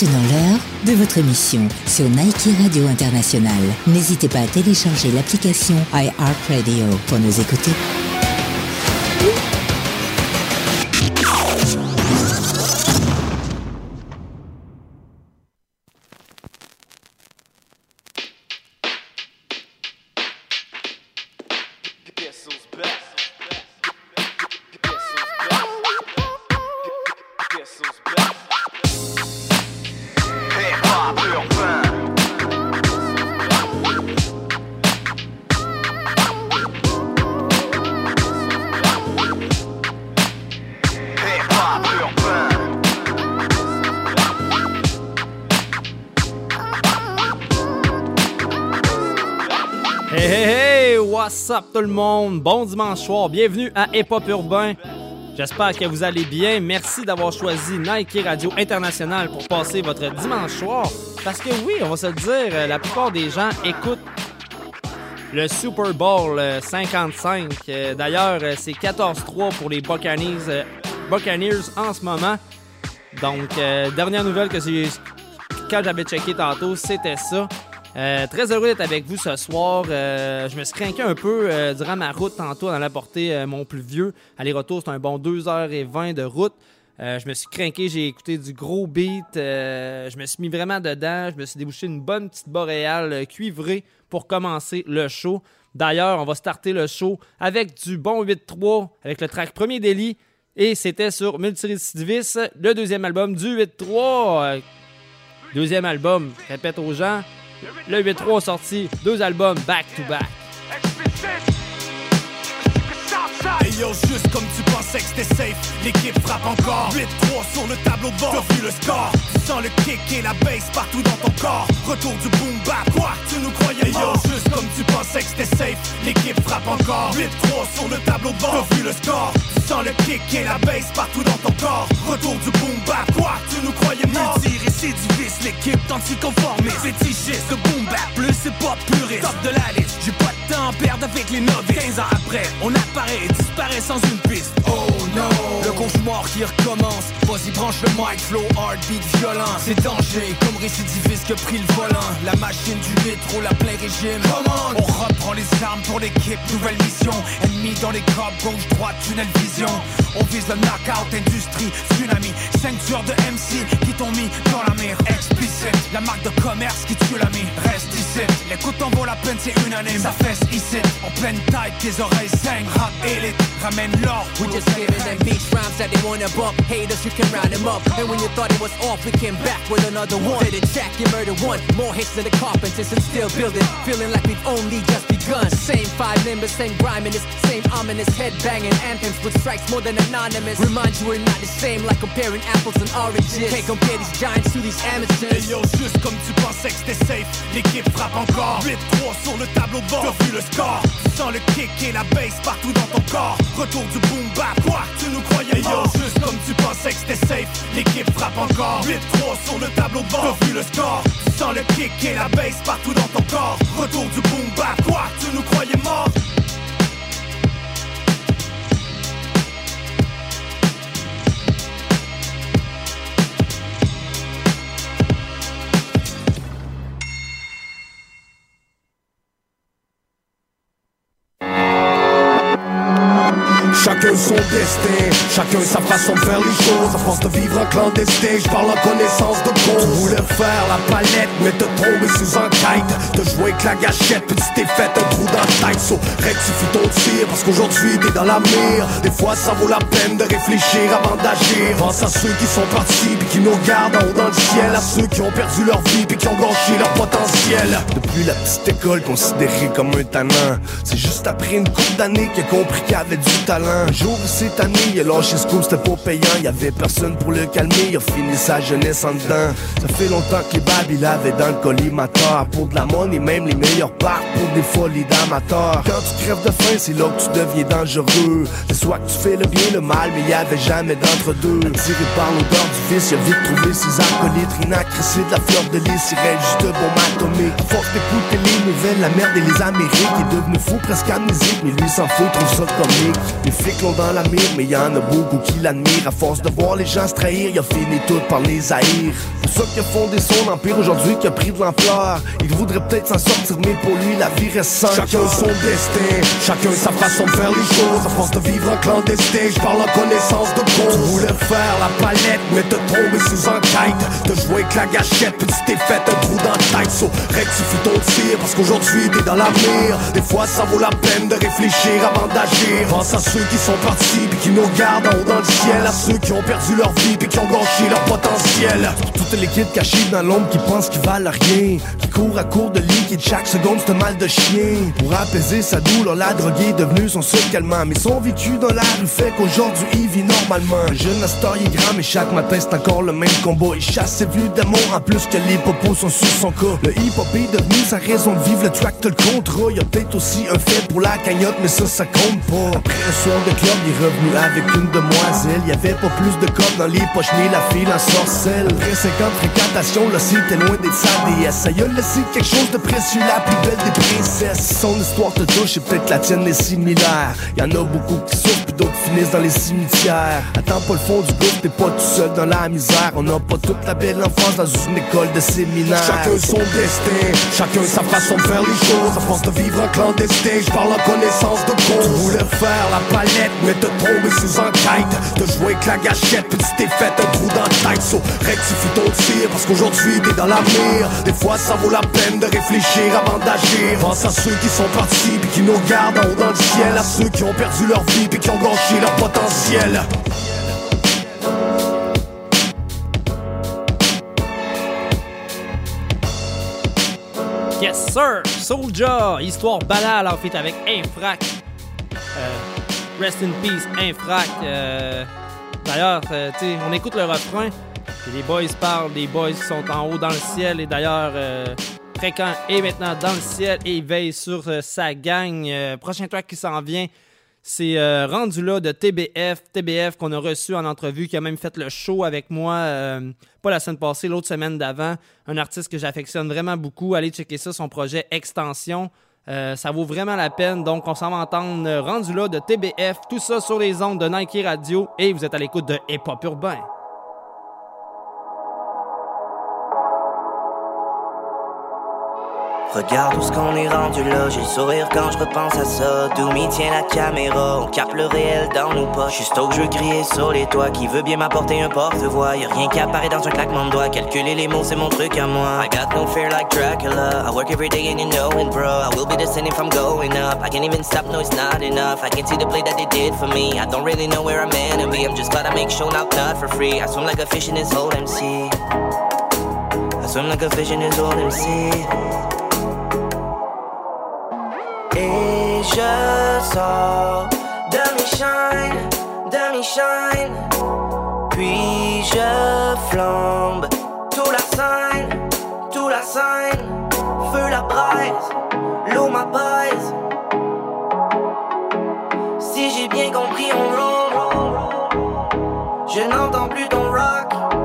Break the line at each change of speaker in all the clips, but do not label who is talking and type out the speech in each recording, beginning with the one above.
Maintenant l'heure de votre émission sur Nike Radio International. N'hésitez pas à télécharger l'application iHeartRadio pour nous écouter.
Tout le monde? Bon dimanche soir, bienvenue à Hip Hop Urbain. J'espère que vous allez bien. Merci d'avoir choisi Nike Radio International pour passer votre dimanche soir. Parce que oui, on va se dire, euh, la plupart des gens écoutent le Super Bowl 55. Euh, euh, d'ailleurs, c'est 14-3 pour les Buccaneers, en ce moment. Donc, dernière nouvelle que j'avais checké tantôt, c'était ça. Euh, très heureux d'être avec vous ce soir. Euh, je me suis craqué un peu euh, durant ma route tantôt dans la portée mon plus vieux. Aller-retour, c'est un bon 2h20 de route. je me suis craqué, j'ai écouté du gros beat. je me suis mis vraiment dedans. Je me suis débouché une bonne petite boréale cuivrée pour commencer le show. D'ailleurs, on va starter le show avec du bon 8-3, avec le track Premier Délit. Et c'était sur Multirécidivis, le deuxième album du 8-3. Deuxième album, répète aux gens, le 8-3 a sorti deux albums back-to-back.
Hey yo, juste comme tu pensais que c'était safe, l'équipe frappe encore. 8-3 sur le tableau de bord, t'as vu le score? Tu sens le kick et la bass partout dans ton corps. Retour du boom bap, quoi, tu nous croyais yo, juste comme tu pensais que c'était safe, l'équipe frappe encore. 8-3 sur le tableau de bord, t'as vu le score? Tu sens le kick et la bass partout dans ton corps. Retour du boom bap, quoi, tu nous croyais mort. Multi-récidiviste, l'équipe d'anticonformistes. Fétichiste, de boom bap, plus c'est pas puriste. Top de la liste, j'ai pas de temps à perdre avec les novices. 15 ans après, on apparaît et disparaît sans une piste. Oh no, le cauchemar qui recommence. Vas-y, branche le mic, flow, heartbeat violent. C'est danger, comme récidiviste que pris le volant. La machine du métro, la plein régime. On reprend les armes pour l'équipe, nouvelle mission. Ennemi dans les corps, gauche, droite, tunnel vision. On vise le knockout, industrie, tsunami. Ceinture de MC qui t'ont mis dans la mire. Explicite, la marque de commerce qui tue l'ami. Reste ici, l'écoute en vaut la peine, c'est unanime. Ça fesse ici, en pleine taille, tes oreilles saignent. Rap élite, ramène l'or.
We just giving them beach rhymes that they wanna bump. Haters, you can round them up. And when you thought it was off, we came back with another one. Did it check, you murder one. More hits than the carpenters and still building. Feeling like we've only just begun. Same five members, same grindiness, same ominous head banging anthems with strikes more than anonymous. Remind you we're not the same, like comparing apples and oranges. Can't compare these giants to these amateurs.
Hey yo, juste comme tu pensais que c'était safe, l'équipe frappe encore. 8-3 sur le tableau de bord, t'as vu le score? Tu sens le kick et la bass partout dans ton corps. Retour du boom bap, quoi, tu nous croyais yo, juste comme tu pensais que c'était safe, l'équipe frappe encore. 8-3 sur le tableau de bord, t'as vu le score? Tu sens le kick et la bass partout dans ton corps. Retour du boom bap, quoi, tu nous croyais mort. Chacun son destin, chacun sa façon de faire les choses. À force de vivre en clandestin, je parle en connaissance de cause. Tu voulais faire la palette, mais te tomber sous enquête. Te jouer avec la gâchette, puis tu t'es fait un trou dans la tête. So, rectifie ton tir, parce qu'aujourd'hui t'es dans la mire. Des fois, ça vaut la peine de réfléchir avant d'agir. Pense à ceux qui sont partis, puis qui nous regardent en haut dans le ciel. À ceux qui ont perdu leur vie, puis qui ont gâché leur potentiel. Depuis la petite école considérée comme un tannant, c'est juste après une couple d'années qu'il a compris qu'il avait du talent. Jour cette année, il a lâché ce coup, c'était pas payant. Il y avait personne pour le calmer, il a fini sa jeunesse en dedans. Ça fait longtemps que les babes, il avait dans le collimateur. Pour de la monnaie, même les meilleurs partent pour des folies d'amateurs. Quand tu crèves de faim, c'est là que tu deviens dangereux. C'est soit que tu fais le bien, le mal, mais il y avait jamais d'entre-deux. Tiré par l'odeur du vice, il a vite trouvé ses acolytes. Rina de la fleur de lys, il rêve juste de bombe atomique. Force d'écouter les nouvelles, la merde et les Amériques. Il est devenu fou, presque amnésique, mais lui s'en fout, trouve ça comique. Les dans la mire, mais y en a beaucoup qui l'admirent. À force de voir les gens se trahir, il a fini tout par les haïr. Ça qui a fondé son empire aujourd'hui, qui a pris de l'ampleur. Il voudrait peut-être s'en sortir, mais pour lui, la vie reste sans Chacun son destin, chacun sa façon de faire les choses. À force de vivre en clandestin, je parle en connaissance de cause. Tu voulais faire la palette, mais te tomber sous enquête. De jouer avec la gâchette, puis tu t'es fait un trou dans la tête. So, rectifie ton tir, parce qu'aujourd'hui t'es dans la mire. Des fois, ça vaut la peine de réfléchir avant d'agir. Pense à ceux qui sont partis, puis qui nous regardent en haut dans le ciel. À ceux qui ont perdu leur vie, puis qui ont gâché leur potentiel. Toutes les kids cachés dans l'ombre qui pensent qu'ils valent rien. Qui courent à court de lit, qui chaque seconde c'est un mal de chien. Pour apaiser sa douleur, la droguée est devenue son seul calmant. Mais son vécu dans la rue fait qu'aujourd'hui il vit normalement. Le jeune Astor il est grand, mais chaque matin c'est encore le même combat. Il chasse ses vues d'amour en plus que les popos sont sur son cas. Le hip hop est devenu sa raison de vivre, le track le contrat. Y a peut-être aussi un fait pour la cagnotte, mais ça, ça compte pas. Après un club, il est revenu avec une demoiselle. Y avait pas plus de cops dans les poches, ni la fille en sorcelle. Après 50 fréquentations, le site est loin d'être sa déesse. Ça y a laissé quelque chose de précieux, la plus belle des princesses. Son histoire te touche et peut-être la tienne est similaire. Y en a beaucoup qui souffrent, puis d'autres finissent dans les cimetières. Attends pas le fond du groupe, t'es pas tout seul dans la misère. On n'a pas toute la belle enfance dans une école de séminaire. Chacun son destin, chacun sa façon de faire les choses. À force de vivre en clandestin, je parle en connaissance de cause. Tu voulais faire la palette, mais te tomber sous enquête. De jouer avec la gâchette, puis tu t'es un trou dans la tête. So, rectifie ton tir, parce qu'aujourd'hui t'es dans la mire. Des fois, ça vaut la peine de réfléchir avant d'agir. Pense à ceux qui sont partis, puis qui nous regardent en haut dans le ciel. À ceux qui ont perdu leur vie, puis qui ont gâché leur potentiel.
Yes, sir! Soulja! Histoire banale en fait avec Infrac. Euh, rest in peace, Infrac. Euh, D'ailleurs, euh, on écoute le refrain. Les boys parlent des boys sont en haut dans le ciel. Et d'ailleurs, euh, Fréquent est maintenant dans le ciel et il veille sur sa gang. Prochain track qui s'en vient, c'est rendu là de TBF. TBF qu'on a reçu en entrevue, qui a même fait le show avec moi, pas la semaine passée, l'autre semaine d'avant. Un artiste que j'affectionne vraiment beaucoup. Allez checker ça, son projet Extension. Euh, ça vaut vraiment la peine. Donc, on s'en va entendre rendu là de TBF. Tout ça sur les ondes de Nike Radio. Et vous êtes à l'écoute de Hip Hop Urbain.
Regarde où ce qu'on est rendu là, j'ai le sourire quand je repense à ça. D'où m'y tient la caméra, on capte le réel dans nos poches. Juste au que je veux crier sur les toits, qui veut bien m'apporter un porte-voix. Y'a rien qui apparaît dans un claquement de doigts. Calculer les mots, c'est mon truc à moi. I got no fear like Dracula. I work every day and you know it, bro. I will be descending from going up. I can't even stop, no, it's not enough. I can see the play that they did for me. I don't really know where I'm meant to be. I'm just glad make show out not for free. I swim like a fish in this old MC. I swim like a fish in this old MC. Je sors de mes shines, de mes shines. Puis je flambe tout la scène, tout la scène. Feu la braise, l'eau m'apaise. Si j'ai bien compris, on roll. Je n'entends plus ton rock.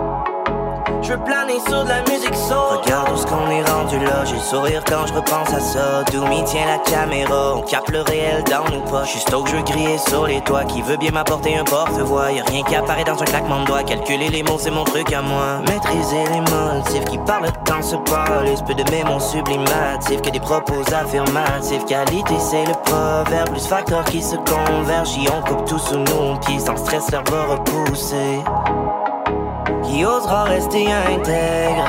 Je veux planer sur de la musique soul. Regarde où ce qu'on est rendu là. J'ai le sourire quand je repense à ça. D'où m'y tient la caméra? On capte le réel dans nos poches. Juste au que je veux crier sur les toits. Qui veut bien m'apporter un porte-voix? Y'a rien qui apparaît dans un claquement de doigts. Calculer les mots, c'est mon truc à moi. Maîtriser les motifs qui parlent dans ce police. Peu de mes mots sublimatifs que des propos affirmatifs. Qualité, c'est le proverbe. Plus facteurs qui se convergent. Y on coupe tout sous nos pieds. Sans stress, leur va repousser qui osera rester intègre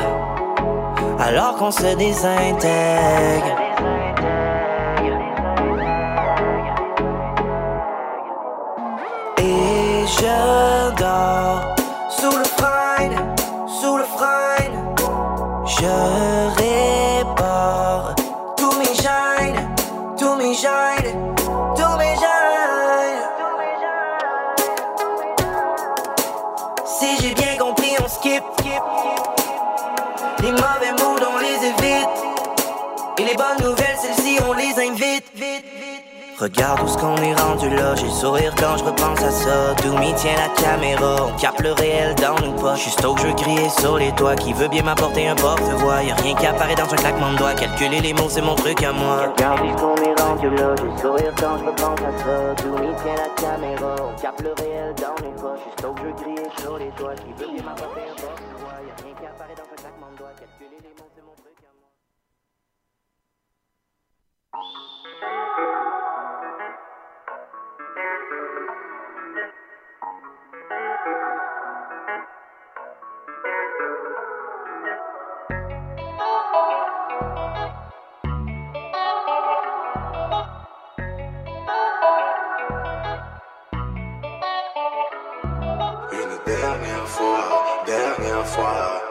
alors qu'on se désintègre. Et je dors sous le frein, sous le frein. Je Regarde où ce qu'on est rendu là, j'ai le sourire quand je repense à ça. D'où m'y tient la caméra, on capte le réel dans nos poches. Juste au que je crier sur les toits, qui veut bien m'apporter un porte-voix. Y'a rien qui apparaît dans un claquement de doigts, calculer les mots c'est mon truc à moi. Regarde où ce qu'on est rendu là, j'ai le sourire quand je repense à ça. D'où m'y tient la caméra, on capte le réel dans nos poches. Juste au que je crier sur les toits, qui veut bien m'apporter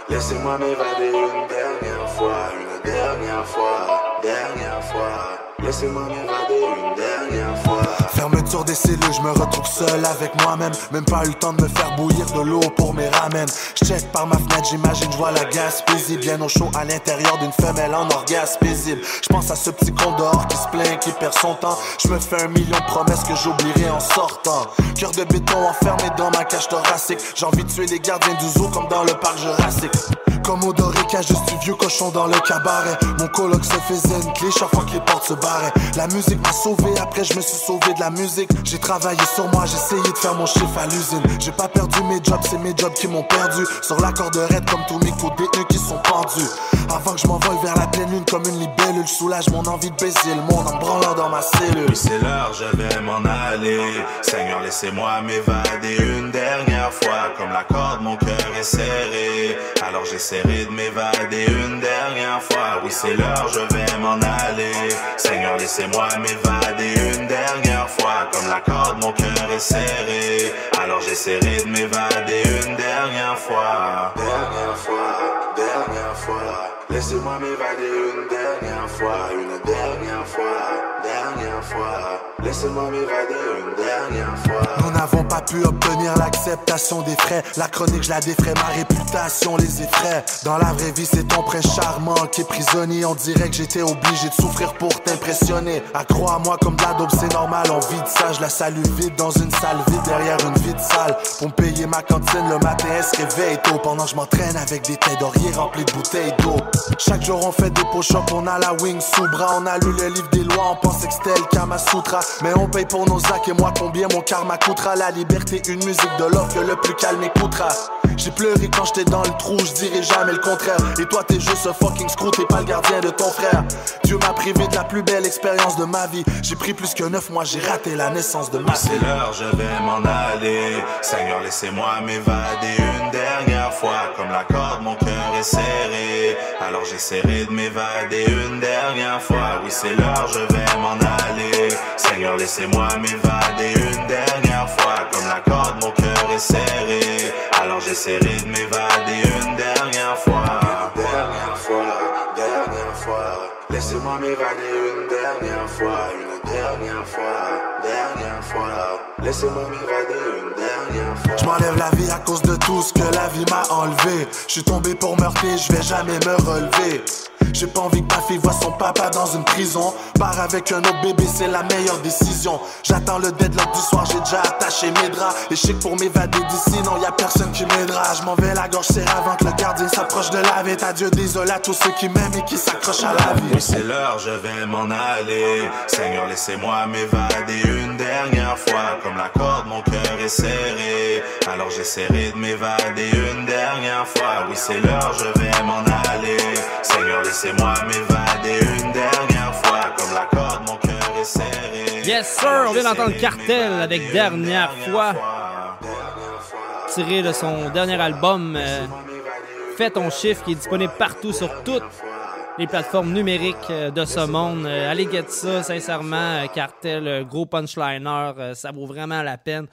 laissez-moi m'évader une dernière fois, une dernière fois, dernière fois, laissez-moi m'évader une dernière fois.
Fermeture des cellules, je me retrouve seul avec moi-même. Même pas eu le temps de me faire bouillir de l'eau pour mes ramen. Je par ma fenêtre, j'imagine, je vois la Gaspésie. Bien au chaud à l'intérieur d'une femelle en orgasme paisible. Je à ce petit con qui se plaint, qui perd son temps. Je me fais un million de promesses que j'oublierai en sortant. Cœur de béton enfermé dans ma cage thoracique. J'ai envie de tuer les gardiens du zoo comme dans le parc Jurassique. Comme au Dorica, juste du vieux cochon dans le cabaret. Mon coloc se faisait une clé chaque fois que les portes se barraient. La musique m'a sauvé, après je me suis sauvé de la musique. J'ai travaillé sur moi, j'ai essayé de faire mon chiffre à l'usine. J'ai pas perdu mes jobs, c'est mes jobs qui m'ont perdu. Sur la corde raide comme tous mes coups détenus qui sont pendus. Avant que je m'envole vers la pleine lune comme une libellule, je soulage mon envie de baiser le monde en branlant dans ma cellule.
Oui, c'est l'heure, je vais m'en aller. Seigneur, laissez-moi m'évader une dernière fois. Comme la corde, mon cœur est serré. Alors j'essaierai de m'évader une dernière fois. Oui, c'est l'heure, je vais m'en aller. Seigneur, laissez-moi m'évader une dernière fois. Comme la corde, mon cœur est serré. Alors j'essaierai de m'évader une dernière fois. Dernière fois, dernière fois. Laissez-moi m'évader une dernière fois, une dernière fois, dernière fois. Laissez-moi m'évader une dernière fois.
Nous n'avons pas pu obtenir l'acceptation des frais. La chronique, je la défrais, ma réputation les effraie. Dans la vraie vie, c'est ton prince charmant qui est prisonnier. On dirait que j'étais obligé de souffrir pour t'impressionner. Accro à moi comme de la dope, c'est normal. On vide ça, je la salue vite dans une salle vide derrière une vide salle. Pour me payer ma cantine, le matin, elle se réveille tôt. Pendant que je m'entraîne avec des têtes d'oreiller remplies de bouteilles d'eau. Chaque jour, on fait des push-ups, on a la wing sous bras. On a lu le livre des lois, on pense que c'était le Kama Sutra. Mais on paye pour nos actes et moi combien mon karma coûtera? La liberté, une musique de l'or que le plus calme écoutera. J'ai pleuré quand j'étais dans le trou, je dirais jamais le contraire. Et toi, t'es juste un fucking screw, t'es pas le gardien de ton frère. Dieu m'a privé de la plus belle expérience de ma vie. J'ai pris plus que neuf mois, j'ai raté la naissance de ma
C'est
fille.
l'heure, je vais m'en aller. Seigneur, laissez-moi m'évader une dernière fois. Comme la corde, mon cœur est serré. Alors j'essaierai de m'évader une dernière fois. Oui, c'est l'heure, je vais m'en aller. Seigneur, laissez-moi m'évader une dernière fois. Comme la corde, mon cœur est serré. Alors j'essaierai de m'évader une dernière fois. Dernière fois, dernière fois. Laissez-moi m'évader une dernière fois, une dernière fois, dernière fois. Laissez-moi m'évader une dernière fois.
Je m'enlève la vie à cause de tout ce que la vie m'a enlevé. Je suis tombé pour meurtrier, je vais jamais me relever. J'ai pas envie que ma fille voit son papa dans une prison. Part avec un autre bébé, c'est la meilleure décision. J'attends le deadlock du soir, j'ai déjà attaché mes draps. Et je pour m'évader d'ici, non, y a personne qui m'aidera. Je m'en vais la gorge serrée avant que le gardien s'approche de la vête. Adieu, désolé à tous ceux qui m'aiment et qui s'accrochent à la vie.
C'est l'heure, je vais m'en aller. Seigneur, laissez-moi m'évader une dernière fois. Comme la corde, mon cœur est serré. Alors j'essaierai de m'évader une dernière fois. Oui, c'est l'heure, je vais m'en aller. Seigneur, laissez-moi m'évader une dernière fois. Comme la corde, mon cœur est serré.
Yes, sir, on vient d'entendre Cartel avec Dernière fois, tiré de son dernier album euh, Fais ton chiffre, qui est disponible partout sur toutes les plateformes numériques euh, de ce monde. Euh, allez get ça, sincèrement, euh, Cartel, gros punchliner, ça vaut vraiment la peine.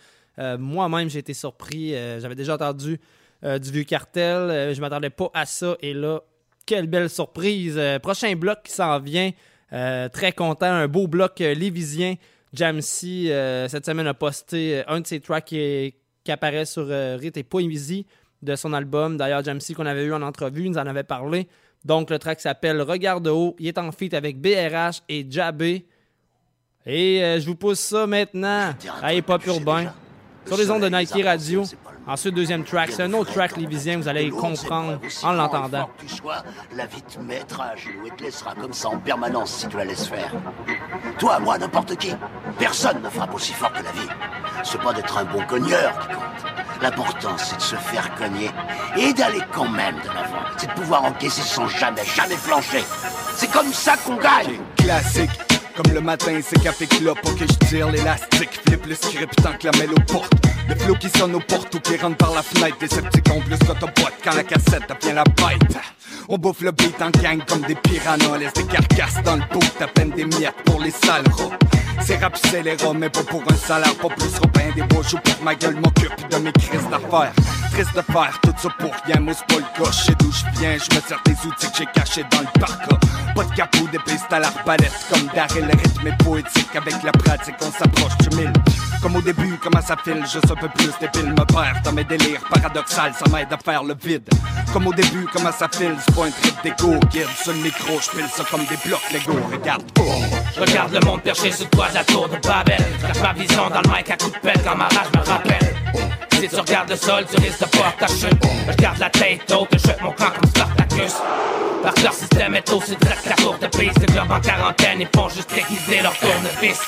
Moi-même, j'ai été surpris. J'avais déjà entendu du vieux Cartel. je m'attendais pas à ça. Et là, quelle belle surprise. Prochain bloc qui s'en vient. Très content. Un beau bloc lévisien. Jamsey, cette semaine, a posté un de ses tracks qui, apparaît sur Rite et Poésie de son album. D'ailleurs, Jamsey, qu'on avait eu en entrevue, nous en avait parlé. Donc, le track s'appelle Regarde de haut. Il est en feat avec BRH et Jabé. Et euh, je vous pousse ça maintenant à Hip Hop Urbain sur les ondes de Nike Radio. Ensuite, deuxième track, c'est un autre track lévisien, vous allez comprendre en l'entendant.
Tu sois, la vie te mettra à genoux et te laissera comme ça en permanence si tu la laisses faire. Toi, moi, n'importe qui. Personne ne frappe aussi fort que la vie. C'est pas d'être un bon cogneur qui compte. L'important, c'est de se faire cogner et d'aller quand même de l'avant. C'est de pouvoir encaisser sans jamais, jamais flancher. C'est comme ça qu'on gagne.
Classique. Comme le matin, c'est café pour que je tire l'élastique. Flip le script tant que la mêle aux portes. Le flow qui sonne aux portes ou qui rentre par la fenêtre. Des sceptiques ont plus qu'autoboîte quand la cassette devient la bête. On bouffe le beat en gang comme des piranhas. Laisse des carcasses dans le bout, à peine des miettes pour les sales rats. C'est rap, les rats, mais pas pour un salaire, pas plus Robin des beaux joues pour ma gueule m'occupe de mes crises d'affaires. Triste de faire tout ça pour rien, mousse pas le coche, et d'où je viens, je me sers des outils que j'ai cachés dans le parc. Pas de capot, des pistes à l'arbalète, comme Daryl, le rythme est poétique, avec la pratique on s'approche du mille. Comme au début, comment ça file, juste un peu plus des me perd dans mes délires paradoxal, ça m'aide à faire le vide. Comme au début, comment ça file, c'est pas un trip d'égo, guide sur le micro, je pile ça comme des blocs Lego, regarde. Oh.
Je regarde le monde perché sur toi, la tour de Babel. Je ma vision dans le mic à coup de pelle quand ma rage me rappelle. Si tu regardes le sol, tu risques de voir ta chute. Je garde la tête haute, je mon camp comme Spartacus. Parce que leur système est aussi direct la courte piste. Les clubs en quarantaine, ils font juste aiguiser leur tournevis.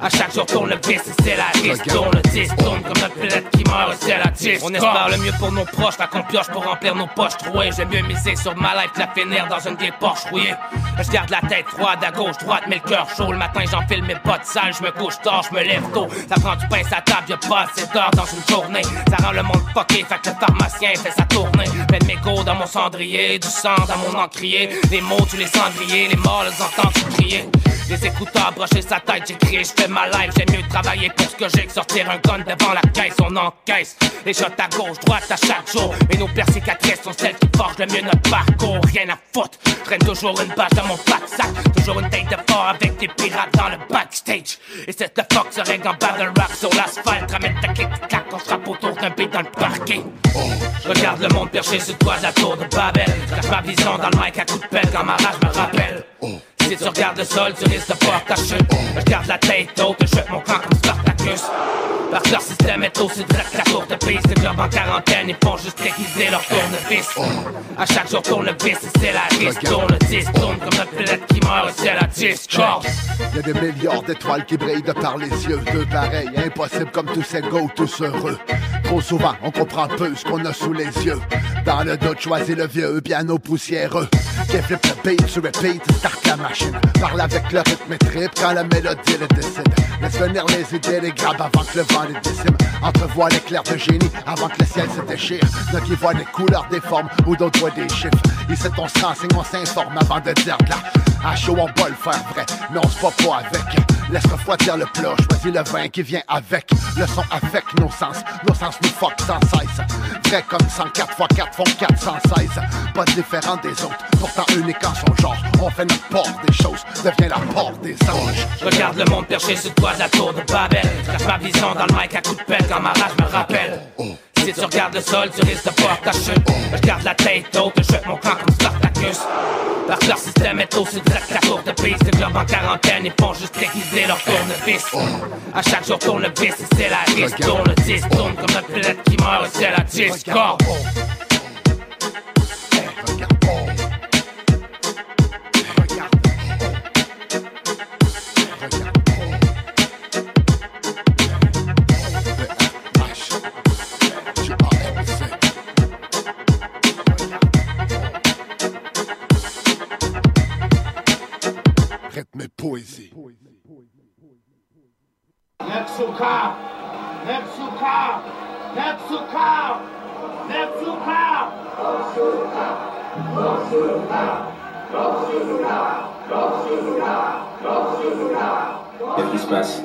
À chaque jour, tourne le vis, c'est la risque. Tourne le 10, tourne comme notre planète qui meurt, c'est la 10. On espère le mieux pour nos proches, la qu'on pioche pour remplir nos poches trouées. J'aime mieux miser sur ma life que la finir dans une vieille Porsche rouillée. Je garde la tête froide à gauche, droite, mais le cœur chaud. Le matin, j'enfile mes potes sales, je me couche tard, je me lève tôt. Ça prend du pain à table, y'a pas assez d'heures dans une journée. Ça rend le monde fucké, fait que le pharmacien fait sa tournée. Mets de mégots dans mon cendrier, du sang dans mon encrier. Les mots, tu les cendriers, les morts, les entends crier. Les écouteurs brocher sa tête, j'écris, je fais ma life, j'aime mieux travailler pour ce que j'ai que sortir un gun devant la caisse, on encaisse. Les shots à gauche, droite à chaque jour. Et nos pères cicatrices sont celles qui forgent le mieux notre parcours. Rien à foutre, traîne toujours une bâche dans mon pack-sac. Toujours une tête de fort avec des pirates dans le backstage. Et cette fuck se règle en battle rap sur l'asphalte. Ramène ta clic clac, on se rappe autour d'un beat dans le parquet. Je regarde le monde perché sur toi la tour de Babel. Je ma vision dans le mic à coup de pelle quand ma rage me rappelle. Si tu regardes le sol, tu risques de voir ta chute. Je garde la tête haute, je jette mon camp comme Spartacus. Parce que leur système est aussi direct la courte piste. Les clubs en quarantaine, ils font juste aiguiser leur tournevis. À chaque jour, tourne le vis, c'est la risque. Tourne le 10, tourne comme notre planète qui meurt, c'est la discorde.
Y a des milliards d'étoiles qui brillent de par les yeux. Deux pareils, impossible comme tous ces go, tous heureux. Trop souvent, on comprend peu ce qu'on a sous les yeux. Dans le dos, choisis le vieux piano poussiéreux. Qui flip le beat, tu repeat, start la machine. Parle avec le rythme trip quand la mélodie le décide. Laisse venir les idées, les grabes avant que le vent les décime. Entrevois l'éclair de génie avant que le ciel se déchire. N'a qui voit des couleurs, des formes ou d'autres voient des chiffres. Ici, on se renseigne, on s'informe avant de dire de là. À chaud, on va le faire vrai, mais on se bat pas avec. Laisse refroidir le plat, choisis le vin qui vient avec. Le son avec nos sens, nos sens nous fuck sans cesse. Vrai comme 104 x 4 font 416. Pas différent des autres, pourtant unique en son genre. On fait notre part des choses, devient la porte des anges.
Je regarde le monde perché sur toi de la tour de Babel. Je ma vision dans le mic à coup de pelle quand ma rage me rappelle. Si tu regardes le sol, tu risques de voir ta chute. Je garde la tête haute, je jette mon camp comme Spartacus. Que leur système est aussi direct la courte piste. Les clubs en quarantaine, ils font juste aiguiser leur tournevis. À chaque jour, tourne le vis, c'est la risque. Tourne le 10, tourne comme notre planète qui meurt, c'est la discorde.
Rythme et
Netsuka, Netsuka, Netsuka, Netsuka.
Qu'est-ce qui se passe?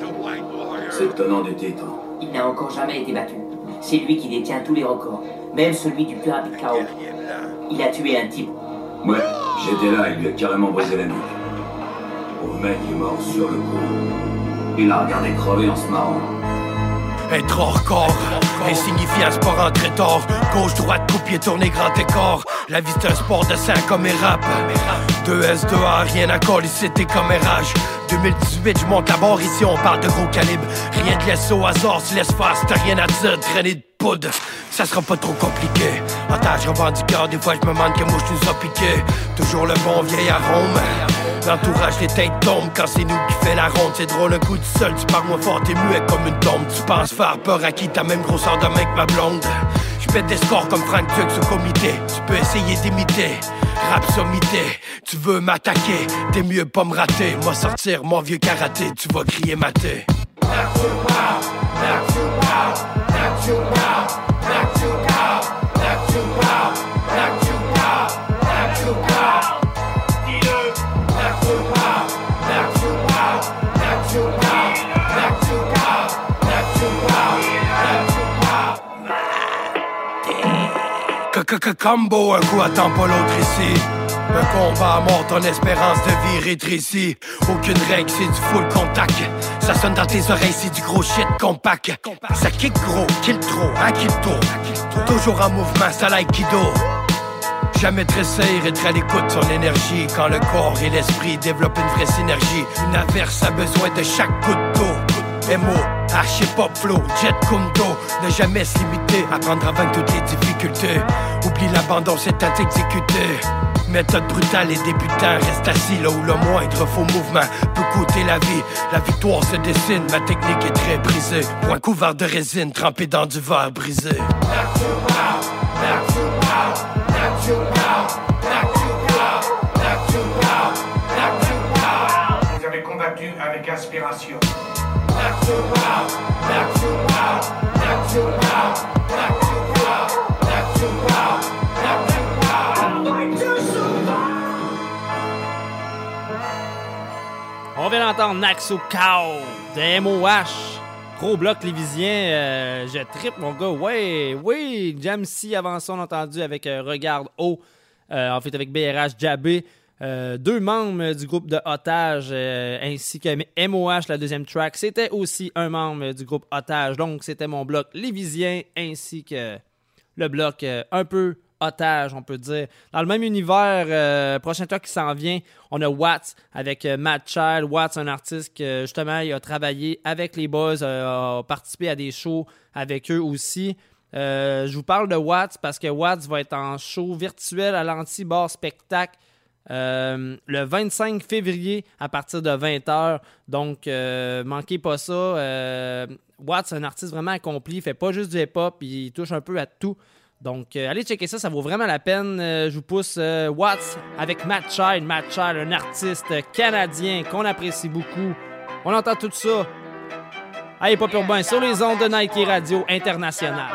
C'est le tenant du titre.
Il n'a encore jamais été battu. C'est lui qui détient tous les records, même celui du plus rapide KO. Il a tué un type.
Ouais, j'étais là, il lui a carrément brisé la nuque. Le mec est mort sur le coup. Il a regardé crever en se marrant.
Être hors corps et signifie un sport en tort. Gauche, droite, coup, pied tourné, grand écart. La vie c'est un sport de sang comme les rap. 2S2A, rien à coller, c'était comme érage 2018, je monte la barre ici, on parle de gros calibre. Rien de laisse au hasard, tu laisse faire, t'as rien à dire, traîner de poudre. Ça sera pas trop compliqué. Otage revendiqueur, des fois je me demande que mouche nous a piqué. Toujours le bon vieil arôme. L'entourage des têtes tombent quand c'est nous qui fait la ronde. C'est drôle, un coup de seul, tu parles moins fort, t'es muet comme une tombe. Tu penses faire peur à qui t'as même grosseur de main que ma blonde? Je pète des scores comme Frank Tux au comité. Tu peux essayer d'imiter. Rap sommité, tu veux m'attaquer, t'es mieux pas me rater. Moi sortir mon vieux karaté, tu vas crier maté. Combo, un coup attend pas l'autre ici. Un combat à mort, ton espérance de vie rétrécie. Aucune règle, c'est du full contact. Ça sonne dans tes oreilles, c'est du gros shit compact. Ça kick gros, kill trop, un kill tour. Toujours en mouvement, ça l'aïkido. Jamais et être à l'écoute de son énergie. Quand le corps et l'esprit développent une vraie synergie. Une averse a besoin de chaque coup d'eau. MO, archi-pop flow, jet kundo Ne jamais se limiter, apprendre à vaincre toutes les difficultés Oublie l'abandon, c'est à t'exécuter Méthode brutale et débutant, reste assis là où le moindre faux mouvement peut coûter la vie. La victoire se dessine, ma technique est très brisée. Point couvert de résine, trempé dans du verre brisé.
Vous avez combattu avec inspiration.
On vient d'entendre Naxo Cow de MOH. Gros bloc lévisien, euh, je trippe mon gars. Ouais, oui, Jamsey avant ça, entendu avec euh, Regarde Haut, euh, en fait avec BRH Jabé. Euh, deux membres du groupe de Otage euh, ainsi que MOH, la deuxième track, c'était aussi un membre du groupe Otage. Donc, c'était mon bloc Lévisien ainsi que le bloc euh, un peu Otage, on peut dire. Dans le même univers, prochain track qui s'en vient, on a Watts avec Matt Child. Watts, un artiste que justement, il a travaillé avec les Boys, a participé à des shows avec eux aussi. je vous parle de Watts parce que Watts va être en show virtuel à l'Anti-Bar Spectacle euh, le 25 février à partir de 20h. Donc, euh, manquez pas ça. Euh, Watts, un artiste vraiment accompli. Il fait pas juste du hip-hop, il touche un peu à tout. Donc, allez checker ça, ça vaut vraiment la peine. je vous pousse Watts avec Matt Child. Matt Child, un artiste canadien qu'on apprécie beaucoup. On entend tout ça. Allez, Pop Urbain, sur les ondes de Nike Radio International.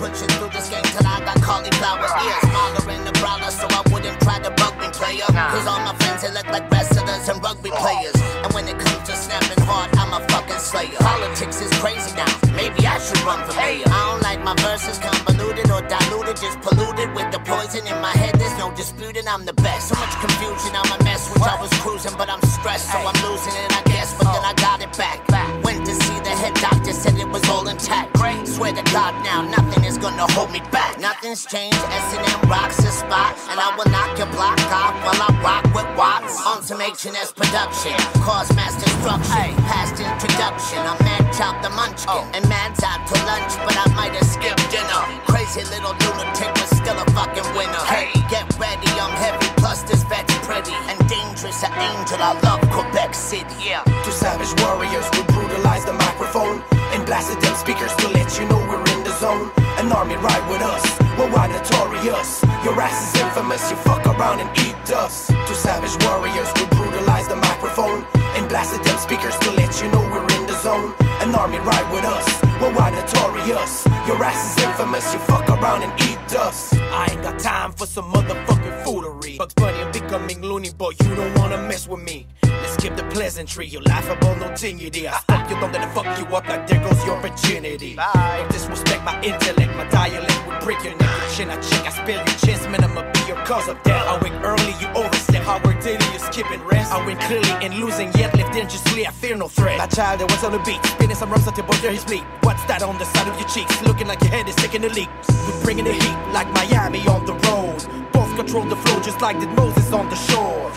Pushing through this game till I got cauliflower ears. Smaller in the brawler, so I wouldn't try to bug me, player. Cause all my look like wrestlers and rugby players. And when it comes to snapping hard, I'm a fucking slayer. Politics is crazy now. Maybe I should run for mayor. I don't like my verses convoluted or diluted, just polluted with the poison in my head. There's no disputing I'm the best. So much confusion, I'm a mess. Which I was cruising, but I'm stressed, so I'm losing it, I guess. But then I got it back. Went to see the head doctor, said it was all intact. Swear to God now, nothing is gonna hold me back. Nothing's changed. S&M rocks the spot, and I will knock your block off while I rock with. On some H&S production, cause mass destruction. Past introduction, I'm mad child the munchkin, oh. and man's out to lunch, but I might have skipped dinner. Crazy little lunatic was still a fucking winner. Hey, get ready, I'm heavy. Plus this vet's pretty and dangerous. An angel, I love Quebec City. Yeah.
Two savage warriors would brutalize the microphone and blasted them speakers to let you know we're in the zone. An army ride with us, we're wide notorious. Your ass is infamous, you fuck around and eat dust. Two savage warriors would brutalize the microphone and blasted them speakers to let you know we're in the zone. An army ride with us, we're wide notorious. Your ass is infamous, you fuck around and eat dust.
I ain't got time for some motherfucking foolery. Bugs Bunny, I'm becoming loony, but you don't wanna mess with me. Let's skip the pleasantry, you laughable, no dignity. I you long, then fuck you up like there goes your virginity. Don't disrespect my intellect, my dialect would break your neck. Your chin, I check, I spell your chest, man, I'ma be your cause of death. I wake early, you overstep. Hard work daily, you skipping rest. I win clearly and losing, yet live dangerously, I fear no threat. My child, that was on the beat, spinning some until both your his bleed. What's that on the side of your cheeks? Looking like your head is taking a leak. We're bringing the heat, like Miami on the road. Both control the flow, just like did Moses on the shore.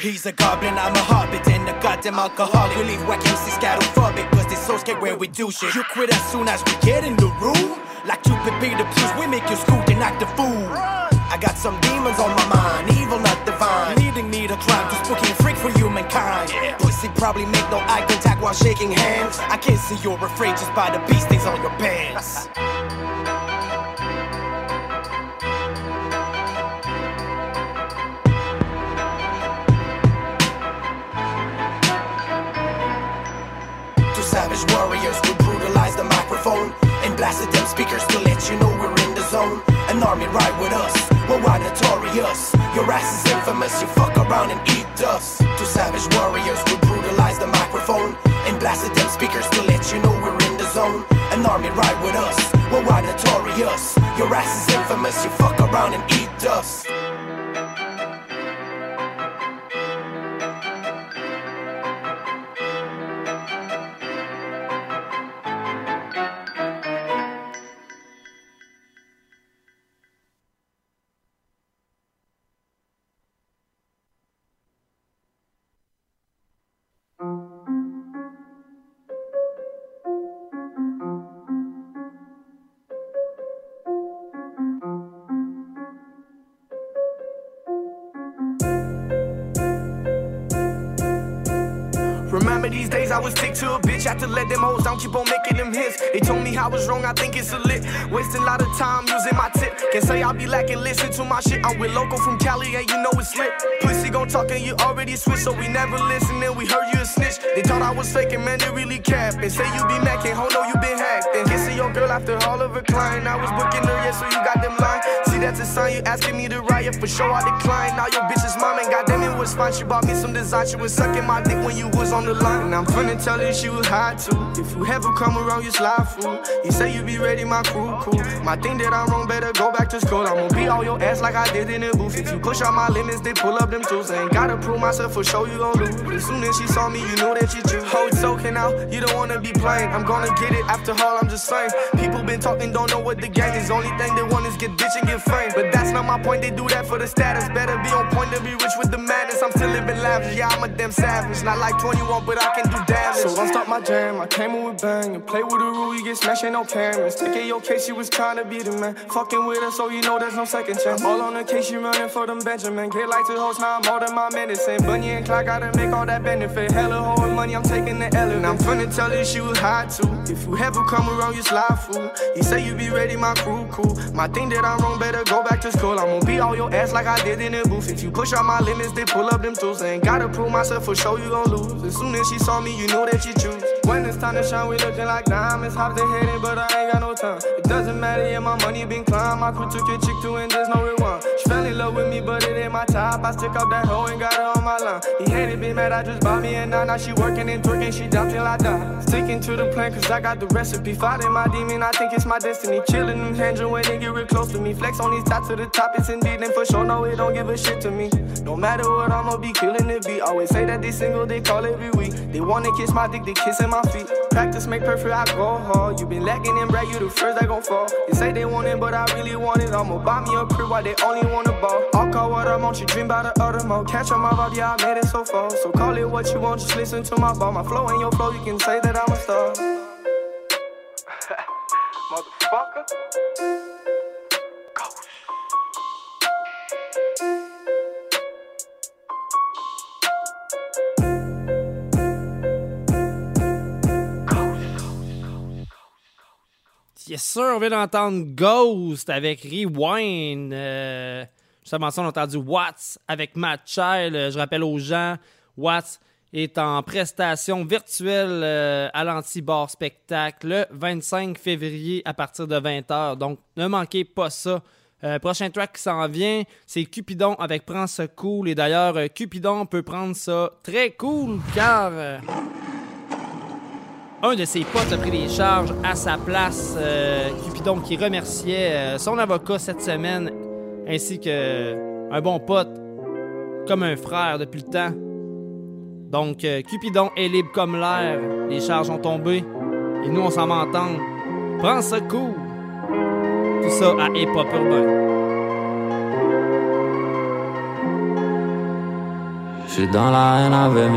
He's a goblin, I'm a hobbit, and a goddamn alcoholic. We leave whack MCs scatophobic, cause they so scared where we do shit. You quit as soon as we get in the room. Like prepare the blues, we make you scoot and act a fool. I got some demons on my mind, evil not divine. Needing me to climb, too spooky and freak for humankind. Pussy probably make no eye contact while shaking hands. I can't see you're afraid just by the beat stains on your pants.
Two savage warriors who brutalize the microphone and blasted them speakers to let you know we're in the zone. An army ride with us, we're wide notorious. Your ass is infamous, you fuck around and eat dust. Two savage warriors who brutalize the microphone and blasted them speakers to let you know we're in the zone. An army ride with us, we're wide notorious. Your ass is infamous, you fuck around and eat dust.
Stick to a bitch. Had to let them hoes down, keep on making them hits. They told me I was wrong, I think it's a lit. Wasting a lot of time using my tip. Can say I be lacking, listen to my shit. I'm with local from Cali, and you know it's lit. Pussy gon' talk and you already switch, so we never listen. And we heard you a snitch. They thought I was faking, man, they really cap. And say you be macking, ho, no, you been hacked. And kissing your girl after all of her client. I was booking her, yeah, so you got them lying. See, that's a sign you asking me to riot. For sure, I decline. Now your bitch's mom, and goddamn it was fine. She bought me some design. She was sucking my dick when you was on the line. And I'm finna tell you she was hot too. If you ever come around, you slide fool. You say you be ready, my crew cool. My thing that I'm wrong, better go back to school. I'ma beat all your ass like I did in the booth. If you push out my limits, they pull up them tools. Ain't gotta prove myself for sure, you gon' lose. As soon as she saw me, you knew that you. Oh, it's okay now, you don't wanna be playing. I'm gonna get it after all, I'm just saying. People been talking, don't know what the game is. Only thing they want is get bitch and get fame. But that's not my point, they do that for the status. Better be on point to be rich with the madness. I'm still living lavish, yeah, I'm a damn savage. Not like 21, but I can do damage. So don't stop my jam, I came in with bang. And play with the rule, you get smashed, ain't no cameras. Take it your case, you was trying to be the man. Fucking with us, so you know there's no second chance. All on the case, you running for them Benjamin. Get like to host, now I'm more than my medicine. Bunny and Clyde gotta make all that benefit. Hella hoe and money, I'm taking the L. And I'm finna tell you she was hot too. If you ever come around, you slide fool. He say you be ready, my crew cool. My thing that I'm wrong, better go back to school. I'ma beat all your ass like I did in the booth. If you push out my limits, they pull up them tools. Ain't gotta prove myself for sure, you gon' lose. As soon as she saw me, you know that you choose. When it's time to shine, we looking like diamonds. Hop the headed, but I ain't got no time. It doesn't matter, yeah, my money been climbed. My crew took your chick to and there's no rewind. She fell in love with me, but it ain't my type. I stick up that hoe and got her on my line. He hated, been mad, I just bought me a nine. Now she working and twerking, she down till I die. Sticking to the plan, cause I got the recipe. Fighting my demon, I think it's my destiny. Chilling them hands when they get real close to me. Flex on these tops to the top, it's indeed. And for sure, no, it don't give a shit to me. No matter what, I'ma be killing the beat. Always say that they single, they call every week. They wanna kiss my dick, they kissing my feet. Practice make perfect, I go hard. You been lacking and brag, you the first that gon' fall. They say they want it, but I really want it. I'ma buy me a crib while they only want a ball. I'll call what I want, you dream about the other mode. Catch on my vibe, yeah, I made it so far. So call it what you want, just listen to my ball. My flow and your flow, you can say that I'm a star. Motherfucker.
Yes, sir, on vient d'entendre Ghost avec Rewind. Euh, juste avant ça, on a entendu Watts avec Matt Child. Euh, Je rappelle aux gens, Watts est en prestation virtuelle euh, à l'Anti-Bar Spectacle le 25 février à partir de 20h. Donc, ne manquez pas ça. Euh, prochain track qui s'en vient, c'est Cupidon avec Prends cool. Et d'ailleurs, euh, Cupidon peut prendre ça très cool car un de ses potes a pris des charges à sa place. Euh, Cupidon qui remerciait euh, son avocat cette semaine ainsi que un bon pote comme un frère depuis le temps. Donc, euh, Cupidon est libre comme l'air, les charges ont tombé, et nous on s'en va entendre. Prends ce coup! Tout ça à Hip Hop Urbain.
J'suis dans la haine avec.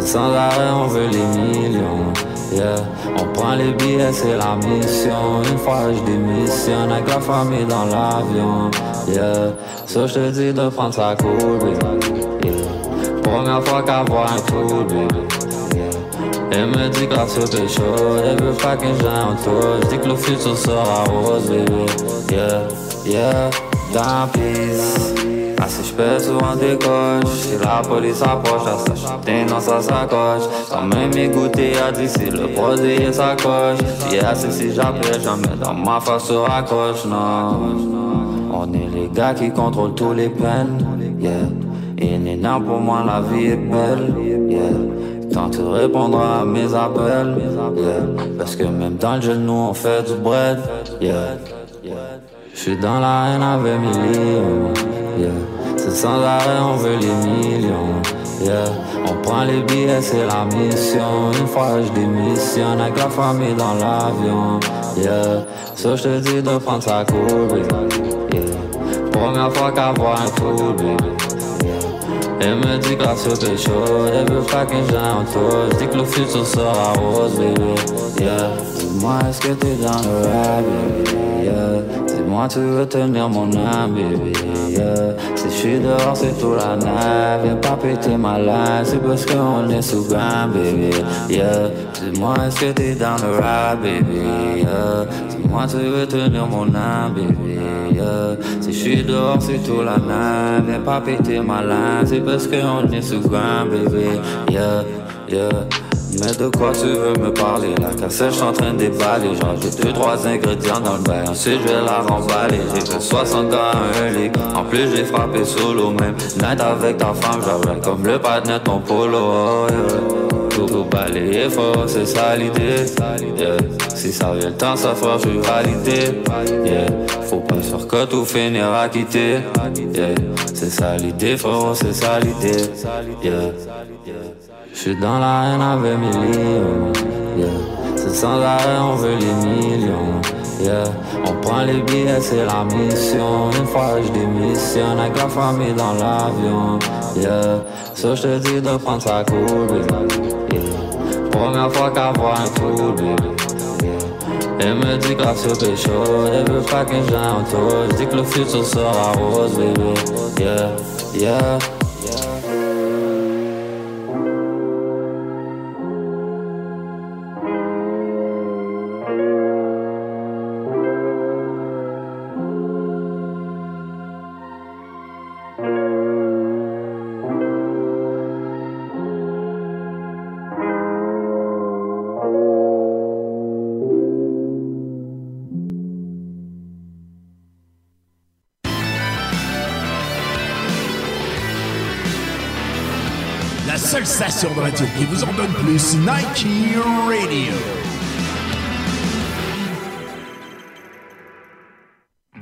C'est sans arrêt, on veut les millions, yeah. On prend les billets, c'est la mission. Une fois je démissionne avec la famille dans l'avion, yeah. So, j'te dis de prendre sa cool, baby, yeah. Première fois qu'à voir un fool, baby. Elle me dit que la soupe est chaude, elle veut pas que j'aille en tour. J'dis que le futur sera rose, baby. Yeah, yeah, dans peace. Si j'pèse souvent des coches, si la police approche, à ça j'éteins dans sa sacoche. Quand même égoutté dit si le produit est sa coche. J'suis assez si j'appelle, jamais dans ma face se raccroche, non. On est les gars qui contrôlent tous les peines, yeah. Inénant pour moi, la vie est belle, yeah. Tant tu répondras à mes appels. Parce que même dans le genou, on fait du bread, yeah. J'suis dans la haine avec mes yeah. C'est sans arrêt, on veut les millions, yeah. On prend les billets, c'est la mission. Une fois je démissionne avec la famille dans l'avion, yeah. So j'te dis de prendre sa baby, yeah. Première fois qu'à voir un fool, baby. Elle me dit que la soupe est chaude, elle veut pas que j'aille en tour. J'dis que le futur sera rose, baby. Yeah. Dis-moi, est-ce que t'es dans le rap, baby? Yeah. Dis-moi, tu veux tenir mon âme, baby. Yeah. Si j'suis dehors, c'est tout la nave. Viens pas péter ma life, c'est parce qu'on est sous grain, baby. Yeah. Dis-moi, est-ce que t'es dans le rap, baby? Yeah. Dis-moi, tu veux tenir mon âme, baby. Yeah. Si j'suis dehors, c'est tout la nave. Viens pas péter ma life, c'est parce qu'on est sous grain, baby. Yeah, yeah. Mais de quoi tu veux me parler? La cassette, j'suis en train de déballer. Genre j'ai deux, trois ingrédients dans le bain. Ensuite je vais la remballer. J'ai fait 60 ans à un lit En plus j'ai frappé solo même. Night avec ta femme, j'avais comme le partenaire ton polo. Oh. Tout, tout balayer fort, c'est ça l'idée yeah. Si ça vient le temps, ça fera, je validé. Faut pas sur que tout finir à quitter. Yeah. C'est ça l'idée, frérot, c'est ça l'idée. J'suis dans la haine avec mes lions, yeah. C'est sans arrêt, on veut les millions, yeah. On prend les billets, c'est la mission. Une fois je démissionne avec la famille dans l'avion, yeah. So j'te dis de prendre sa cool, yeah. Première fois qu'à voir un fool, baby. Elle me dit que la soupe est chaude, elle veut pas que j'aille en tour. J'dis que le futur sera rose, baby, yeah, yeah.
Station de radio qui vous en donne plus, Nike Radio.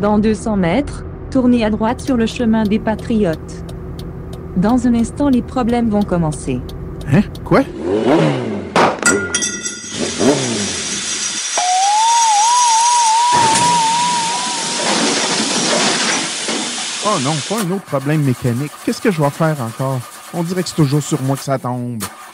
Dans 200 mètres, tournez à droite sur le chemin des Patriotes. Dans un instant, les problèmes vont commencer.
Hein? Quoi? Oh non, pas un autre problème mécanique. Qu'est-ce que je vais faire encore? On dirait que c'est toujours sur moi que ça tombe.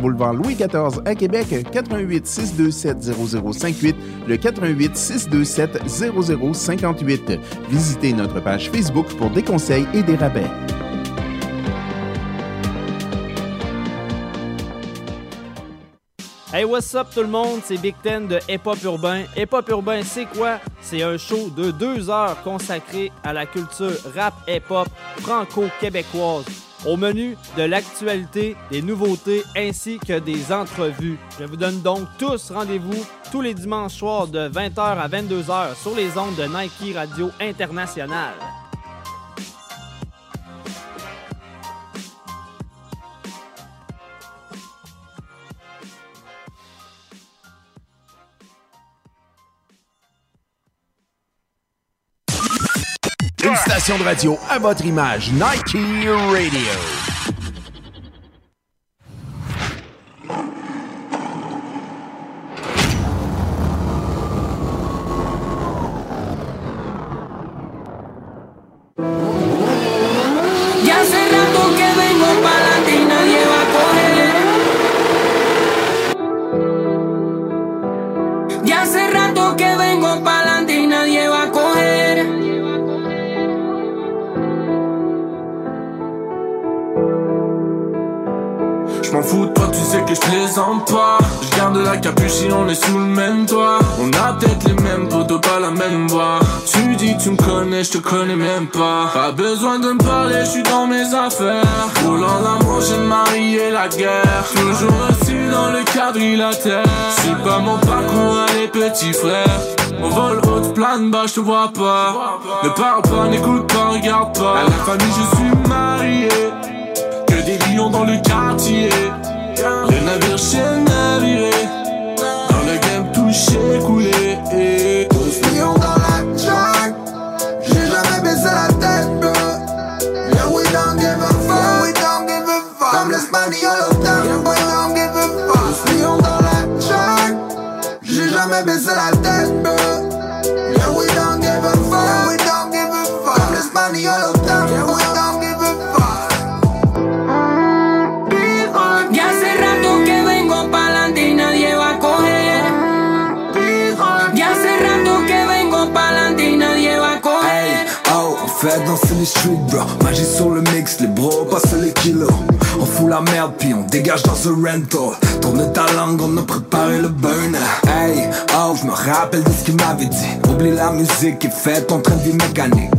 boulevard Louis XIV à Québec, 88 627 0058, le 88 627 0058. Visitez notre page Facebook pour des conseils et des rabais.
Hey, what's up tout le monde? C'est Big Ten de Hip Hop Urbain. Hip Hop Urbain, c'est quoi? C'est un show de deux heures consacré à la culture rap hip hop franco-québécoise. Au menu de l'actualité, des nouveautés ainsi que des entrevues. Je vous donne donc tous rendez-vous tous les dimanches soirs de 20h à 22h sur les ondes de Nike Radio International.
De radio à votre image, Nike Radio.
Je te vois pas. Ne parle pas, n'écoute pas, regarde pas. À la famille, je suis marié. Que des lions dans le quartier. Dans
un rental. Tourne ta langue, on a préparé le burn. Hey, oh, je me rappelle de ce qu'il m'avait dit. Oublie la musique et faites en train de vie mécanique.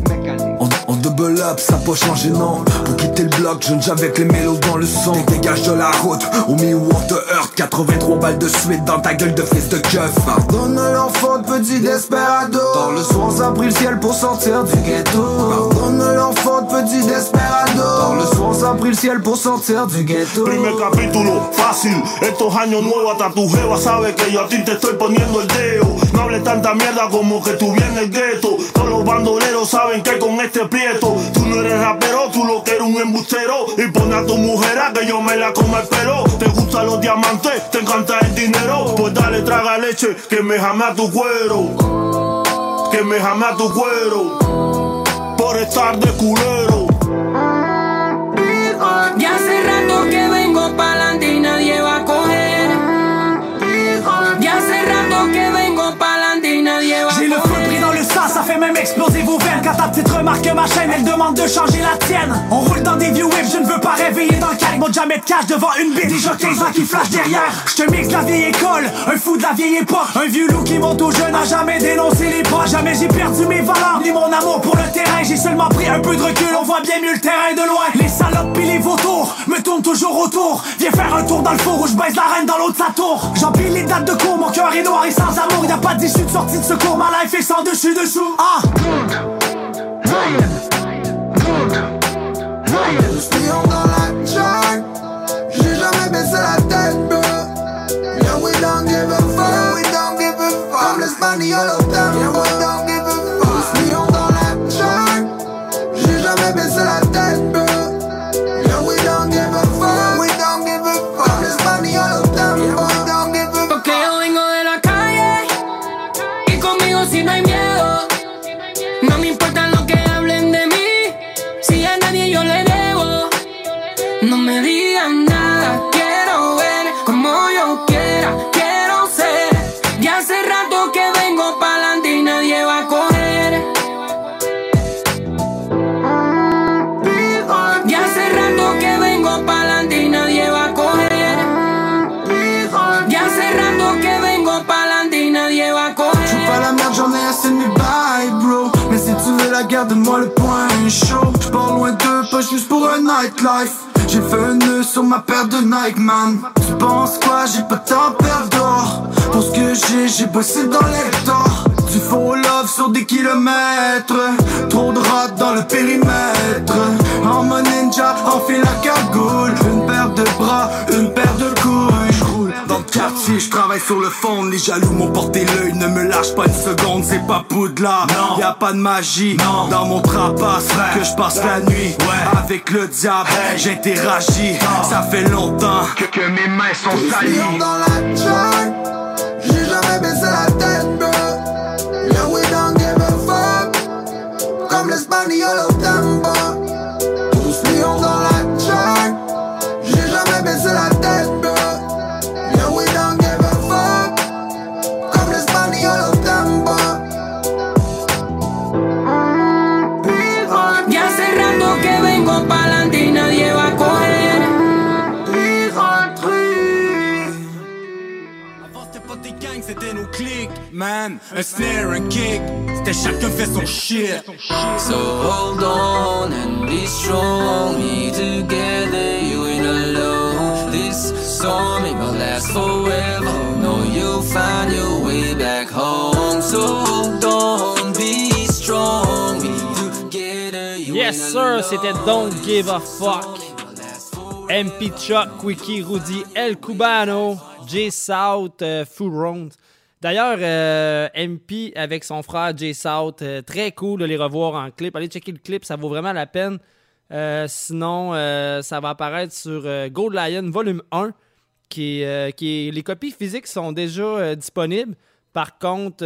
On, double up, ça peut changer, non. Pour quitter le bloc, jeune avec les mélos dans le son. Dégage de la route, au milieu on te heurte. 83 balles de suite dans ta gueule de fils de keuf. Pardonne l'enfant de petit desperado. Dans le soir, ça pris le ciel pour sortir du ghetto. Pardonne l'enfant petit desperado. Dans le soir, ça a pris le ciel pour sortir du ghetto.
Primer capítulo, fácil. Estos años nuevos hasta tu jeva sabe que yo a ti te estoy poniendo el dedo. No hables tanta mierda como que tú vienes el gueto. Todos los bandoleros saben que con este prieto tú no eres rapero, tú lo que eres un embustero. Y pone a tu mujer a que yo me la coma el pelo. Te gustan los diamantes, te encanta el dinero. Pues dale, traga leche, que me jame a tu cuero. Que me jame a tu cuero. Por estar de culero.
Titre remarque ma chaîne, elle demande de changer la tienne. On roule dans des vieux whips, je ne veux pas réveiller dans le calme. Mon jamais de cash devant une bite. Déjà 15 ans qui flash derrière. Je te mixe la vieille école, un fou de la vieille époque. Un vieux loup qui monte au jeu n'a jamais dénoncé les pas. Jamais j'ai perdu mes valeurs, ni mon amour pour le terrain. J'ai seulement pris un peu de recul, on voit bien mieux le terrain de loin. Les salopes pis les vautours me tournent toujours autour. Viens faire un tour dans le four où je baisse la reine dans l'autre sa tour. J'empile les dates de cours, mon cœur est noir et pas d'issue de sortie de secours, ma life est sans dessus dessous. Ah!
Chaud. J'pars loin d'eux, pas juste pour un nightlife. J'ai fait un nœud sur ma paire de Nike, man. Tu penses quoi, j'ai pas de temps perdre d'or. Pour ce que j'ai, j'ai bossé dans l'hectare. Du faux love sur des kilomètres. Trop de rats dans le périmètre. En mode ninja, enfile la cagoule. Une paire de bras, une paire de couilles. Quartier, je travaille sur le fond. Les jaloux m'ont porté l'œil, ne me lâche pas une seconde. C'est pas poudlard, y a pas de magie. Dans mon trapace, que je passe la nuit. Avec le diable, j'interagis. Ça fait longtemps que, que mes mains sont salies. dans la jungle, j'ai jamais baissé la
Man, un snare, un kick. C'était chacun fait son shit.
So hold on and be strong. We together, you ain't alone. This storm ain't gonna last forever. No, you'll find your way back home. So hold on, be strong. We together, you
Yes, sir, c'était Don't Give a Fuck. MP Chuck, Quickie, Rudy, El Cubano, J South, euh, Food Round. D'ailleurs, euh, MP avec son frère J South, euh, très cool de les revoir en clip. Allez checker le clip, ça vaut vraiment la peine. Euh, sinon, ça va apparaître sur Gold Lion Volume 1, qui, est, les copies physiques sont déjà disponibles. Par contre,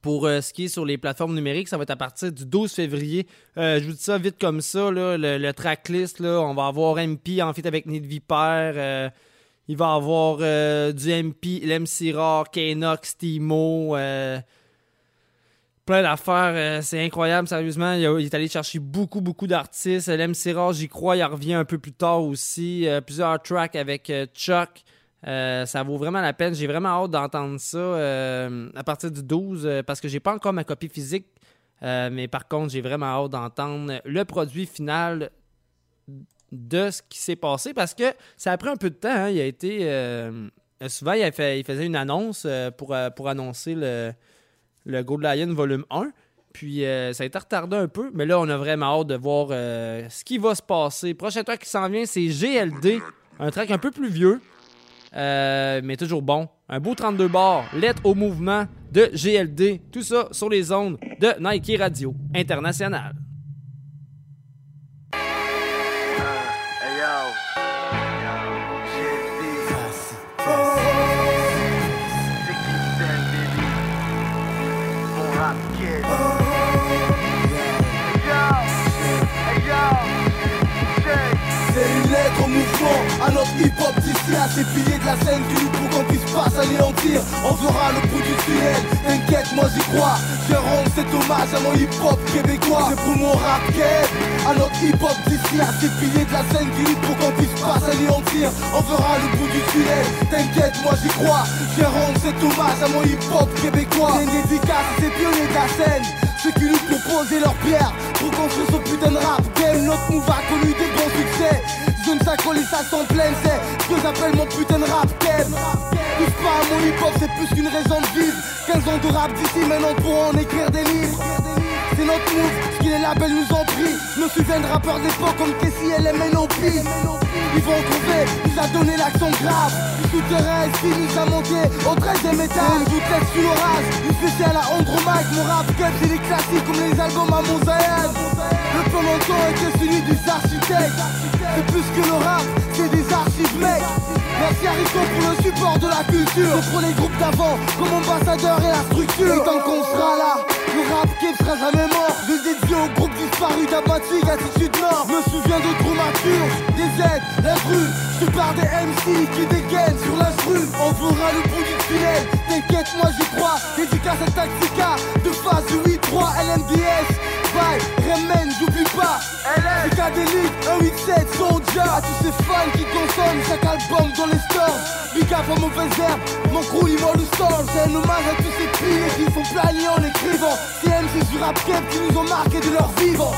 pour ce qui est sur les plateformes numériques, ça va être à partir du 12 février. Je vous dis ça vite comme ça, le, tracklist, on va avoir MP en fait avec Nid Viper. Il va avoir euh, du MP, l'MC Rare, Kenox, Timo. euh, plein d'affaires. euh, c'est incroyable, sérieusement. Il, est allé chercher beaucoup, beaucoup d'artistes. L'MC Rare, j'y crois, il revient un peu plus tard aussi. Plusieurs tracks avec Chuck. Ça vaut vraiment la peine. J'ai vraiment hâte d'entendre ça à partir du 12 euh, parce que j'ai pas encore ma copie physique. Mais par contre, j'ai vraiment hâte d'entendre le produit final de ce qui s'est passé parce que ça a pris un peu de temps. hein. Il a été. euh, souvent, il, faisait une annonce euh, pour, euh, pour annoncer le, le Gold Lion volume 1. Puis ça a été retardé un peu, mais là, on a vraiment hâte de voir ce qui va se passer. Prochain track qui s'en vient, c'est GLD, un track un peu plus vieux, mais toujours bon. Un beau 32 bars, lettre au mouvement de GLD. Tout ça sur les ondes de Nike Radio International.
À notre hip-hop d'ici à ces de la scène qui lutte pour qu'on puisse pas s'anéantir On verra le bout du tunnel, t'inquiète moi j'y crois. Je rends cet hommage à mon hip-hop québécois. C'est pour mon rap à notre hip-hop d'ici à ces de la scène qui lutte pour qu'on puisse pas s'anéantir On verra le bout du tunnel, t'inquiète moi j'y crois. Je rends cet hommage à mon hip-hop québécois. Une dédicace à ces pionniers de la scène. Ceux qui pour poser leur pierre. Pour construire ce putain de rap. Game Notre move a connu des bons succès? Colle et ça s'en pleine C'est ce que j'appelle mon putain de rap game Touche pas à mon hip hop c'est plus qu'une raison de vivre. 15 ans de rap d'ici maintenant pour en écrire des livres c'est notre move, ce qui les labels nous ont pris. Me souviens de rappeurs d'époque comme Casey et les MNOP Ils vont trouver, nous a donné l'accent grave. Du souterrain, qui nous a monté au 13 étage. Nous texte sous l'orage, une spécial à Andro Mike. Mon rap cut c'est des classiques comme les albums à Mosaïen Le plan longtemps était celui des architectes. C'est plus que le rap, c'est des archives mec Merci à Rico pour le support de la culture. Pour les groupes d'avant, comme ambassadeur et la structure. Et tant qu'on sera là, le rap qui sera jamais mort. Je dédié au groupe disparu d'Abatique, attitude Me souviens de Dramaturge, des aides, la rue. Je parle des MC qui dégainent sur la rue. On verra le bout du tunnel, t'inquiète moi j'y crois. Dédicace à Taxica, de phase 8-3 LMDS Bye, Remen, j'oublie pas. Psychadélique, 187, Soldier À tous ces fans qui consomment chaque album dans les stores. Big up à mauvaise herbe, mon crew Immortal Storm C'est un hommage à tous ces piliers qui font planer en écrivant. Ces MC du rap qui nous ont marqué de leur vivant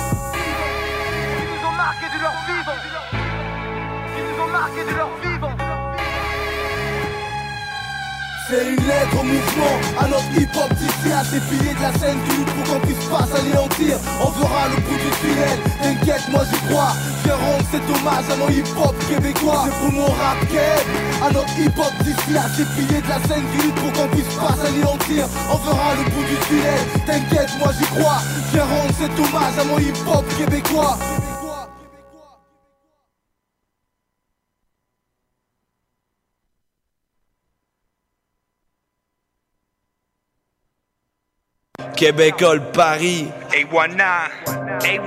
c'est une lettre au mouvement, à notre hip-hop d'ici à ces de la scène qui pour qu'on puisse pas s'anéantir On verra le bout du tunnel, t'inquiète moi j'y crois. Je rends cet hommage à mon hip-hop québécois. C'est pour mon rap à notre hip-hop d'ici à ces de la scène qui pour qu'on puisse pas s'anéantir On verra le bout du tunnel, t'inquiète moi j'y crois. Je rends cet hommage à mon hip-hop québécois
Québécois, Paris.
A19, AY,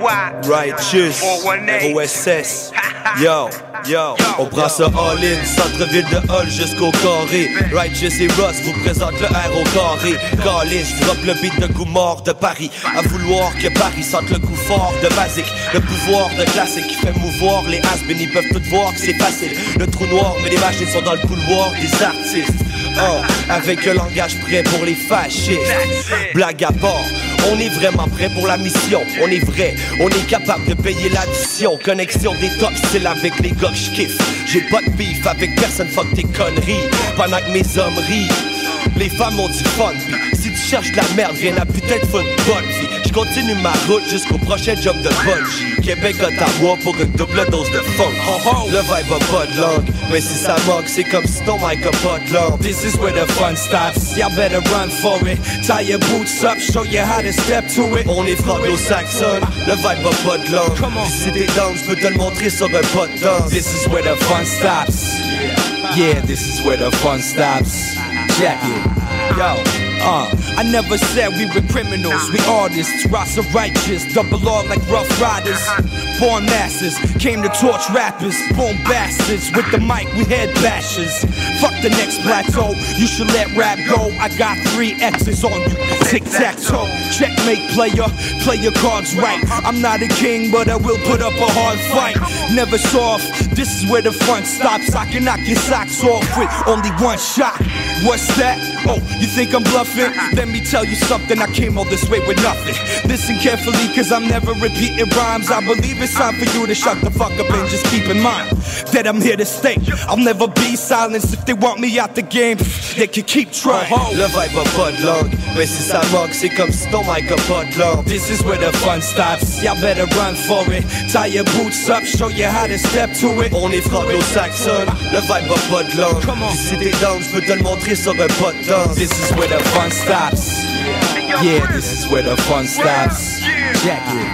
Righteous,
418.
OSS. Yo, yo, on prend ça all-in, centre-ville de Hall jusqu'au carré. Righteous et Ross vous présentent le R au carré. Callis, drop le beat de goût mort de Paris. À vouloir que Paris sente le coup fort de basique. Le pouvoir de classique qui fait mouvoir les has ils peuvent tout voir que c'est facile. Le trou noir, mais les machines sont dans le couloir des artistes. Oh, avec un langage prêt pour les fascistes. Blague à part, on est vraiment prêt pour la mission. On est vrai, on est capable de payer l'addition. Connexion des top styles avec les gars que j'kiffe. J'ai pas de beef avec personne, fuck tes conneries. Pendant que mes hommes rient. Les femmes ont du fun, si tu cherches de la merde, viens à putain de bonne vie. Je continue ma route jusqu'au prochain job de bungee. Québec, Ottawa pour une double dose de funk. Le vibe a pas de langue, mais si ça manque, c'est comme si ton mic a pas de langue.
This is where the fun stops. Y'all better run for it. Tie your boots up, show you how to step to it.
On est franco-saxonne, le vibe a pas de langue. Si t'es down, je peux te le montrer sur un pas de danse.
This is where the fun stops. Yeah, this is where the fun stops. Check it. Yo. Uh, I never said we were criminals, we artists, rocks righteous, double R like rough riders. Born masses, came to torch rappers, born bastards, with the mic we head bashers. Fuck the next plateau, you should let rap go. I got three X's on you, tic tac toe. Checkmate player, play your cards right. I'm not a king, but I will put up a hard fight. Never soft, this is where the front stops. I can knock your socks off with only one shot. What's that? Oh, you think I'm bluffing? Let me tell you something, I came all this way with nothing. Listen carefully, cause I'm never repeating rhymes. I believe it's time for you to shut the fuck up and just keep in mind that I'm here to stay. I'll never be silenced if they want me out the game. They can keep trying. Oh, oh.
Le vibe a langue, mais si ça manque, c'est comme si ton mic a pas.
This is where the fun stops. Y'all better run for it. Tie your boots up, show you how to step to it.
On est franco-saxonne, le vibe a pas de langue. Pis si t'es down, je peux te le montrer sur un danse.
This is where the fun stops. Yeah, this is where the fun stops. It.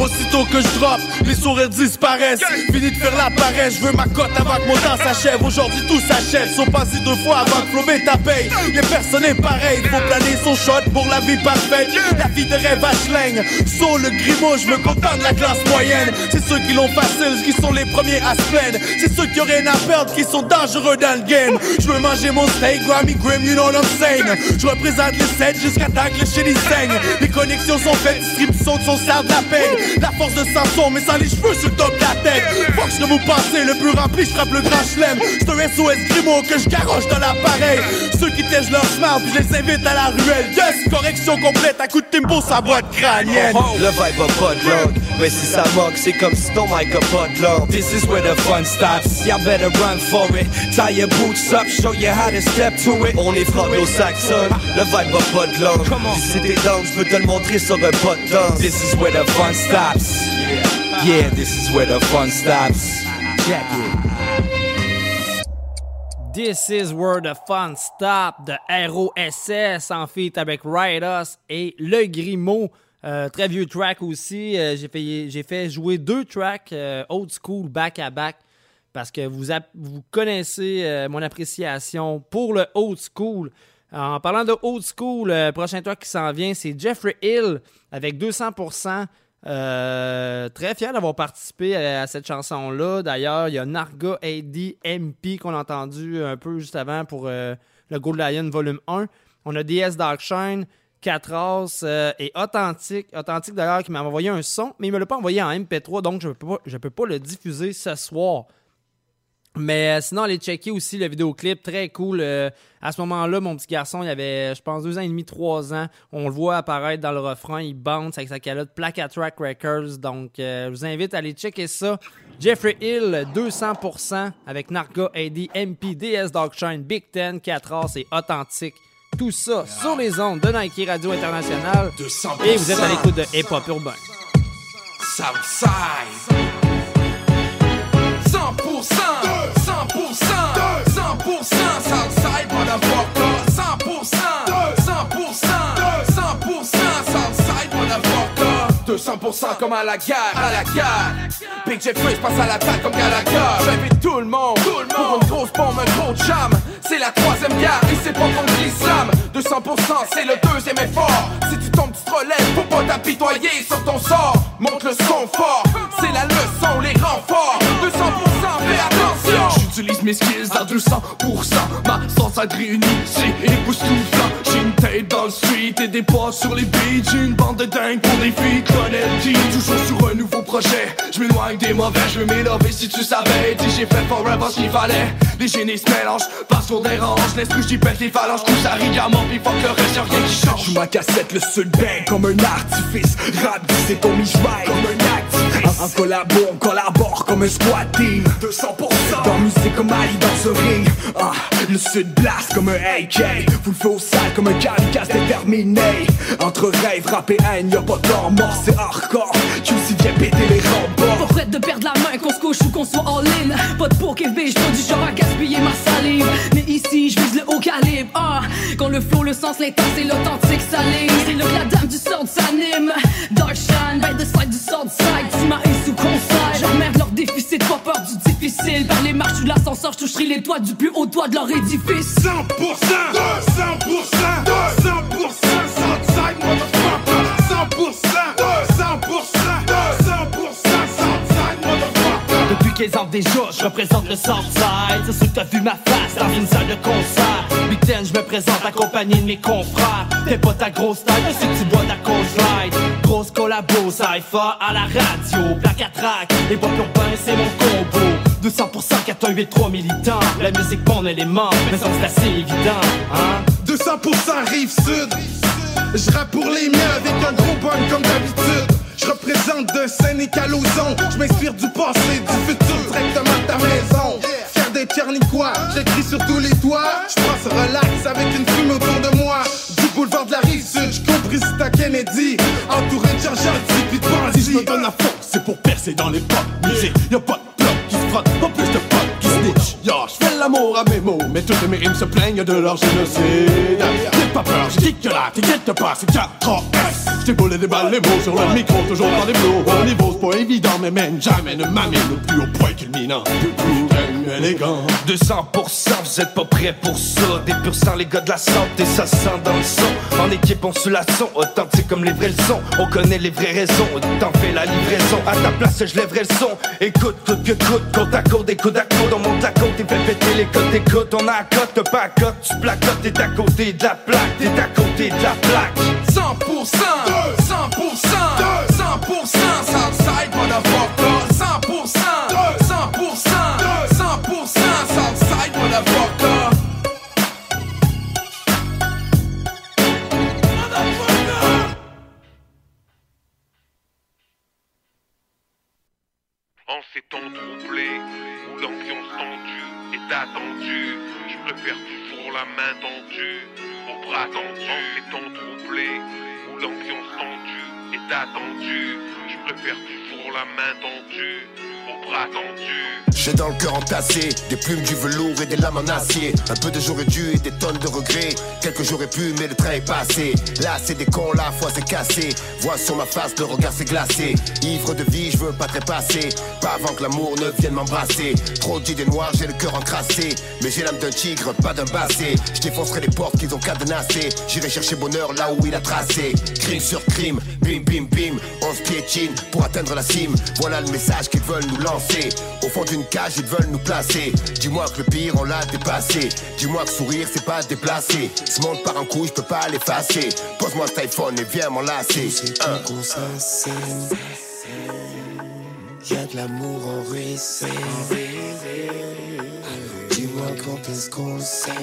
Aussitôt que je drop, les sourires disparaissent. Fini de faire la paresse, je veux ma cote avant que mon temps s'achève. Aujourd'hui tout s'achève, sont passés deux fois avant que Flobé ta paye. Y'a personne est pareil, faut planer son shot pour la vie parfaite. La vie de rêve à schling. Sur le grimo, je me contente de la classe moyenne. C'est ceux qui l'ont facile, qui sont les premiers à se plaindre. C'est ceux qui ont rien à perdre, qui sont dangereux dans le game. Je veux manger mon steak, Grammy Grim, you know what I'm saying. Je représente les 7 jusqu'à temps que le saigne. Les connexions sont faites, distribution de son sale de la peine. La force de Samson, mais sans les cheveux sur le top de la tête. Faut que je vous passer, le plus rempli, je frappe le grand chelem. C'est un SOS Grimo que je garoche dans l'appareil. Ceux qui tèchent leur puis je les invite à la ruelle. Yes, correction complète, à coup de timbo, sa boîte crânienne.
Le vibe a pas de langue, mais si ça manque, c'est comme si ton mic a pas de langue. This is where the fun stops, y'all better run for it. Tie your boots up, show you how to step to it. On est franco-saxon, le vibe a pas de langue. Si t'es down, je peux te le montrer sur un pas de. This is where the fun stops. Yeah, this is where the fun stops.
This is where the fun stop de ROSS en feat avec Ride Us et Le Grimaud. Euh, très vieux track aussi. Euh, j'ai, fait, jouer deux tracks euh, old school back à back parce que vous, vous connaissez mon appréciation pour le old school. En parlant de old school, le prochain track qui s'en vient, c'est Jeffrey Hill avec 200%. Euh, très fier d'avoir participé à, cette chanson-là. D'ailleurs, il y a Narga AD MP qu'on a entendu un peu juste avant pour euh, le Gold Lion Volume 1. On a DS Darkshine, 4 As euh, et Authentique. Authentique d'ailleurs qui m'a envoyé un son, mais il me l'a pas envoyé en MP3, donc je ne peux pas le diffuser ce soir. Mais euh, sinon, allez checker aussi le vidéoclip, très cool. Euh, à ce moment-là, mon petit garçon, il avait, je pense, deux ans et demi, trois ans. On le voit apparaître dans le refrain, il bounce avec sa calotte Placa Track Records. Donc, euh, je vous invite à aller checker ça. Jeffrey Hill, 200% avec Narga AD, MP, DS Dogshine, Big Ten, 4 As et Authentique. Tout ça sur les ondes de Nike Radio International. Et vous êtes à l'écoute de Hip Hop.
Southside 100% Southside motherfucker 100% comme à la gare, à la gare. Big Jet passe à l'attaque comme Gallagher. J'invite tout le monde, tout le monde. Pour une grosse bombe, un gros jam. C'est la troisième gare et c'est pas contre l'islam. 200% c'est le deuxième effort. Si tu tombes, tu te relèves pour pas t'apitoyer sur ton sort. Monte le son fort, c'est la leçon, les renforts. 200% fais attention.
J'utilise mes skills à 200%. Ma sensate réunie, c'est époustouflant. J'ai une tête dans le street et des pas sur les beats. J'ai une bande de dingue pour des filles connectées Toujours sur un nouveau projet. Je m'éloigne des mauvais, je veux m'élever si tu savais Dis j'ai fait forever ce qu'il fallait. Les génies se mélangent, parce qu'on dérange L'esprit j'y pète les phalanges, couche à rigamment Puis fuck le reste, y'a rien qui change. Joue ma cassette, le seul bang comme un artifice. Rap, c'est ton miche comme un activiste En collabo, on collabore comme un squad team. 200% Dans musique comme Ali dans ce ring. Ah, Le sud blast comme un AK Vous le faites au sale comme un kamikaze déterminé. Entre rêve, rap et haine, y'a pas de mort C'est hardcore, QC vient péter les remports
pas prête de perdre la main, qu'on se couche ou qu'on soit all-in. Pas de pour bitch, pas du genre à gaspiller ma salive. Mais ici, je vise le haut calibre. Ah, quand le flow, le sens, l'intense et l'authentique s'aligne. C'est là que du sort s'anime. Dark shine, by the side du sort side. Tu m'as sous. J'emmerde leur déficit, pas peur du difficile. Par les marches ou l'ascenseur, je toucherai les toits du plus haut toit de leur édifice.
100%, de Sound Side, what the fuck, 100% de Sound
Sound Sound Side. présente déjà, je représente le Southside. C'est sûr que t'as vu ma face dans une salle de concert. Weekend, je me présente accompagné de mes confrères. T'es pas ta grosse taille, mais c'est que tu bois de la light Grosse collabo, cypher à la radio. Plaque à track, les bois urbains, c'est mon combo. 200% 4183 militants. La musique, mon élément, mais ça c'est assez évident, hein.
200% rive sud. Je rappe pour les miens avec un gros bun comme d'habitude. Je représente de scène et Je m'inspire du passé, du futur directement ta maison. Fier d'être Pierre-Nicois, j'écris sur tous les toits. Je passe relax avec une fumée autour de moi. Du boulevard de la rive sud, je compris à Kennedy. Entouré de Gentil puis de Si je me donne à fond, c'est pour percer dans les pop musique Y'a pas de bloc qui se frotte, pas plus de qui snitch Yo, je fais l'amour à mes mots, mais
toutes mes rimes se plaignent de leur génocide. N'aie pas peur, je dis que là, t'inquiète pas, c'est 4 S J'ai boulé des balles, les mots sur le micro, toujours dans les flots Au niveau, c'est pas évident, mais même jamais ne m'amène plus haut point culminant. Le plus élégant.
200%, vous êtes pas prêts pour ça. Des purs sang, les gars de la santé, ça sent dans le son. En équipe, on sous la son, authentique comme les vrais leçons. On connaît les vraies raisons, t'en fais la livraison. À ta place, je lèverai le son. Écoute, coûte que coûte, côte à côte, des à coude La et fait péter les côtes Écoute, on a t'as pas à côte Tu placotes, t'es à côté de la plaque T'es à côté de la plaque.
100% 100% 100%
main tendue.
Dans le cœur entassé des plumes, du velours et des lames en acier. Un peu de j'aurais dû et des tonnes de regrets. Quelques j'aurais pu, mais le train est passé. Là, c'est des cons, la foi c'est cassé. Vois sur ma face, le regard s'est glacé. Ivre de vie, je veux pas trépasser. Pas avant que l'amour ne vienne m'embrasser. Trop d'idées noires, j'ai le cœur encrassé. Mais j'ai l'âme d'un tigre, pas d'un bassé. Je défoncerai les portes qu'ils ont cadenassées. J'irai chercher bonheur là où il a tracé. Crime sur crime, bim bim bim. On se piétine pour atteindre la cime. Voilà le message qu'ils veulent nous lancer. Au fond d'une cage, ils veulent nous placer. Dis-moi que le pire, on l'a dépassé. Dis-moi que sourire, c'est pas déplacé. Ce monde part en couille, je peux pas l'effacer. Pose-moi cet iPhone et viens m'enlacer. Un.
s'assène. Y'a de l'amour en ruisseau. Dis-moi quand est-ce qu'on s'aime.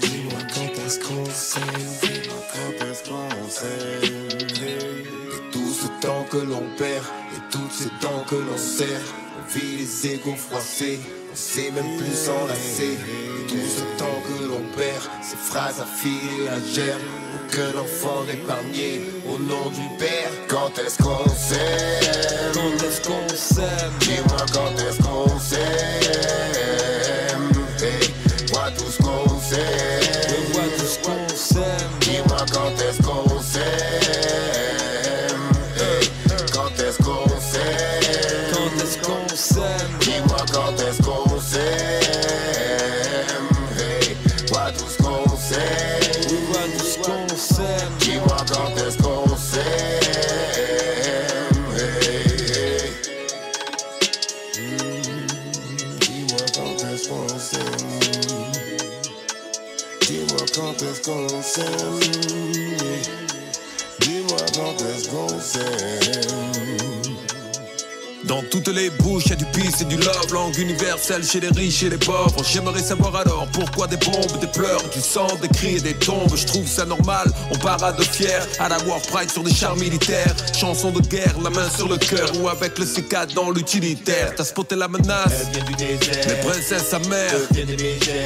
Dis-moi quand est-ce qu'on s'aime. Dis-moi quand est-ce qu'on s'aime. Et tout ce temps que l'on perd, toutes ces dents que l'on serre, on vit les égaux froissés. On sait même plus s'enlacer. Et tout ce temps que l'on perd, ces phrases à filer la gerbe. Aucun enfant épargné au nom du Père.
Quand est-ce qu'on s'aime?
Quand est-ce qu'on s'aime?
Dis-moi quand est-ce qu'on s'aime?
Dans toutes les bouches, y a du peace et du love, langue universelle chez les riches et les pauvres. J'aimerais savoir alors pourquoi des bombes, des pleurs, du sang, des cris et des tombes. Je trouve ça normal, on parade fier à la War Pride sur des chars militaires. Chanson de guerre, la main sur le cœur ou avec le C4 dans l'utilitaire. T'as spoté la menace, les princesses sa mère.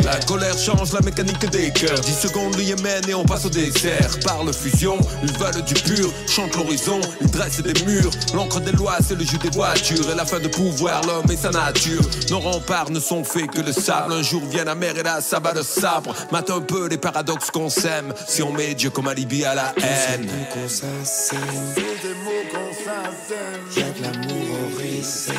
La colère change la mécanique des cœurs. 10 secondes le Yémen et on passe au dessert. Parle fusion, ils veulent du pur. Chante l'horizon, ils dressent des murs. L'encre des lois, c'est le jus des voitures. La fin de pouvoir, l'homme et sa nature. Nos remparts ne sont faits que de sable. Un jour vient la mer et la sabbat de sabre. Mate un peu les paradoxes qu'on sème. Si on met Dieu comme alibi à la haine.
qu'on s'assène Y'a de l'amour en ruisseau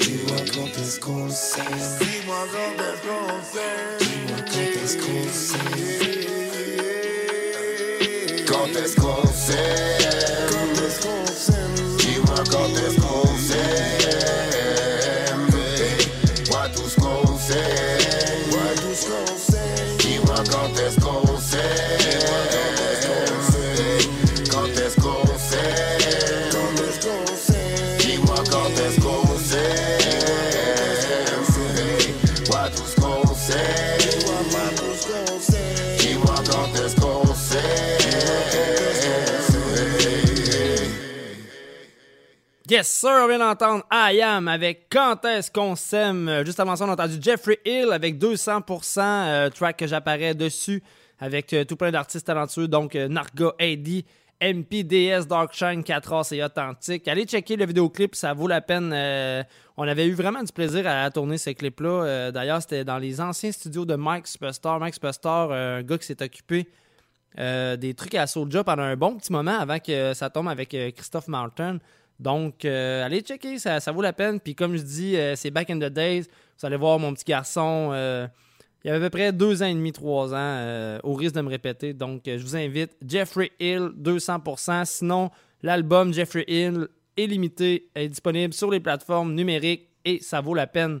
Dis-moi quand est-ce qu'on s'aime Dis-moi quand est-ce qu'on s'aime
Dis-moi quand est-ce qu'on s'aime Quand est-ce qu'on s'aime?
Yes, sir, on vient d'entendre I Am avec Quand est-ce qu'on s'aime? Euh, Juste avant ça, on a entendu Jeffrey Hill avec 200%, euh, track que j'apparais dessus avec euh, tout plein d'artistes talentueux, donc euh, Narga, Eddie,
MPDS Darkshine 4A, c'est authentique. Allez checker le vidéoclip, ça vaut la peine. On avait eu vraiment du plaisir à, tourner ces clips-là. D'ailleurs, c'était dans les anciens studios de Mike Superstar. Mike Superstar, un gars qui s'est occupé des trucs à Soulja pendant un bon petit moment avant que ça tombe avec Christophe Martin. Donc, allez checker, ça, vaut la peine. Puis comme je dis, c'est Back in the Days. Vous allez voir mon petit garçon il y avait à peu près deux ans et demi, trois ans, euh, au risque de me répéter. Donc, euh, je vous invite. Jeffrey Hill, 200%. Sinon, l'album Jeffrey Hill est limité, est disponible sur les plateformes numériques et ça vaut la peine.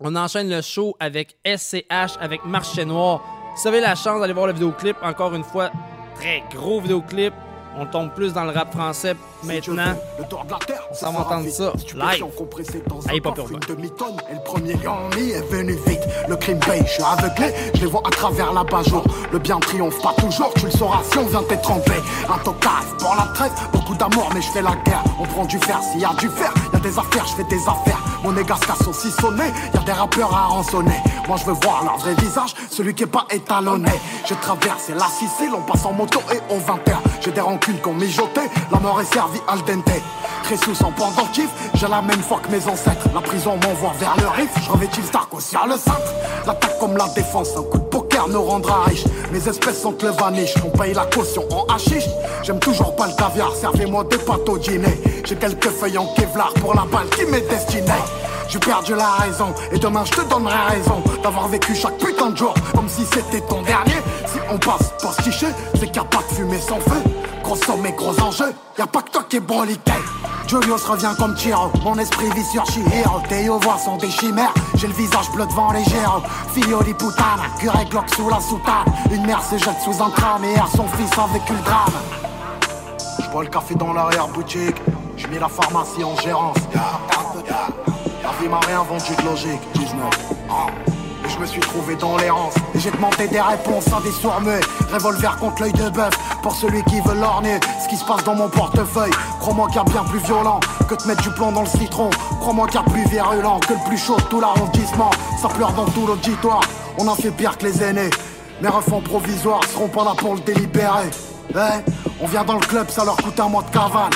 On enchaîne le show avec SCH, avec Marché Noir. Si vous avez la chance d'aller voir le vidéoclip, encore une fois, très gros vidéoclip. On tombe plus dans le rap français maintenant. Le tour de la terre, on va entendre ça live. Allez, pas peur. demi-tonne et le premier lion est venu vite. Le crime paye, je suis aveuglé, je les vois à travers la jour Le bien triomphe pas toujours, tu le sauras si on vient t'étromper. Un tocard pour la traite, beaucoup d'amour, mais je fais la guerre. On prend du fer, s'il y a du fer, y a des affaires, je fais des affaires. Mon égard casse aussi sonné, y a des rappeurs à rançonner. Moi je veux voir leur vrai visage, celui qui est pas étalonné. Je traverse la Sicile, on passe en moto et on 20 J'ai des qu'on mijoté, la mort est servie al dente. Très sous pendentif, j'ai la même foi que mes ancêtres. La prison m'envoie vers le riff, je revêtis le aussi le centre. L'attaque comme la défense, un coup de poker nous rendra riche. Mes espèces sont le vaniche, on paye la caution en hachiche. J'aime toujours pas le caviar, servez-moi des pâtes au dîner. J'ai quelques feuilles en Kevlar pour la balle qui m'est destinée. J'ai perdu la raison et demain je te donnerai raison d'avoir vécu chaque putain de jour comme si c'était ton dernier. Si on passe pour se c'est qu'il a pas de fumée sans feu. Gros somme et gros enjeux, y a pas que toi qui est broliqué. Julius revient comme Tiro, mon esprit vit sur Shihiro Tes voix sont des chimères, j'ai le visage bleu devant les géros. Filio di putana, curé Glock sous la soutane. Une mère se jette sous un tram et erre son fils a vécu le drame J'bois le café dans l'arrière-boutique, j'mets la pharmacie en gérance. La vie m'a rien vendu de logique, 19. Et je me suis trouvé dans l'errance Et j'ai demandé des réponses à des sourds Revolver contre l'œil de bœuf Pour celui qui veut l'orner Ce qui se passe dans mon portefeuille. Crois-moi qu'il y a bien plus violent Que de mettre du plomb dans le citron. Crois-moi qu'il y a plus virulent Que le plus chaud de tout l'arrondissement. Ça pleure dans tout l'auditoire. On a fait pire que les aînés. Mes refs provisoires seront pas là pour le délibérer. Eh, on vient dans le club, ça leur coûte un mois de cavale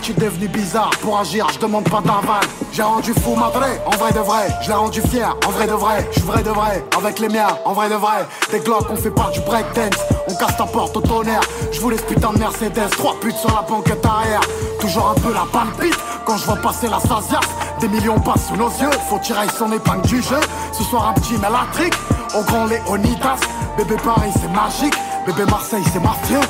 tu devenu bizarre pour agir, je demande pas d'aval. J'ai rendu fou ma vraie, en vrai de vrai. Je rendu fier, en vrai de vrai. Je vrai de vrai, avec les miens, en vrai de vrai. Des glocks, on fait pas du breakdance. On casse ta porte au tonnerre. Je vous laisse putain de Mercedes, trois putes sur la banquette arrière. Toujours un peu la palpite quand je vois passer la Sasia. Des millions passent sous nos yeux, faut tirer son épingle du jeu. Ce soir un petit mélatrique, au grand Léonidas. Bébé Paris c'est magique, bébé Marseille c'est mafieux.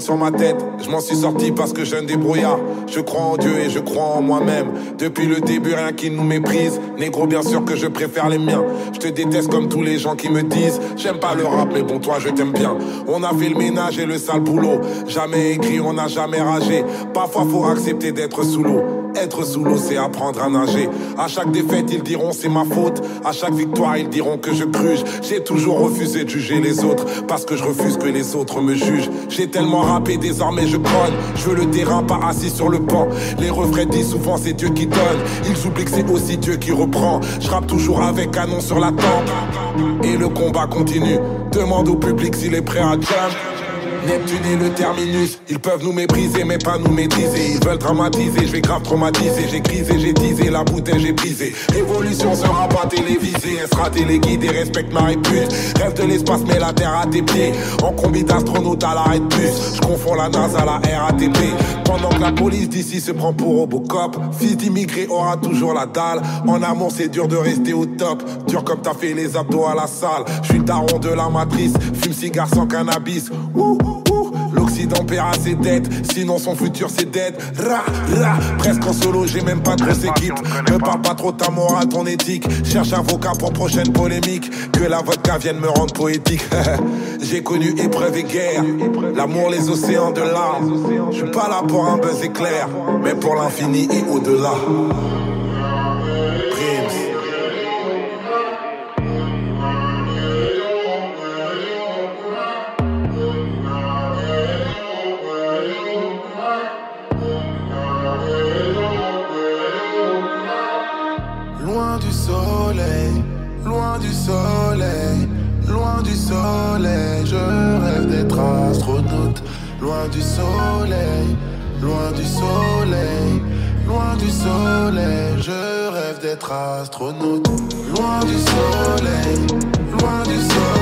Sur ma tête. Je m'en suis sorti parce que j'ai un débrouillard. Je crois en Dieu et je crois en moi-même. Depuis le début, rien qui nous méprise. Négro, bien sûr que je préfère les miens. Je te déteste comme tous les gens qui me disent J'aime pas le rap, mais bon, toi, je t'aime bien. On a fait le ménage et le sale boulot. Jamais écrit, on n'a jamais ragé. Parfois, faut accepter d'être sous l'eau. Être sous l'eau, c'est apprendre à nager. À chaque défaite, ils diront c'est ma faute. À chaque victoire, ils diront que je cruche. J'ai toujours refusé de juger les autres parce que je refuse que les autres me jugent. J'ai tellement rappé, désormais je prône. Je veux le terrain, pas assis sur le banc. Les refrains disent souvent c'est Dieu qui donne. Ils oublient que c'est aussi Dieu qui reprend. Je rappe toujours avec canon sur la tempe. Et le combat continue. Demande au public s'il est prêt à jump. Neptune et le terminus, ils peuvent nous mépriser mais pas nous maîtriser. Ils veulent dramatiser, je vais grave traumatiser. J'ai grisé, j'ai teasé, la bouteille j'ai brisé. Révolution sera pas télévisée, elle sera téléguidée, respecte ma répute. Rêve de l'espace, mais la terre à tes pieds. En combi d'astronaute à l'arrêt de bus, je confonds la NASA à la RATP. Pendant que la police d'ici se prend pour Robocop, fils d'immigré aura toujours la dalle. En amont, c'est dur de rester au top. Dur comme t'as fait les abdos à la salle. Je suis daron de la matrice, fume cigare sans cannabis. L'Occident paiera ses dettes, sinon son futur c'est dead. Ra, ra, presque en solo, j'ai même pas de grosse équipe. Ne parle pas trop ta morale, ton éthique. Cherche avocat pour prochaine polémique. Que la vodka vienne me rendre poétique. j'ai connu épreuve et guerre. L'amour, les océans de larmes. Je suis pas là pour un buzz éclair, mais pour l'infini et au-delà.
Loin du soleil, loin du soleil, loin du soleil, je rêve d'être astronaute. Loin du soleil, loin du soleil,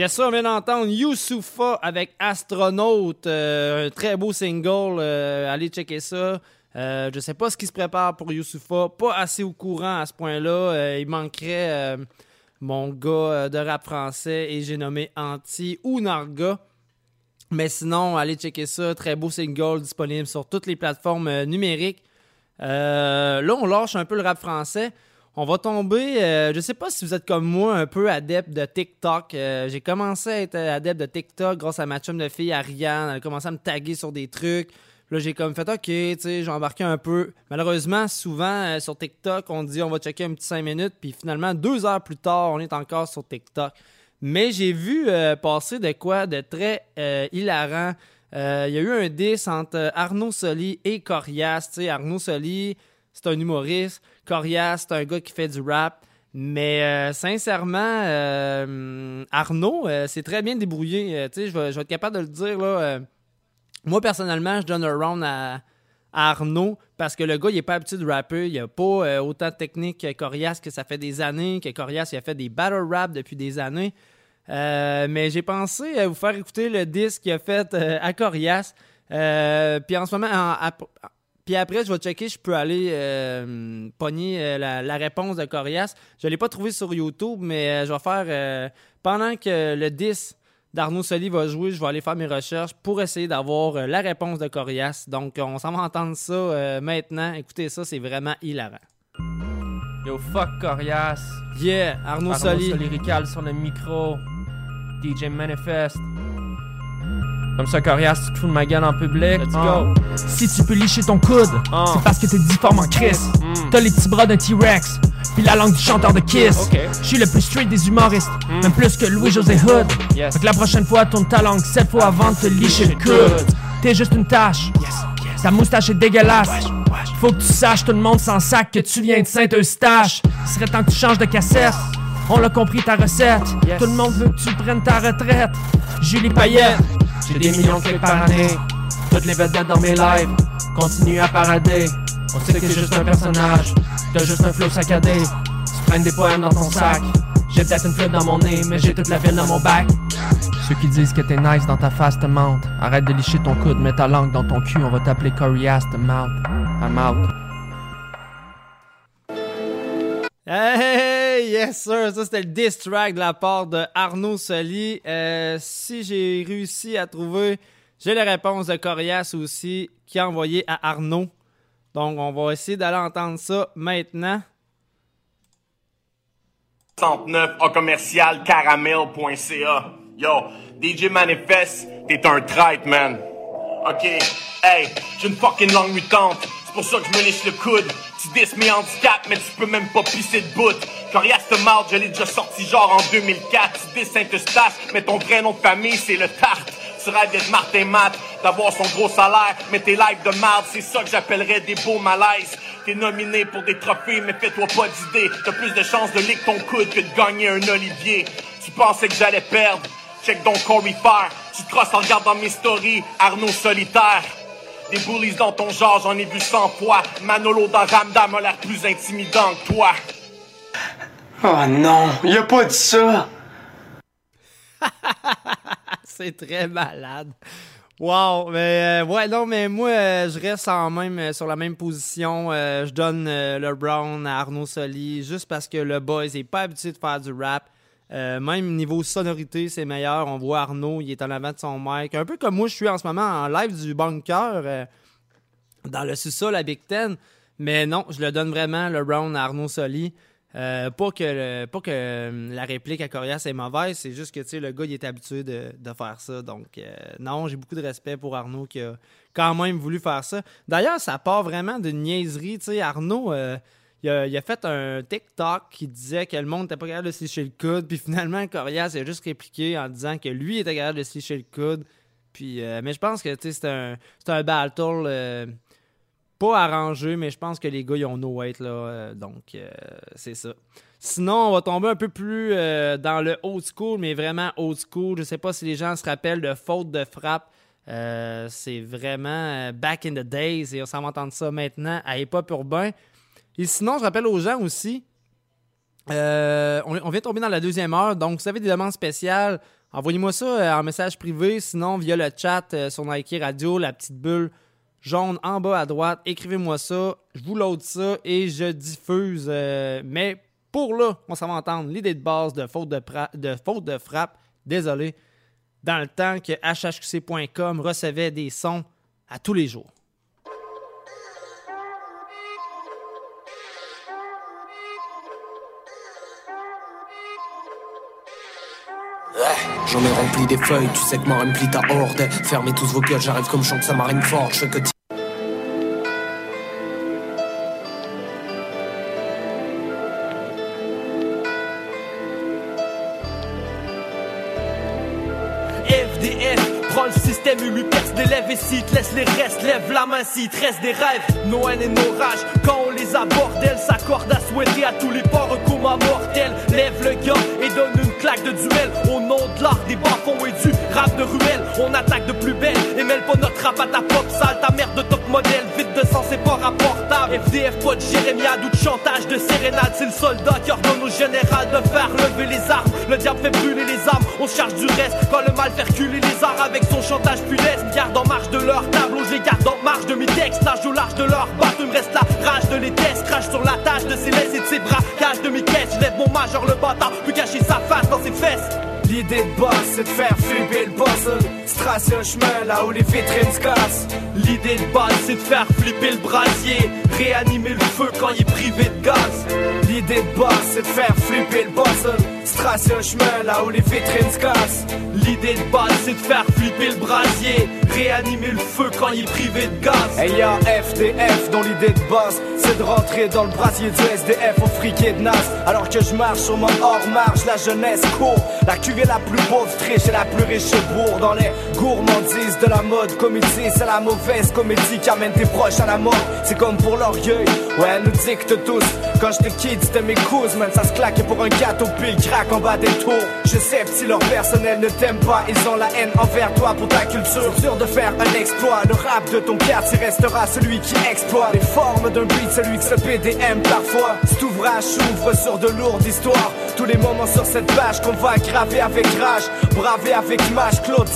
Yes, ça, on vient d'entendre Youssoufa avec Astronaute. euh, un très beau single. euh, allez checker ça. Euh, je sais pas ce qui se prépare pour Youssoufa. Pas assez au courant à ce point-là. Euh, il manquerait mon gars de rap français et j'ai nommé Anti ou Narga. Mais sinon, allez checker ça. Très beau single disponible sur toutes les plateformes numériques. Là, on lâche un peu le rap français. On va tomber, euh, je sais pas si vous êtes comme moi, un peu adepte de TikTok. Euh, j'ai commencé à être adepte de TikTok grâce à ma chum de fille Ariane. Elle a commencé à me taguer sur des trucs. Là, j'ai comme fait OK, tu j'ai embarqué un peu. Malheureusement, souvent euh, sur TikTok, on dit on va checker un petit 5 minutes, puis finalement, deux heures plus tard, on est encore sur TikTok. Mais j'ai vu euh, passer de quoi de très hilarant. Il y a eu un 10 entre Arnaud Soli et Corias. Arnaud Soli, c'est un humoriste. Corias, c'est un gars qui fait du rap. Mais euh, sincèrement, euh, Arnaud euh, c'est très bien débrouillé. Je vais, être capable de le dire. Là, moi, personnellement, je donne un round à, Arnaud parce que le gars, il n'est pas habitué de rapper. Il n'a pas autant de technique que Corias, que ça fait des années, que Corias, il a fait des battle rap depuis des années. Mais j'ai pensé à vous faire écouter le disque qu'il a fait à Corias. Puis en ce moment, en- puis après, je vais checker, je peux aller euh, pogner euh, la, la réponse de Corias. Je ne l'ai pas trouvé sur YouTube, mais euh, je vais faire. euh, pendant que le 10 d'Arnaud Soli va jouer, je vais aller faire mes recherches pour essayer d'avoir la réponse de Corias. Donc, on s'en va entendre ça maintenant. Écoutez ça, c'est vraiment hilarant.
Yo, fuck Corias.
Yeah, Arnaud Soli.
lyrical sur le micro. DJ Manifest. Comme ça, Corias, tu te fous de ma gueule en public. Let's
go.
Si tu peux licher ton coude, c'est parce que t'es difforme en Chris. T'as les petits bras d'un T-Rex, puis la langue du chanteur de Kiss. Je suis le plus straight des humoristes, même plus que Louis-José Hood. Fait que la prochaine fois, tourne ta langue sept fois avant de te licher le coude. T'es juste une tâche. Ta moustache est dégueulasse. Faut que tu saches, tout le monde s'en sac que tu viens de Saint-Eustache. Il serait temps que tu changes de cassette. On l'a compris ta recette. Tout le monde veut que tu prennes ta retraite. Julie Payette. J'ai des millions de clics par année. Toutes les vedettes dans mes lives.
continue à parader. On sait que t'es juste un personnage, t'as juste un flow saccadé. Tu traînes des poèmes dans ton sac. J'ai peut-être une flûte dans mon nez, mais j'ai toute la ville dans mon bac. Ceux qui disent que t'es nice dans ta face te mentent. Arrête de licher ton coude, mets ta langue dans ton cul, on va t'appeler Corias de mouth. I'm out.
Hey, yes sir, ça c'était le diss track de la part de Arnaud Soli. Euh, si j'ai réussi à trouver, j'ai la réponse de Corias aussi qui a envoyé à Arnaud. Donc on va essayer d'aller entendre ça maintenant.
69 en commercial caramel.ca. Yo, DJ Manifest, t'es un traite, man. Ok, hey, j'ai une fucking langue mutante. C'est pour ça que je me liche le coude. Tu dis mes handicap, mais tu peux même pas pisser de bout. Marde, je l'ai déjà sorti genre en 2004. Tu dis Saint-Eustache, mais ton vrai nom de famille, c'est le Tarte. Tu rêves d'être Martin Matt, d'avoir son gros salaire, mais tes lives de marde, c'est ça que j'appellerais des beaux malaises. T'es nominé pour des trophées, mais fais-toi pas d'idée. T'as plus de chances de lick ton coude que de gagner un Olivier. Tu pensais que j'allais perdre? Check donc Corey Fair. Tu te crosses en regardant mes stories, Arnaud solitaire. Des bullies dans ton genre, j'en ai vu cent fois. Manolo dans Ramdam a l'air plus intimidant que toi.
Oh non, il a pas dit ça.
c'est très malade. Wow, mais euh, ouais, non, mais moi, euh, je reste en même, euh, sur la même position. Euh, je donne euh, le Brown à Arnaud Soli juste parce que le boys est pas habitué de faire du rap. Euh, même niveau sonorité, c'est meilleur. On voit Arnaud, il est en avant de son mic. Un peu comme moi, je suis en ce moment en live du bunker euh, dans le sous-sol à Big Ten. Mais non, je le donne vraiment le round à Arnaud Soli. Euh, pas que, pas que la réplique à Corias est mauvaise, c'est juste que le gars il est habitué de, de faire ça. Donc, non, j'ai beaucoup de respect pour Arnaud qui a quand même voulu faire ça. D'ailleurs, ça part vraiment d'une niaiserie. Arnaud, il, a, fait un TikTok qui disait que le monde n'était pas capable de se licher le coude. Puis finalement, Corias a juste répliqué en disant que lui était capable de se licher le coude. Puis, euh, mais je pense que c'est un, un battle. euh, pas arrangé, mais je pense que les gars, ils ont no weight, là. euh, donc, euh, c'est ça. Sinon, on va tomber un peu plus euh, dans le old school, mais vraiment old school. Je sais pas si les gens se rappellent de faute de frappe. C'est vraiment back in the days et on s'en va entendre ça maintenant à Hip Hop Urbain. Et sinon, je rappelle aux gens aussi, euh, on, on vient tomber dans la deuxième heure, donc vous avez des demandes spéciales, envoyez-moi ça euh, en message privé, sinon via le chat euh, sur Nike Radio, la petite bulle jaune en bas à droite, écrivez-moi ça, je vous load ça et je diffuse. mais pour là, on s'en va entendre l'idée de base de faute de, de faute de frappe, désolé, dans le temps que hhqc.com recevait des sons à tous les jours.
J'en ai rempli des feuilles, tu sais que ma remplit ta horde. Fermez tous vos gueules, j'arrive comme chante sa marine forte. Je fais que
humu, perce des lèvres et si te laisse les restes, lève la main si te reste des rêves. Nos haines et nos rages, quand on les aborde, elles s'accordent à souhaiter à tous les porcs coma mortel. Lève le gars et donne une claque de duel au nom de l'art des bas-fonds et du rap de ruelle. On attaque de plus belle et mêle pas notre rap à ta pop sale, ta merde de top modèle, vide de sang, c'est pas rapportable. FDF, pas de jérémiade ou de chantage de sérénade, c'est le soldat qui ordonne au général de faire lever les armes. Le diable fait brûler les armes, on se charge du reste quand le mal fait reculer les arts avec son chantage funeste. Garde en marche de leur tableau, je garde en marche de mes textes, au large de leur il me reste la rage de les tests, crache sur la tâche de ses laisses et de ses bras, je lève mon majeur le bâtard, plus cacher sa face dans ses fesses.
L'idée de boss, c'est de faire flipper le puzzle. Tracer un chemin là où les vitrines se cassent.
L'idée de base c'est de faire flipper le brasier, réanimer le feu quand il est privé de gaz.
L'idée de boss, c'est de faire flipper le puzzle. Se un chemin là où les vitrines se cassent.
L'idée de base c'est de faire flipper le brasier, réanimer le feu quand il est privé de gaz.
Hey y'a FDF dont l'idée de boss c'est de rentrer dans le brasier du SDF au friquet de nas Alors que je marche sur mon hors marge, la jeunesse court La cuvée la plus pauvre triche et la plus riche bourre Dans les gourmandises de la mode comédie C'est la mauvaise comédie qui amène tes proches à la mort C'est comme pour l'orgueil, ouais elle nous dicte tous Quand je te quitte c'était mes couses man Ça se claque pour un gâteau pile craque en bas des tours Je sais si leur personnel ne t'aime pas Ils ont la haine envers toi pour ta culture Dur de
faire un exploit. Le rap de ton quartier restera celui qui exploite les formes d'un beat, celui que ce PDM parfois. Cet ouvrage s'ouvre sur de lourdes histoires. Tous les moments sur cette page qu'on va graver avec rage, braver avec image. Claude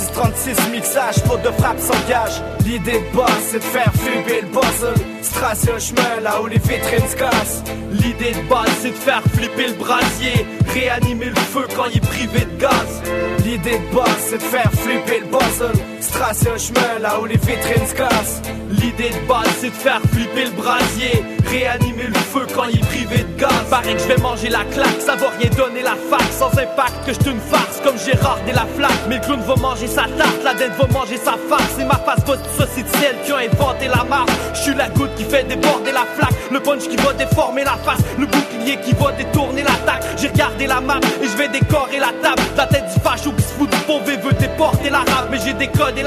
1036 mixage, faute de frappe s'engage. L'idée de boss, c'est de faire flipper le puzzle. Se tracer un chemin là où les vitrines se cassent.
L'idée de base, c'est de faire flipper le brasier. Réanimer le feu quand il est privé de gaz.
L'idée de boss, c'est de faire flipper le puzzle. Se tracer un chemin là où les vitrines se cassent.
L'idée de base, c'est de faire flipper le brasier. Réanimer le feu quand il est privé de gaz. Paraît que je vais manger la claque, ça va rien donner la fac. Sans impact, que je une farce comme Gérard et la flaque. Mais le clown va manger sa tarte, la dette va manger sa farce. C'est ma face boss c'est celle qui a inventé la marque. Je suis la goutte qui fait déborder la flaque. Le punch qui va déformer la face. Le bouclier qui va détourner l'attaque. J'ai regardé la map et je vais décorer la table. La tête du facho qui se fout du pauvre veut déporter la rap. Mais j'ai décodé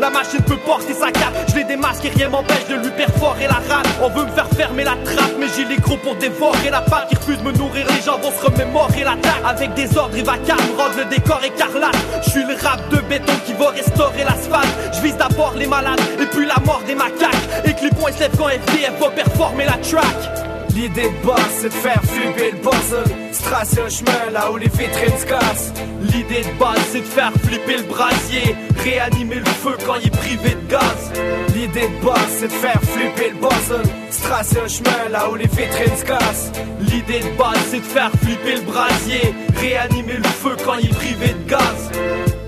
La machine peut porter sa cape. Je l'ai démasqué, rien m'empêche de lui perforer la rate. On veut me faire fermer la trappe, mais j'ai les gros pour dévorer la pâte qui refuse de me nourrir. Les gens vont se remémorer la. Avec des ordres, il va calme, rendre le décor écarlate. Je suis le rap de béton qui va restaurer l'asphalte. Je vise d'abord les malades et puis la mort des macaques. Et que les points se quand FDF va performer la track.
L'idée de boss, c'est de faire flipper le puzzle. Se un chemin là où les vitrines se cassent.
L'idée de base, c'est de faire flipper le brasier. Réanimer le feu quand il est privé de gaz.
L'idée de base, c'est de faire flipper le puzzle. Se un chemin là où les vitrines se cassent.
L'idée de base, c'est de faire flipper le brasier. Réanimer le feu quand il est privé de gaz.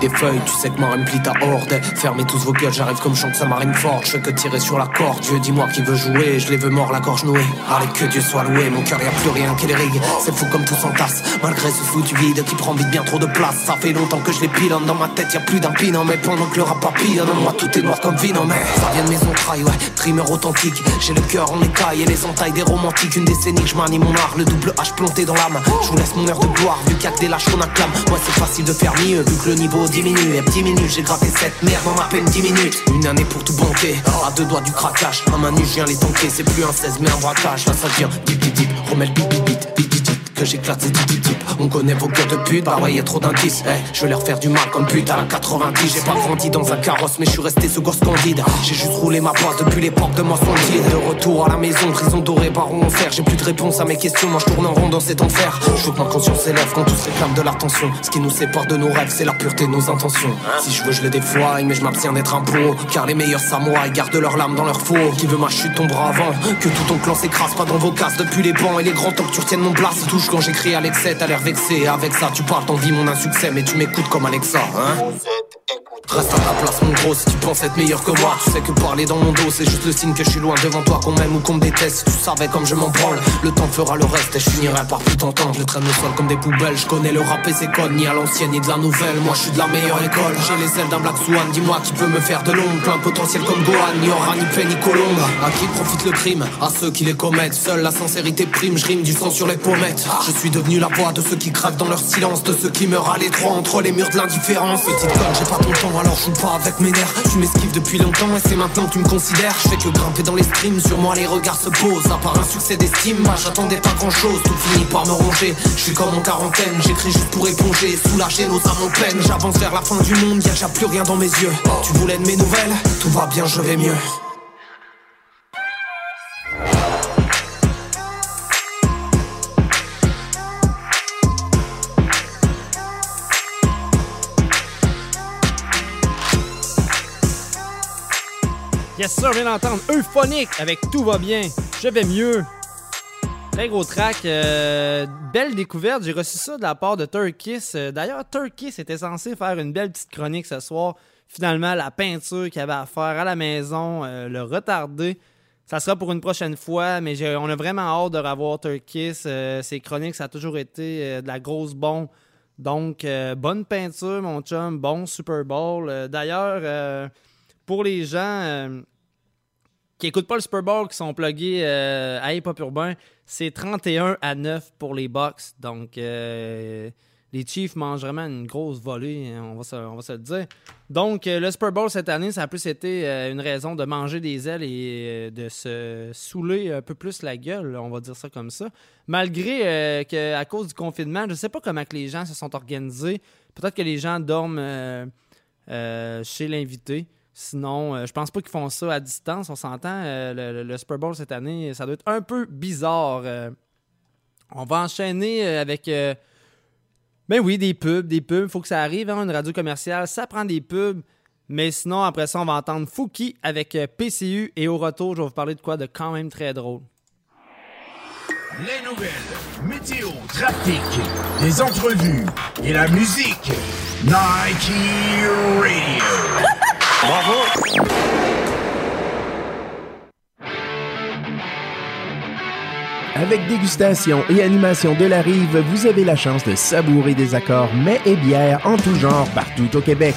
Des feuilles, tu sais que ma remplit ta horde. Fermez tous vos gueules, j'arrive comme chante sa marine forte Je fais que tirer sur la corde, Dieu dis-moi qui veut jouer. Je les veux mort, la gorge nouée. Allez que Dieu soit loué, mon cœur y a plus rien qui les rigue C'est fou comme tout s'entasse, malgré ce foutu vide Qui prend vite bien trop de place. Ça fait longtemps que je les pile, dans ma tête y a plus d'un pin Mais pendant que le rap papillonne, moi tout est noir comme vino Mais ça vient de mes entrailles, ouais, trimmer authentique. J'ai le cœur en écaille et les entailles des romantiques. Une décennie que je manie mon art, le double H planté dans l'âme. Je vous laisse mon heure de gloire, vu que des lâches qu'on acclame. Moi c'est facile de faire mieux, vu que le niveau diminue. Et 10 minutes, j'ai gratté cette merde en à peine 10 minutes. Une année pour tout banquer, à deux doigts du craquage. À main nue, je viens les tanker, c'est plus un 16 mais un braquage. Là ça devient dip dip dip, remets le bip bip que j'éclate ces types types On connaît vos cœurs de pute, bah ouais trop d'indices. Hey, Je vais leur faire du mal comme pute à la 90 J'ai pas grandi dans un carrosse mais je suis resté ce gosse candide. J'ai juste roulé ma boîte depuis les portes de moi sont De retour à la maison, prison dorée, baron en fer J'ai plus de réponse à mes questions, moi je tourne en rond dans cet enfer. Je veux que ma conscience s'élève quand tous réclament de l'attention. Ce qui nous sépare de nos rêves c'est la pureté de nos intentions. Si je veux je les défoile mais je m'abstiens d'être un pro. Car les meilleurs samouraïs gardent leurs lames dans leur four. Qui veut ma chute tombera avant. Que tout ton clan s'écrase pas dans vos cases. Depuis les bancs et les grands temps que tu retiennes mon place quand j'écris l'excès t'as l'air vexé. Avec ça tu parles t'envies mon insuccès Mais tu m'écoutes comme Alexa hein Reste à ta place mon gros si tu penses être meilleur que moi. Tu sais que parler dans mon dos c'est juste le signe que je suis loin devant toi Qu'on m'aime ou qu'on me déteste. Tu savais comme je m'en branle. Le temps fera le reste et je finirai par plus t'entendre. Je traîne le sol comme des poubelles. Je connais le rap et ses codes Ni à l'ancienne ni de la nouvelle. Moi je suis de la meilleure école. J'ai les ailes d'un Black Swan Dis-moi qui peut me faire de l'ombre. Plein potentiel comme Gohan Ni aura ni paix ni colombe. À qui profite le crime? À ceux qui les commettent. Seule la sincérité prime Je rime du sang sur les pommettes. Je suis devenu la voix de ceux qui crèvent dans leur silence De ceux qui meurent à l'étroit entre les murs de l'indifférence. Petite conne j'ai pas ton temps alors joue pas avec mes nerfs. Tu m'esquives depuis longtemps et c'est maintenant que tu me considères. Je fais que grimper dans les streams Sur moi les regards se posent. À part un succès d'estime Moi j'attendais pas grand chose Tout finit par me ronger. Je suis comme en quarantaine J'écris juste pour éponger. Soulager nos âmes en peine. J'avance vers la fin du monde Y'a déjà plus rien dans mes yeux. Tu voulais de mes nouvelles? Tout va bien je vais mieux
Yes sir, vient d'entendre Euphonique avec Tout va bien, je vais mieux. Très gros track, euh, belle découverte, j'ai reçu ça de la part de Turkis. Euh, D'ailleurs, Turkis était censé faire une belle petite chronique ce soir. Finalement, la peinture qu'il avait à faire à la maison, euh, le retardé. Ça sera pour une prochaine fois, mais on a vraiment hâte de revoir Turkis. ses chroniques, ça a toujours été de la grosse bombe Donc, euh, bonne peinture, mon chum. Bon Super Bowl. Euh, D'ailleurs, euh, pour les gens euh, qui n'écoutent pas le Super Bowl, qui sont plugués euh, à Hip Hop Urbain, c'est 31 à 9 pour les Bucks. Donc, euh, les Chiefs mangent vraiment une grosse volée, hein, on va se, le dire. Donc, le Super Bowl cette année, ça a plus été une raison de manger des ailes et de se saouler un peu plus la gueule, on va dire ça comme ça. Malgré qu'à cause du confinement, je ne sais pas comment que les gens se sont organisés. Peut-être que les gens dorment chez l'invité. Sinon, euh, je pense pas qu'ils font ça à distance. On s'entend. euh, le, Super Bowl cette année, ça doit être un peu bizarre. euh. on va enchaîner avec. ben oui, des pubs, des pubs. Faut que ça arrive, hein, une radio commerciale. Ça prend des pubs. Mais sinon, après ça, on va entendre Fouki avec PCU. Et au retour, je vais vous parler de quoi de quand même très drôle.
Les nouvelles, météo, trafic, les entrevues et la musique. Nike Radio. Bravo.
Avec dégustation et animation de la rive, vous avez la chance de savourer des accords mets et bières en tout genre partout au Québec.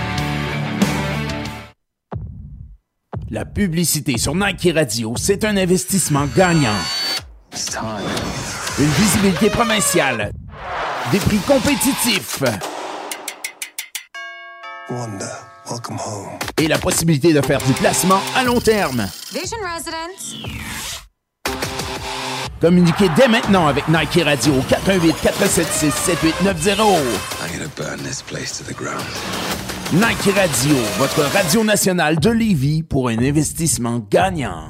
La publicité sur Nike Radio, c'est un investissement gagnant. Une visibilité provinciale. Des prix compétitifs. Et la possibilité de faire du placement à long terme.
Vision Residence.
Communiquez dès maintenant avec Nike Radio au 418 476 7890.
I'm gonna burn this place to the ground.
Nike Radio, votre radio nationale de Lévis pour un investissement gagnant.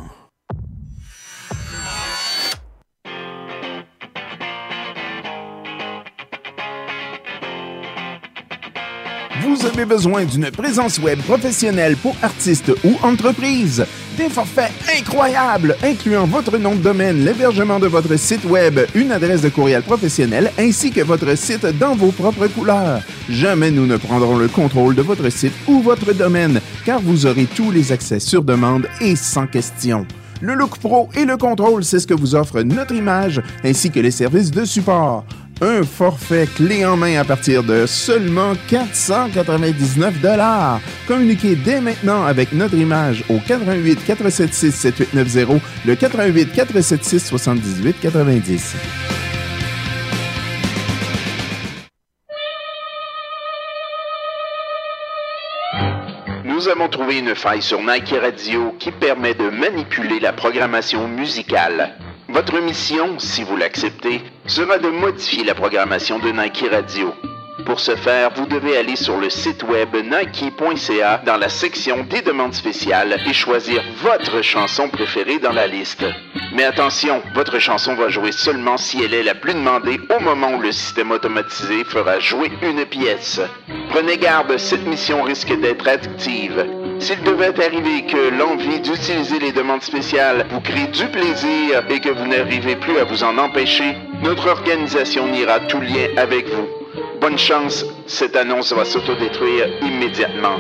Vous avez besoin d'une présence web professionnelle pour artistes ou entreprises. Des forfaits incroyables incluant votre nom de domaine, l'hébergement de votre site web, une adresse de courriel professionnelle ainsi que votre site dans vos propres couleurs. Jamais nous ne prendrons le contrôle de votre site ou votre domaine car vous aurez tous les accès sur demande et sans question. Le Look Pro et le contrôle, c'est ce que vous offre notre image ainsi que les services de support. Un forfait clé en main à partir de seulement 499 dollars. Communiquez dès maintenant avec notre image au 88 476 7890, le 88 476 78 90.
Nous avons trouvé une faille sur Nike Radio qui permet de manipuler la programmation musicale. Votre mission, si vous l'acceptez, sera de modifier la programmation de Nike Radio. Pour ce faire, vous devez aller sur le site web nike.ca dans la section des demandes spéciales et choisir votre chanson préférée dans la liste. Mais attention, votre chanson va jouer seulement si elle est la plus demandée au moment où le système automatisé fera jouer une pièce. Prenez garde, cette mission risque d'être addictive. S'il devait arriver que l'envie d'utiliser les demandes spéciales vous crée du plaisir et que vous n'arrivez plus à vous en empêcher, notre organisation niera tout lien avec vous. Bonne chance, cette annonce va s'autodétruire immédiatement.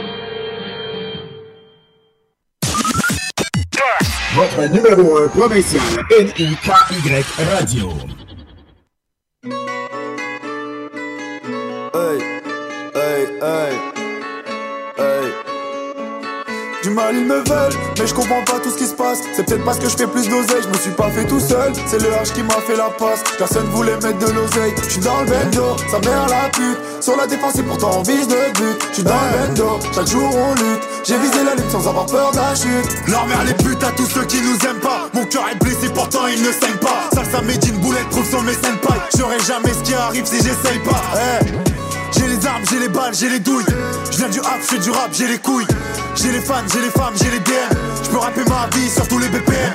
Votre numéro 1 provincial, NIKY Radio.
Hey, hey, hey, hey. Mal ils me veulent, mais je comprends pas tout ce qui se passe. C'est peut-être parce que je fais plus d'oseille, je me suis pas fait tout seul. C'est le H qui m'a fait la passe. Personne voulait mettre de l'oseille. Je suis dans le bendo, sa mère la pute. Sur la défense et pourtant on vise le but. Je suis dans le bendo, chaque jour on lutte. J'ai visé la lutte sans avoir peur de la chute.
Leur mère les putes à tous ceux qui nous aiment pas Mon cœur est blessé pourtant il ne saigne pas Salsa Medine boulette trouve sur mes pailles J'aurai jamais ce qui arrive si j'essaye pas Eh, J'ai les armes, j'ai les balles, j'ai les douilles. Je viens du rap, je fais du rap, j'ai les couilles. J'ai les fans, j'ai les femmes, j'ai les DM Je peux rapper ma vie sur tous les BPM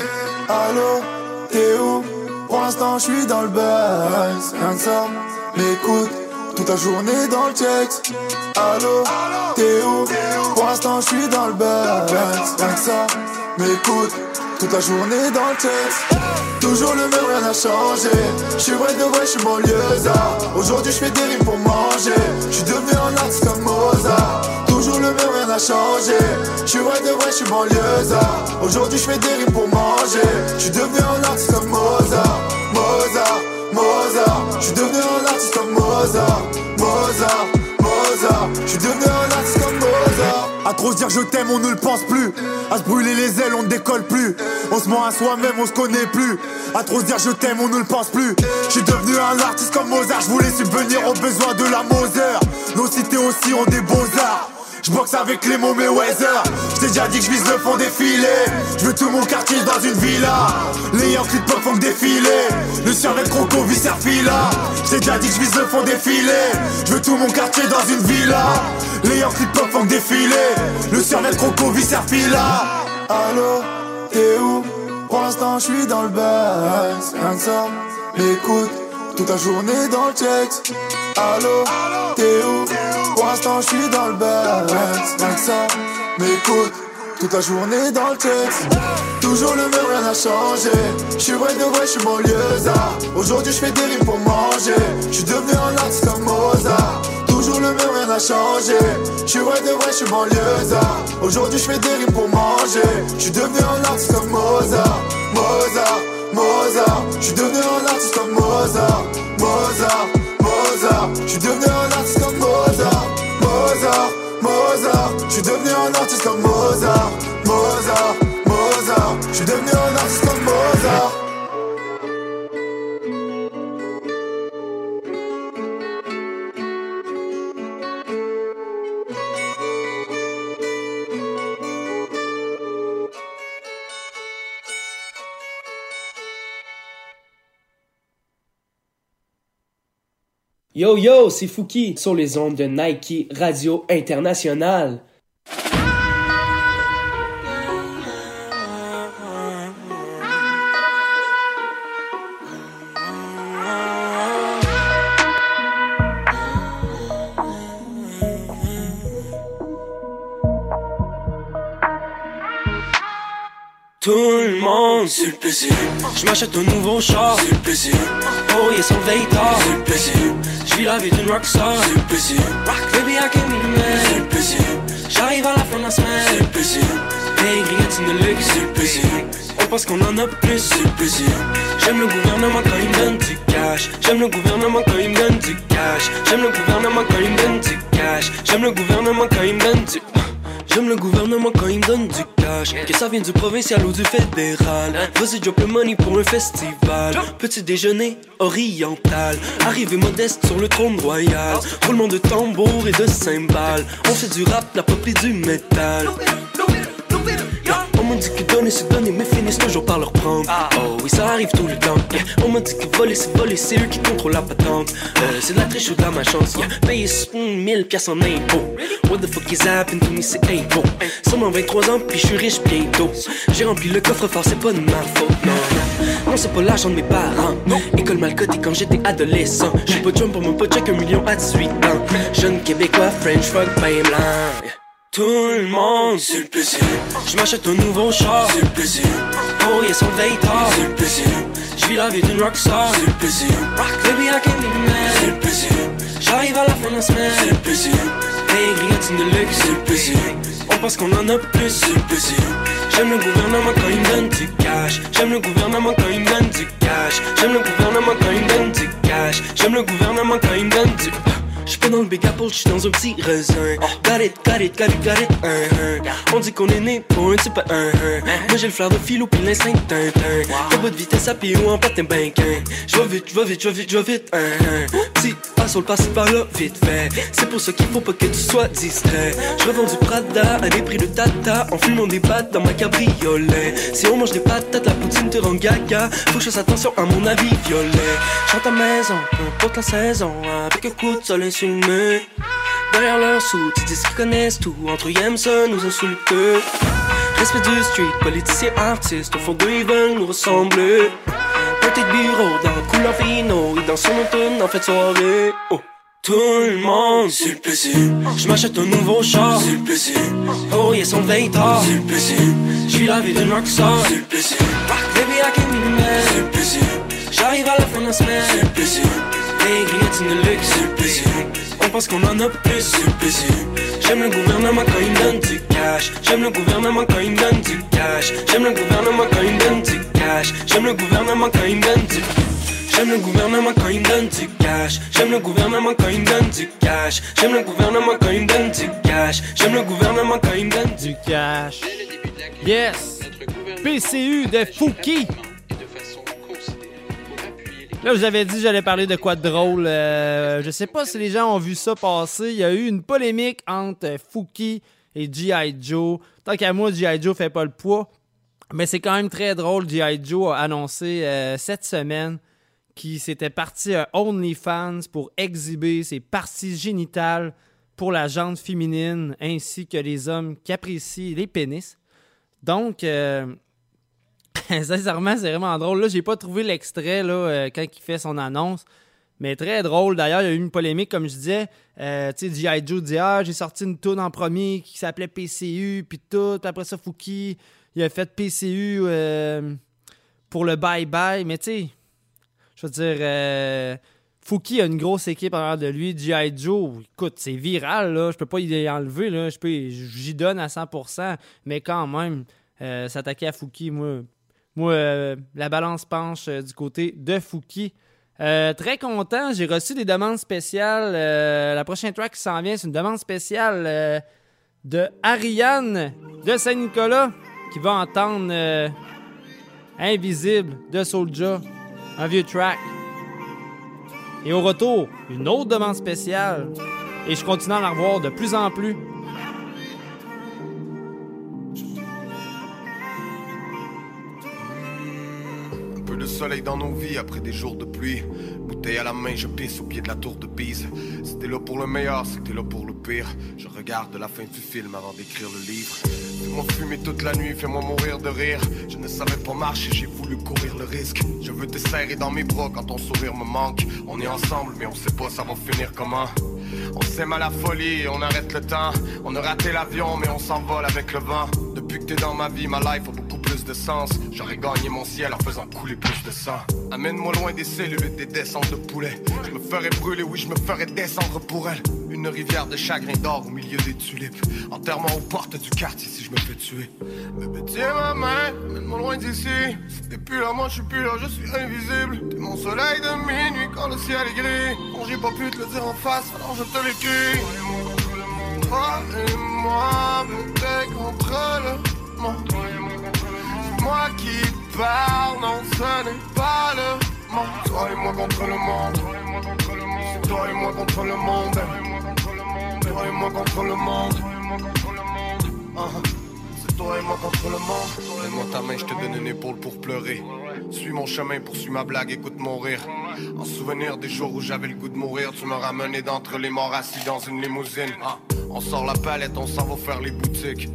Allô, t'es où? Pour l'instant je suis dans le buzz. Rien de ça, mais écoute,
toute la journée dans le check. Allô, t'es où? Pour l'instant, je suis dans le buzz. Rien que ça, mais écoute, toute la journée dans le check. Toujours le même, rien n'a changé. Je suis vrai de vrai, je suis banlieusard. Aujourd'hui, je fais des rimes pour manger. Je suis devenu un artiste comme Mozart. Toujours le même, rien n'a changé. Je suis vrai de vrai, je suis banlieusard. Aujourd'hui, je fais des rimes pour manger. Je suis devenu un artiste comme Mozart. Mozart, Mozart. Je suis devenu un artiste comme Mozart. Mozart, Mozart. Je devenu un. À trop dire je t'aime, on ne le pense plus. À se brûler les ailes, on ne décolle plus. On se ment à soi-même, on se connaît plus. À trop se dire je t'aime, on ne le pense plus. Je suis devenu un artiste comme Mozart. Je voulais subvenir aux besoins de la Moser. Nos cités aussi ont des beaux-arts. Je avec les mots Weather Je t'ai déjà dit que je vise le fond des filets. Je veux tout mon quartier dans une villa. Les Yankees de pop font défiler. Le cervelle croco vice fila Je t'ai déjà dit que je vise le fond des filets. Je veux tout mon quartier dans une villa. Les Yankees de pop font défiler. Le cervelle croco vice fila Allô, t'es où? Pour l'instant je dans le buzz. Rien mais toute la journée dans le check. Allô, t'es où? Pour l'instant, je suis dans le que ça, mais écoute, toute la journée dans le check. Toujours le même, rien n'a changé. Je suis vrai de vrai, je suis banlieusard. Aujourd'hui, je fais des rimes pour manger. Je suis devenu un artiste comme Mozart. Toujours le même, rien n'a changé. Je suis vrai de vrai, je suis banlieusard. Aujourd'hui, je fais des rimes pour manger. Je suis devenu un artiste comme Mozart. Mozart. Mozart, je suis devenu un artiste comme Mozart, Mozart, Mozart, je suis devenu un artiste comme Mozart, Mozart, je suis devenu un artiste comme Mozart, Mozart, Mozart, je suis devenu un artiste comme Mozart.
Yo yo, c'est Fouki sur les ondes de Nike Radio International. Tout le monde, c'est le plaisir. Je m'achète un nouveau char, c'est le plaisir. Oh, yeah, son veille tard, c'est le plaisir. Je vis la vie d'une rockstar, c'est le plaisir. Baby, I can be the man, c'est le plaisir. J'arrive à la fin de la semaine, c'est le plaisir. Hey, de luxe, c'est le plaisir. On pense qu'on en a plus, c'est le plaisir. J'aime le gouvernement quand il me donne du cash. J'aime le gouvernement quand il me donne du cash. J'aime le gouvernement quand il me donne du cash. J'aime le gouvernement quand il me donne du. J'aime le gouvernement quand il me donne du cash. Que ça vienne du provincial ou du fédéral. Vas-y drop le money pour le festival. Petit déjeuner oriental. Arrivé modeste sur le trône royal. Roulement de tambour et de cymbales. On fait du rap, la pop et du métal on m'a dit que donner c'est donner mais finissent toujours par leur prendre. Oh oui ça arrive tout le temps. Yeah. On m'a dit que voler c'est voler c'est eux qui contrôlent la patente. Euh, C'est de la triche ou de la malchance. Yeah. Payer 1000 piastres en impôts. What the fuck is happening to me c'est impôt Seulement 23 ans puis je suis riche bientôt. J'ai rempli le coffre fort c'est pas de ma faute non. Non c'est pas l'argent de mes parents. École mal cotée quand j'étais adolescent. J'suis pas jump pour mon pas check un million à 18 ans. Jeune québécois French fuck yeah. Tout le monde, c'est le plaisir. Je m'achète un nouveau char, c'est le plaisir. Oh yeah, son veille tard, c'est le plaisir. Je vis la vie d'une rockstar, c'est le plaisir. Baby, I can be the man, c'est le plaisir. J'arrive à la fin de la semaine, c'est le plaisir. Hey, grillotine de luxe, c'est le plaisir. On pense qu'on en a plus, c'est le plaisir. J'aime le gouvernement quand il me donne du cash. J'aime le gouvernement quand il me donne du cash. J'aime le gouvernement quand il me donne du cash. J'aime le gouvernement quand il me donne du. J'suis pas dans le Big Apple, j'suis dans un petit raisin. Got it, got it, got it, got it, un, un. On dit qu'on est né pour un type un, un. Moi j'ai le flair de philo pis l'instinct d'un, T'as pas de vitesse à pied ou en patin banquin. J'vais vite, j'vais vite, j'vais vite, j'vais vite, un, un. Petit pas sur le passé par là, vite fait. C'est pour ça qu'il faut pas que tu sois distrait. J'revends du Prada à des prix de tata en fumant des pattes dans ma cabriolet. Si on mange des patates, la poutine te rend gaga. Faut que je fasse attention à mon avis violet. Chante à maison, peu importe la saison, avec un coup de soleil le. Derrière leur sous, ils disent qu'ils connaissent tout. Entre eux, ils aiment ça, nous insultent. Respect du street, politiciens, artistes, au fond d'eux, ils veulent nous ressembler. De bureau dans couleur vino, et dans son automne en fait soirée. Oh. Tout le monde sur le PC. Je m'achète un nouveau char sur le PC. Oh, y'a son veille tard sur le PC. J'vis la vie d'une rockstar sur le PC. Baby, I can be the man sur le PC. J'arrive à la fin de la semaine sur le PC. Grillettes de luxe. On pense qu'on en a plus PC. J'aime le gouvernement quand il donne du cash. J'aime le gouvernement quand il donne du cash. J'aime le gouvernement quand il donne du cash. J'aime le gouvernement quand il donne du J'aime le gouvernement quand il donne du cash. J'aime le gouvernement quand il donne du cash. J'aime le gouvernement quand il donne du cash. J'aime le gouvernement quand il donne
du cash. Yes! PCU de Fouki. Là, vous avais dit j'allais parler de quoi de drôle. Euh, je sais pas si les gens ont vu ça passer. Il y a eu une polémique entre Fouki et G.I. Joe. Tant qu'à moi, G.I. Joe fait pas le poids. Mais c'est quand même très drôle. G.I. Joe a annoncé euh, cette semaine qui s'était parti à OnlyFans pour exhiber ses parties génitales pour la jante féminine ainsi que les hommes qui apprécient les pénis. Donc, euh, sincèrement, c'est vraiment drôle. Là, j'ai pas trouvé l'extrait là, euh, quand il fait son annonce. Mais très drôle. D'ailleurs, il y a eu une polémique, comme je disais. Euh, tu sais, G.I. Joe dit Ah, j'ai sorti une tune en premier qui s'appelait PCU, puis tout. Après ça, Fouki, il a fait PCU pour le bye-bye. Mais tu sais, je veux dire, euh, Fouki a une grosse équipe en de lui. G.I. Joe, écoute, c'est viral, là. Je peux pas y enlever, là. J'y donne à 100%. Mais quand même, euh, s'attaquer à Fouki, moi, moi euh, la balance penche du côté de Fouki. très content, j'ai reçu des demandes spéciales. la prochaine track qui s'en vient, c'est une demande spéciale de Ariane de Saint-Nicolas qui va entendre Invisible de Soulja un vieux track. Et au retour, une autre demande spéciale. Et je continue à en revoir de plus en plus.
De soleil dans nos vies après des jours de pluie. Bouteille à la main, je pisse au pied de la tour de Pise. C'était là pour le meilleur, c'était là pour le pire. Je regarde la fin du film avant d'écrire le livre. Fais-moi fumer toute la nuit, fais-moi mourir de rire. Je ne savais pas marcher, j'ai voulu courir le risque. Je veux te serrer dans mes bras quand ton sourire me manque. On est ensemble, mais on sait pas ça va finir comment. On s'aime à la folie et on arrête le temps. On a raté l'avion, mais on s'envole avec le vent. Depuis que t'es dans ma vie, ma life a beaucoup de sens. J'aurais gagné mon ciel en faisant couler plus de sang. Amène-moi loin des cellules et des descentes de poulet. Je me ferais brûler, oui, je me ferais descendre pour elle. Une rivière de chagrin d'or au milieu des tulipes. Enterrement aux portes du quartier si je me fais tuer. Bébé, tiens ma main, mène-moi loin d'ici. T'es plus là, moi je suis plus là, je suis invisible. T'es mon soleil de minuit quand le ciel est gris. Bon, j'ai pas pu te le dire en face, alors je te l'écris. Toi et moi, bébé, contre le monde. Moi qui parle, non, ce n'est pas le monde. Toi et moi contre le monde. C'est toi et moi contre le monde. Toi et moi contre le monde. C'est toi et moi contre le monde. Donne-moi ta main, je te donne une épaule pour pleurer. Suis mon chemin, poursuis ma blague, écoute mon rire. En souvenir des jours où j'avais le goût de mourir, tu me ramenais d'entre les morts assis dans une limousine. Ah, on sort la palette, on s'en va faire les boutiques.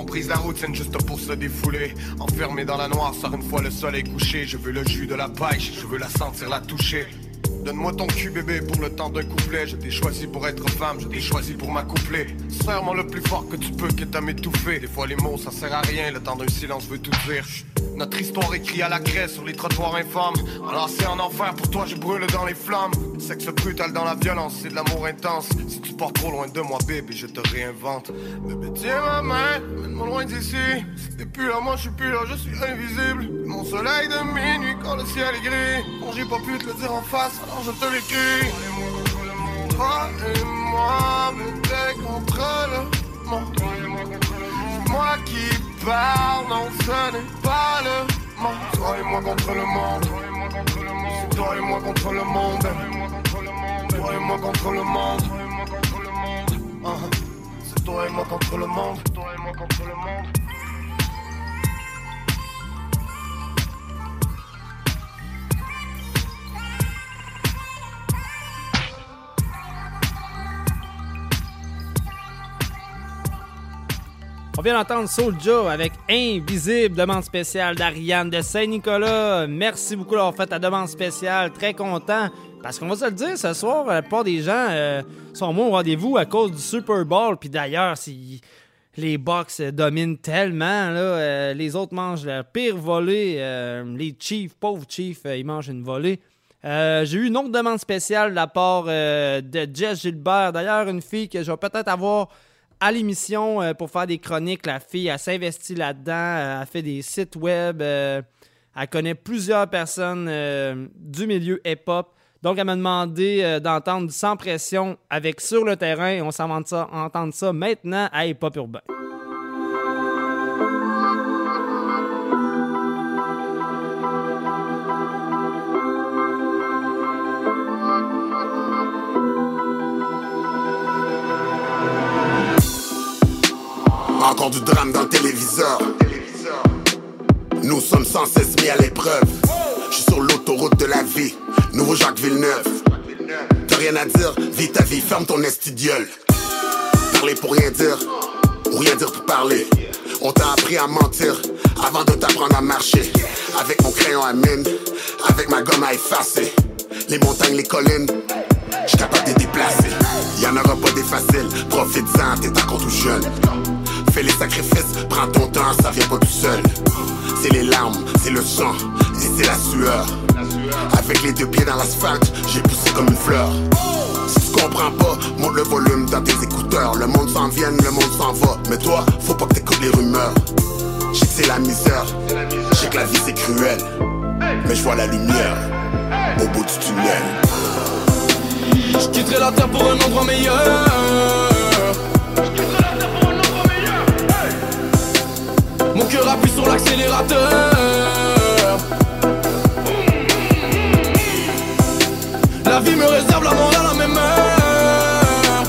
On brise la routine juste pour se défouler. Enfermé dans la noire, sort une fois le soleil couché. Je veux le jus de la pêche, je veux la sentir, la toucher. Donne-moi ton cul bébé pour le temps d'un couplet. Je t'ai choisi pour être femme, je t'ai choisi pour m'accoupler. Serre-moi le plus fort que tu peux, quitte à m'étouffer Des fois les mots ça sert à rien, le temps d'un silence veut tout dire. Notre histoire écrite à la craie sur les trottoirs infâmes. Enlacé en enfer, pour toi je brûle dans les flammes. Sexe brutal dans la violence, c'est de l'amour intense. Si tu pars trop loin de moi bébé, je te réinvente. Bébé tiens ma main, mène-moi loin d'ici. T'es plus là, moi je suis plus là, je suis invisible. Mon soleil de minuit quand le ciel est gris. Bon j'ai pas pu te le dire en face, je te l'écris Toi et moi, bébé contre le monde. Moi qui parle, non ce n'est pas le monde. Toi et moi contre le monde. Toi et moi contre le monde. Toi et moi contre le monde. Uh-huh. C'est toi et moi contre le monde Toi et moi contre le monde
On vient d'entendre Soulja avec Invisible, demande spéciale d'Ariane de Saint-Nicolas. Merci beaucoup d'avoir fait ta demande spéciale. Très content. Parce qu'on va se le dire, ce soir, la plupart des gens euh, sont moins au rendez-vous à cause du Super Bowl. Puis d'ailleurs, si les Bucks dominent tellement, là, euh, les autres mangent leur pire volée. Euh, les Chiefs, pauvres Chiefs, ils mangent une volée. J'ai eu une autre demande spéciale de la part de Jess Gilbert. D'ailleurs, une fille que je vais peut-être avoir à l'émission euh, pour faire des chroniques. La fille, elle s'investit là-dedans. Euh, elle fait des sites web. Euh, elle connaît plusieurs personnes du milieu hip-hop. Donc, elle m'a demandé d'entendre sans pression avec Sur le terrain. On s'en ça, entendre ça maintenant à Hip Hop Urbain.
Du drame dans le téléviseur. Nous sommes sans cesse mis à l'épreuve. Je suis sur l'autoroute de la vie. Nouveau Jacques Villeneuve. T'as rien à dire, vis ta vie, ferme ton estudiole. Parler pour rien dire, ou rien dire pour parler. On t'a appris à mentir avant de t'apprendre à marcher. Avec mon crayon à mine, avec ma gomme à effacer. Les montagnes, les collines, je capable de déplacer. Y'en aura pas des faciles, profite-en, t'es encore tout jeune. Fais les sacrifices, prends ton temps, ça vient pas tout seul. C'est les larmes, c'est le sang, et c'est la sueur. Avec les deux pieds dans l'asphalte, j'ai poussé comme une fleur. Si tu comprends pas, monte le volume dans tes écouteurs. Le monde s'en vient, le monde s'en va. Mais toi, faut pas que t'écoutes les rumeurs. Je sais c'est la misère, je sais que la vie c'est cruel. Mais je vois la lumière au bout du tunnel.
Je quitterai la terre pour un endroit meilleur. Mon cœur appuie sur l'accélérateur. La vie me réserve la mort à la même heure.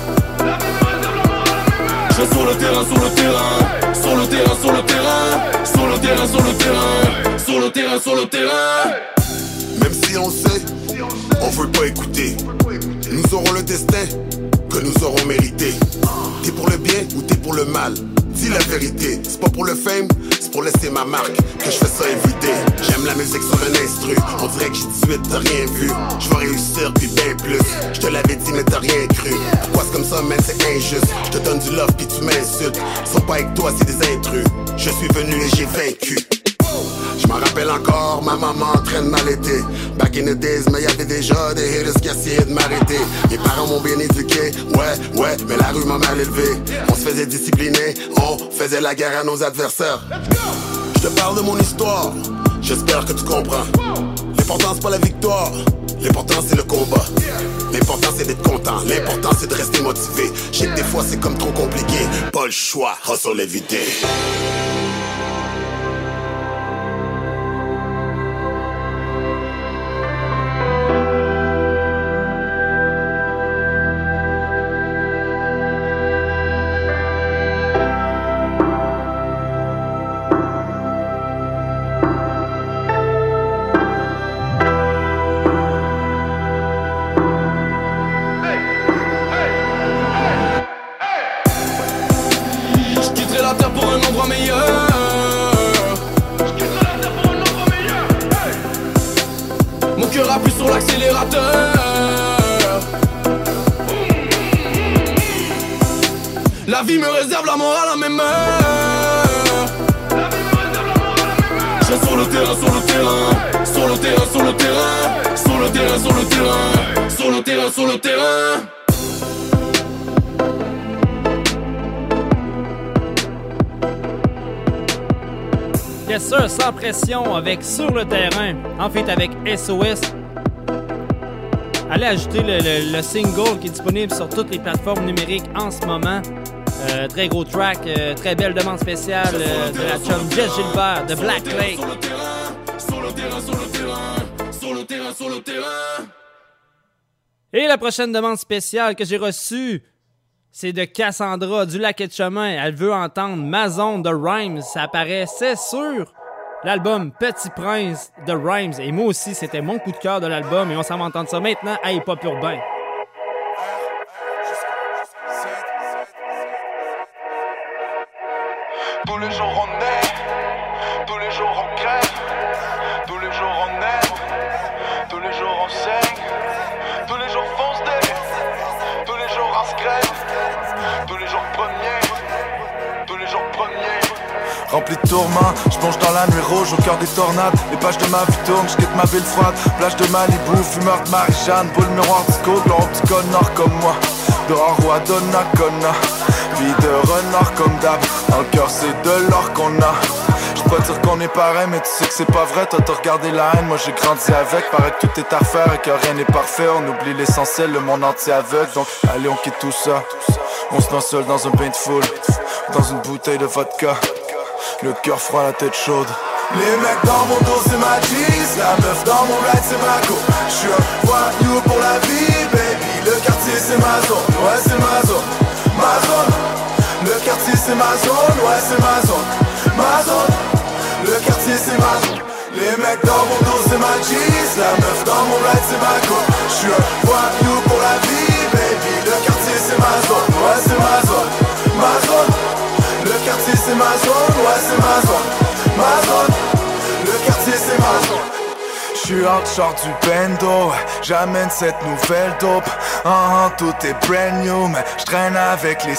Je suis sur le terrain, sur le terrain, sur le terrain, sur le terrain, sur le terrain, sur le terrain, sur le terrain, sur le terrain.
Même si on sait, on veut pas écouter. Nous aurons le destin que nous aurons mérité. T'es pour le bien ou t'es pour le mal Dis la vérité, c'est pas pour le fame, c'est pour laisser ma marque que je fais ça éviter. J'aime la musique sur un instru, on dirait que j'ai 18, t'as rien vu. Je vais réussir puis bien plus. Je te l'avais dit mais t'as rien cru. Pourquoi c'est comme ça, man, c'est injuste. Je te donne du love puis tu m'insultes. Ils sont pas avec toi, c'est des intrus. Je suis venu et j'ai vaincu. Je m'en rappelle encore, ma maman en train de m'allaiter. Back in the days, mais y'avait déjà des haters qui essayaient de m'arrêter. Mes parents m'ont bien éduqué, ouais, ouais, mais la rue m'a mal élevé. On se faisait discipliner, on faisait la guerre à nos adversaires. Je te parle de mon histoire, j'espère que tu comprends. L'important c'est pas la victoire, l'important c'est le combat. L'important c'est d'être content, l'important c'est de rester motivé. Je sais que des fois c'est comme trop compliqué, pas le choix, hustle éviter.
Pression, avec Sur le terrain, en fait avec SOS. Allez ajouter le, le- le single qui est disponible sur toutes les plateformes numériques en ce moment. Euh, très gros track, euh, très belle demande spéciale euh, de la chum Jess Gilbert de Black Lake.
Sur le terrain, sur le terrain, sur le terrain, sur le terrain, sur le terrain.
Et la prochaine demande spéciale que j'ai reçue, c'est de Cassandra du Lac et de Chemin. Elle veut entendre Mazon de Rhymes. Ça apparaît, c'est sûr. L'album Petit Prince de Rhymes. Et moi aussi, c'était mon coup de cœur de l'album. Et on s'en va entendre ça maintenant à Hip Hop Urbain.
Rempli de tourments, je plonge dans la nuit rouge au cœur des tornades. Les pages de ma vie tournent, je quitte ma ville froide. Plage de Malibu, fumeur de Marie-Jeanne Boule miroir disco, blanc petit connard comme moi. Dehors roi Donnacona Vie de renard comme d'hab. Le cœur c'est de l'or qu'on a. Je peux dire qu'on est pareil mais tu sais que c'est pas vrai. Toi t'as regardé la haine, moi j'ai grandi avec. Paraît que tout est à refaire et que rien n'est parfait. On oublie l'essentiel, le monde entier aveugle. Donc allez on quitte tout ça. On se met seul dans un bain de foule. Dans une bouteille de vodka le cœur froid, la tête chaude.
Les mecs dans mon dos c'est ma cheese La meuf dans mon ride c'est ma go J'suis un voyou pour la vie baby Le quartier c'est ma zone, ouais c'est ma zone Ma zone Le quartier c'est ma zone, ouais c'est ma zone Ma zone Le quartier c'est ma zone Les mecs dans mon dos c'est ma cheese La meuf dans mon ride c'est ma go J'suis un voyou pour la vie baby Le quartier c'est ma zone, ouais c'est ma zone Ma zone le quartier c'est ma zone, ouais c'est ma zone. Ma zone, le quartier c'est ma zone
J'suis hors short du bendo, j'amène cette nouvelle dope. Ah, ah, tout est brand new, mais j'traîne avec les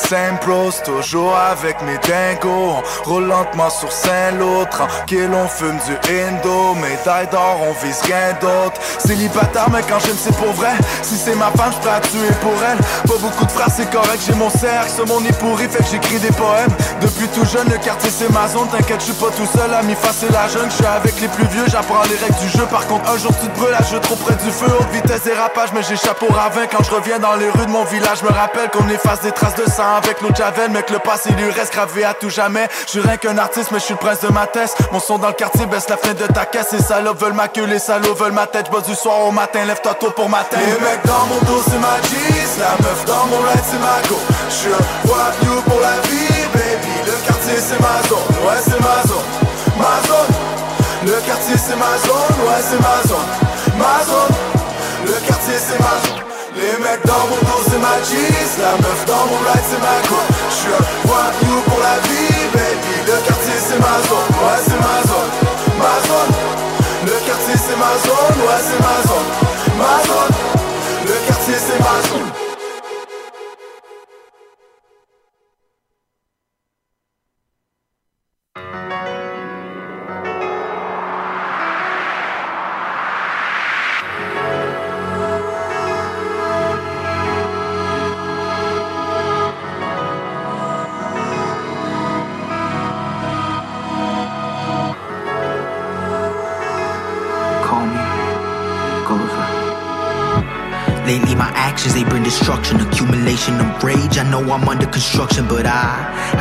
bros Toujours avec mes dingos, on roule lentement sur Saint-Lô Tranquille, on fume du Indo, médaille d'or, on vise rien d'autre. Célibataire, mais quand j'aime c'est pour vrai Si c'est ma femme, j'prêt à tuer pour elle. Pas beaucoup de phrases, c'est correct, j'ai mon cercle. Ce mon nid pourri, fait que j'écris des poèmes. Depuis tout jeune, le quartier c'est ma zone. T'inquiète, j'suis pas tout seul, à mi face la jeune. J'suis avec les plus vieux, j'apprends les règles du jeu. Par contre, un jour tu te brûles, je trop près du feu Haute vitesse dérapage, mais j'échappe au ravin. Quand je reviens dans les rues de mon village Me rappelle qu'on efface des traces de sang avec de javel Mais que le passé lui reste gravé à tout jamais. Je suis rien qu'un artiste, mais je suis le prince de ma tête. Mon son dans le quartier baisse la fin de ta caisse. Les salopes veulent ma queue, les salauds veulent ma tête. J'bosse du soir au matin, lève-toi tôt pour matin
Les mecs dans mon dos c'est ma cheese La meuf dans mon ride c'est ma go. J'suis un pour la vie baby. Le quartier c'est ma zone, ouais c'est ma zone. Ma zone le quartier c'est ma zone, ouais c'est ma zone Ma zone Le quartier c'est ma zone Les mecs dans mon dos c'est ma cheese La meuf dans mon ride c'est ma go J'suis un voyou pour la vie baby Le quartier c'est ma zone, ouais c'est ma zone Ma zone Le quartier c'est ma zone, ouais c'est ma zone Ma zone Le quartier c'est ma zone
destruction, accumulation of rage. I know I'm under construction, but I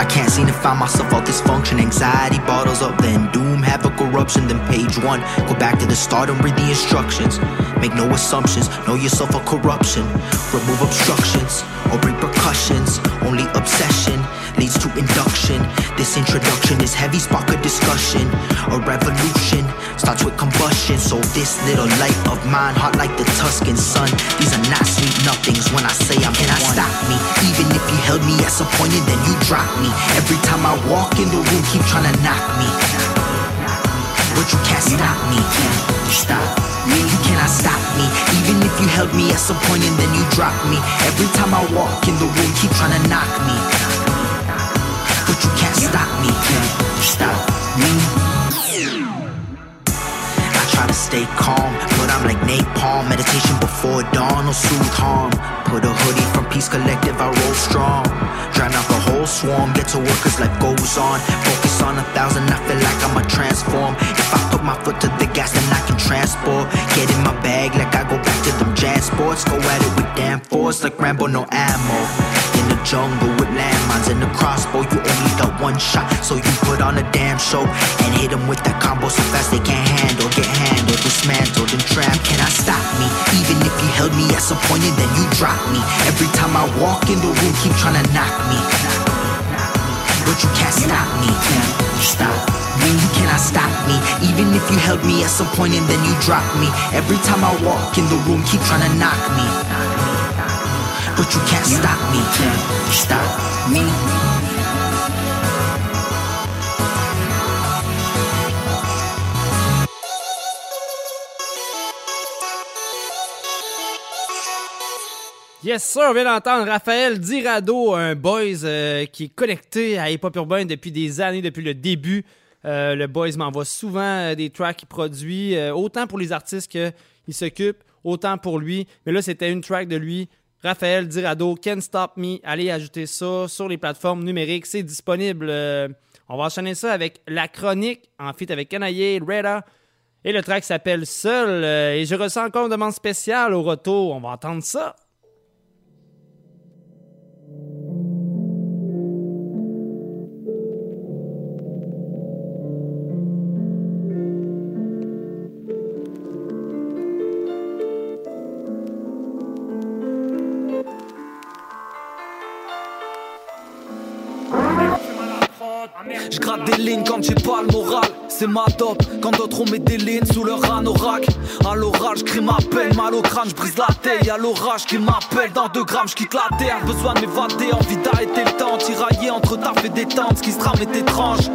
I can't seem to find myself all dysfunction. Anxiety bottles up, then doom, havoc, corruption. Then page one, go back to the start and read the instructions. Make no assumptions, know yourself a corruption. Remove obstructions or repercussions. Only obsession induction. This introduction is heavy, spark a discussion. A revolution starts with combustion. So this little light of mine, hot like the Tuscan sun. These are not sweet nothings when I say I'm Can I stop me? Even if you held me at some point and then you drop me. Every time I walk in the room, keep trying to knock me. But you can't stop me. Stop me. You cannot stop me. Even if you held me at some point and then you drop me. Every time I walk in the room, keep trying to knock me. You can't stop me. Can't Stop me. Try to stay calm, but I'm like napalm. Meditation before dawn, no soothe harm. Put a hoodie from Peace Collective, I roll strong. Drown out the whole swarm, get to work as life goes on. Focus on a thousand, I feel like I'ma transform. If I put my foot to the gas, then I can transport. Get in my bag like I go back to them jazz sports. Go at it with damn force, like Rambo, no ammo. In the jungle with landmines and the crossbow, you only got one shot, so you put on a damn show and hit them with that combo so fast they can't handle. Get handled, dismantled, and trapped. Cannot stop me, even if you held me at some point and then you drop me. Every time I walk in the room, keep trying to knock me. But you can't stop me. Stop me, you cannot stop me. Even if you held me at some point and then you drop me. Every time I walk in the room, keep trying to knock me. But you can't stop me. Stop me.
Yes, sir, on vient d'entendre Raphaël Dirado, un boys euh, qui est connecté à Hip Hop Urbain depuis des années, depuis le début. Euh, le boys m'envoie souvent euh, des tracks qu'il produit, autant pour les artistes qu'il s'occupe, autant pour lui. Mais là, c'était une track de lui. Raphaël Dirado, Can't Stop Me. Allez ajouter ça sur les plateformes numériques. C'est disponible. On va enchaîner ça avec la chronique, en fait avec Kanaye, Reda. Et le track s'appelle Seul. et je ressens encore une demande spéciale au retour. On va entendre ça.
Je gratte des lignes quand j'ai pas le moral, c'est ma top. Quand d'autres on met des lignes sous leur anorak. À l'orage, crie ma peine, mal au crâne, je brise la tête. Y'a l'orage qui m'appelle, dans deux grammes, je la terre. Besoin de m'évader, envie d'arrêter le temps. Tiraillé entre taf et détente, ce qui se trame est étrange.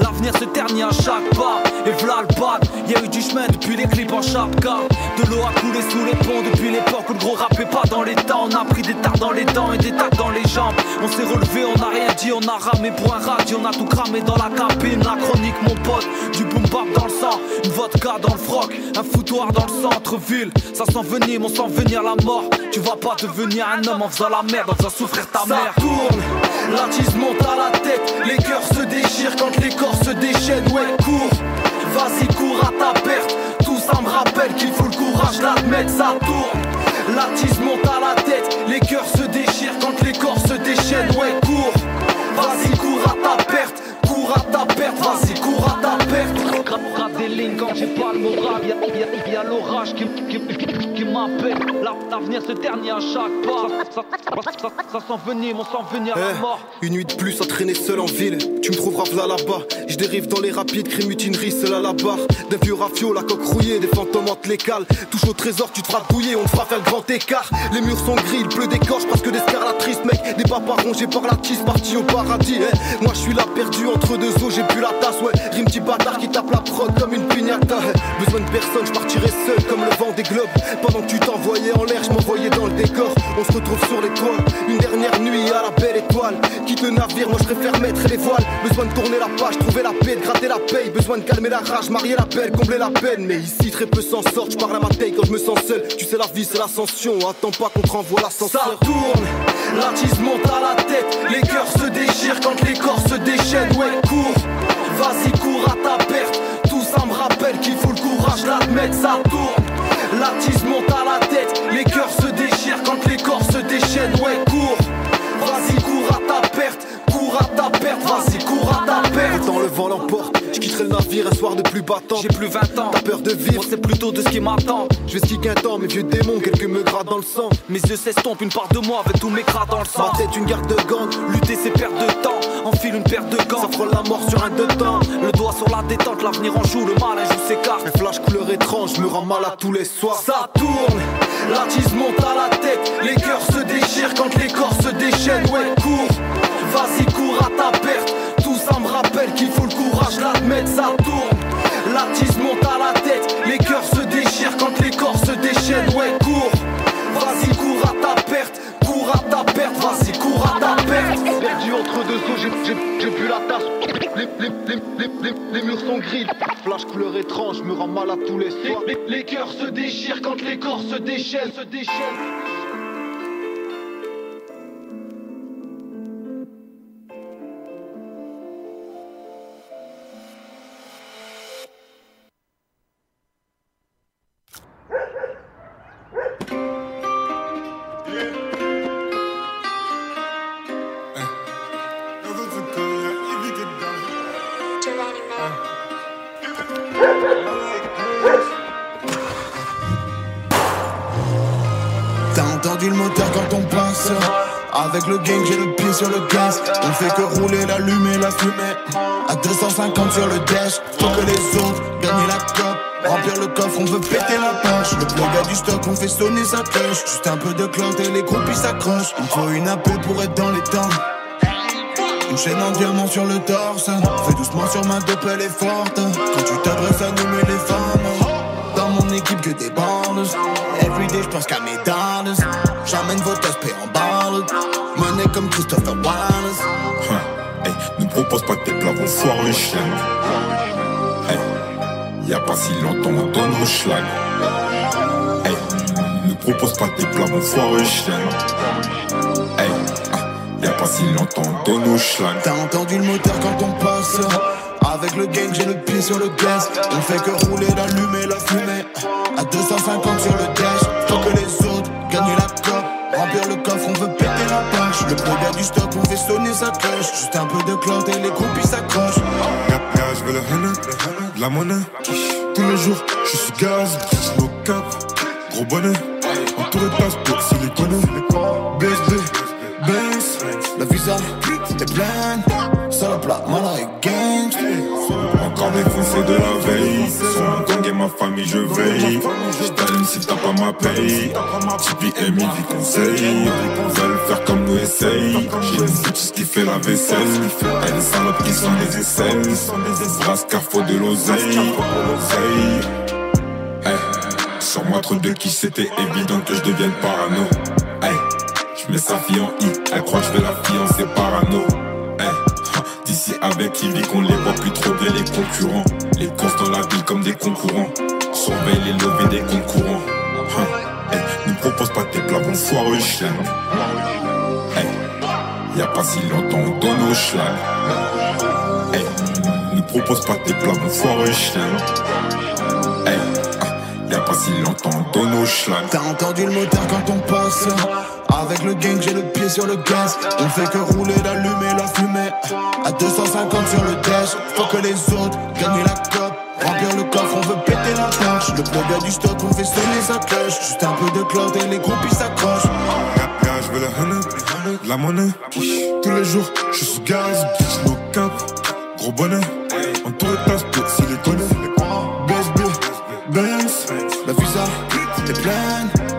L'avenir se ternit à chaque pas, et v'là le bad. Y'a eu du chemin depuis les clips en chapka. De l'eau a coulé sous les ponts depuis l'époque où le gros rap est pas dans les temps. On a pris des tards dans les dents et des tacs dans les jambes. On s'est relevé, on a rien dit, on a ramé pour un radio, on a tout cramé dans la cabine. La chronique, mon pote, du boom bap dans le sang, une vodka dans le froc, un foutoir dans le centre-ville. Ça sent venir, on sent venir la mort. Tu vas pas devenir un homme en faisant la merde, en faisant souffrir ta mère. Ça tourne, la tise monte à la tête, les cœurs se déchirent quand les corps se déchaînent. Ouais, cours, vas-y, cours à ta perte. Tout ça me rappelle qu'il faut le courage d'admettre, ça tourne. La tise monte à la tête, les cœurs se déchirent quand les corps se déchaînent. Ouais, cours, vas-y, cours à ta perte. Cours à ta perte, vas-y, cours à ta perte. Des lignes quand j'ai pas le moral. Y'a, y'a, y'a l'orage qui, qui, qui, qui m'appelle. La- L'avenir se ternit à chaque pas. Ça, ça, ça, ça sent venir, on sent venir la
Eh,
mort.
Une nuit de plus à traîner seul en ville. Tu me trouveras là là-bas. Je dérive dans les rapides, crime mutinerie, seul à la barre. D'un vieux rafio, la coque rouillée, des fantômes hantent les cales. Touche au trésor, tu te feras douiller, on te fera faire le grand écart. Les murs sont gris, il pleut des corches parce que des scarlatrices, mec. Des papas rongés par la tisse, partis au paradis. eh. Moi je suis là perdu entre deux eaux, j'ai plus la tasse, ouais. Rime petit bâtard qui tape la prod comme une pignata. Besoin de personne, je partirai seul comme le vent des globes. Pendant que tu t'envoyais en l'air, je m'envoyais dans le décor. On se retrouve sur les toits, une dernière nuit à la belle étoile. Quitte le navire, moi je préfère mettre les voiles. Besoin de tourner la page, trouver la paix, gratter la paye. Besoin de calmer la rage, marier la belle, combler la peine. Mais ici, très peu s'en sortent, je parle à ma taille quand je me sens seul. Tu sais, la vie c'est l'ascension, attends pas qu'on te renvoie l'ascenseur.
Ça tourne, la tise monte à la tête, les cœurs se déchirent quand les corps se déchaînent. Ouais, cours, vas-y, cours à ta perte. Qu'il faut le courage d'admettre, ça tourne. La tise monte à la tête, les cœurs se déchirent quand les corps se déchaînent. Ouais, cours, vas-y, cours à ta perte. Cours à ta perte, vas-y, cours à ta perte.
Autant le vent l'emporte, je quitterai le navire un soir de plus battant.
J'ai plus 20 ans,
T'as peur de vivre,
c'est plutôt de ce qui m'attend.
je vais skier un temps, mes vieux démons, quelques me grattent dans le sang.
Mes yeux s'estompent, une part de moi avec tous mes cras dans le sang.
Ma tête, une garde de gang,
Lutter c'est perdre de temps, enfile une paire de gants.
ça frôle la mort sur un deux temps.
Le doigt sur la détente, l'avenir en joue, le mal un joue s'écarte.
Un flash couleur étrange me rend malade tous les soirs.
Ça tourne, la monte à la tête, les cœurs se déchirent quand les corps se déchaînent. Ouais, cours, vas-y, cours à ta perte. Tout ça me rappelle qu'il faut le courage d'admettre, ça tourne. La monte à la tête, les cœurs se déchirent quand les corps se déchaînent. Ouais, cours, vas-y, cours à ta perte. Cours à ta perte, vas-y, cours à ta perte.
Perdu entre deux eaux, j'ai- bu la tasse. Les, les, les, les, murs sont gris. Flash couleur étrange me rend malade tous les soirs.
Les, les cœurs se déchirent quand les corps se déchaînent, se déchaînent.
Avec le gang j'ai le pied sur le gaz On fait que rouler, l'allumer, la fumer À 250 sur le dash. Faut que les autres gagnent la cope Remplir le coffre, on veut péter la poche Le gars du stock, on fait sonner sa cloche Juste un peu de clotte et les groupies s'accrochent. Il faut une AP pour être dans les temps. Une chaîne en diamant sur le torse. Fais doucement sur ma dope, elle est forte. Quand tu t'adresses à nous, les femmes. Dans mon équipe que des bandes. Everyday, je pense qu'à mes dollars j'amène votre aspect en balle. Mené comme Christopher Wallace.
Hein, hey, ne propose pas tes plats, vont foire les chiens. Hey, y a pas si longtemps, on donne au schlag. Hey, ne propose pas tes plats, vont foire les chiens. Hey, ah, y a pas si longtemps, on donne au schlag.
T'as entendu le moteur quand on passe? Avec le gang j'ai le pied sur le gaz On fait que rouler, d'allumer la fumée À 250 sur le dash page Le progrès du fait sonner sa cloche Juste un peu de clotte et les groupies s'accrochent
Gars, gars, je la monnaie. Tous les jours, je suis gaz, no cap, gros bonnet. Entouré de passeports siliconés. BSB, Benz,
La visa, t'es pleine La
Encore défoncé de la veille. Sur mon gang et ma famille, je veille. Je t'allume si t'as pas ma paye. Tipeee et midi conseil. Veulent faire comme nous essaye. J'ai une bitch qui fait la vaisselle. Elle est salope qui sont des aisselles. Brasse car faut de l'oseille. Oseille. Hey, sur moi trop de qui c'était évident que je devienne parano. Hey, je mets sa fille en I, elle croit que je vais la fiancer parano. D'ici avec Ivy qu'on les voit plus trop bien les concurrents. Les courses dans la ville comme des concurrents. Surveille les levées des concurrents. Ha, hey, ne propose pas tes plats, vont foireux chien. Hey, y a pas si longtemps on donne au schlag. Hey, ne propose pas tes plats, vont foireux chien. Hey, ah, y a pas si longtemps on donne au schlag.
T'as entendu le moteur quand on passe Avec le gang j'ai le pied sur le gaz. On fait que rouler, d'allumer la fumée. À 250 sur le dash. Faut que les autres gagnent la cope Remplir le coffre, on veut péter la tâche. Le progrès du stock, on fait sonner sa cloche. Juste un peu de clotte et les groupies s'accrochent.
Gars, je veux de la monnaie. Tous les jours, je suis gaz, bitch, no cap, gros bonnet. Entouré de passeports siliconés. BSB, Benz,
La visa, t'es pleine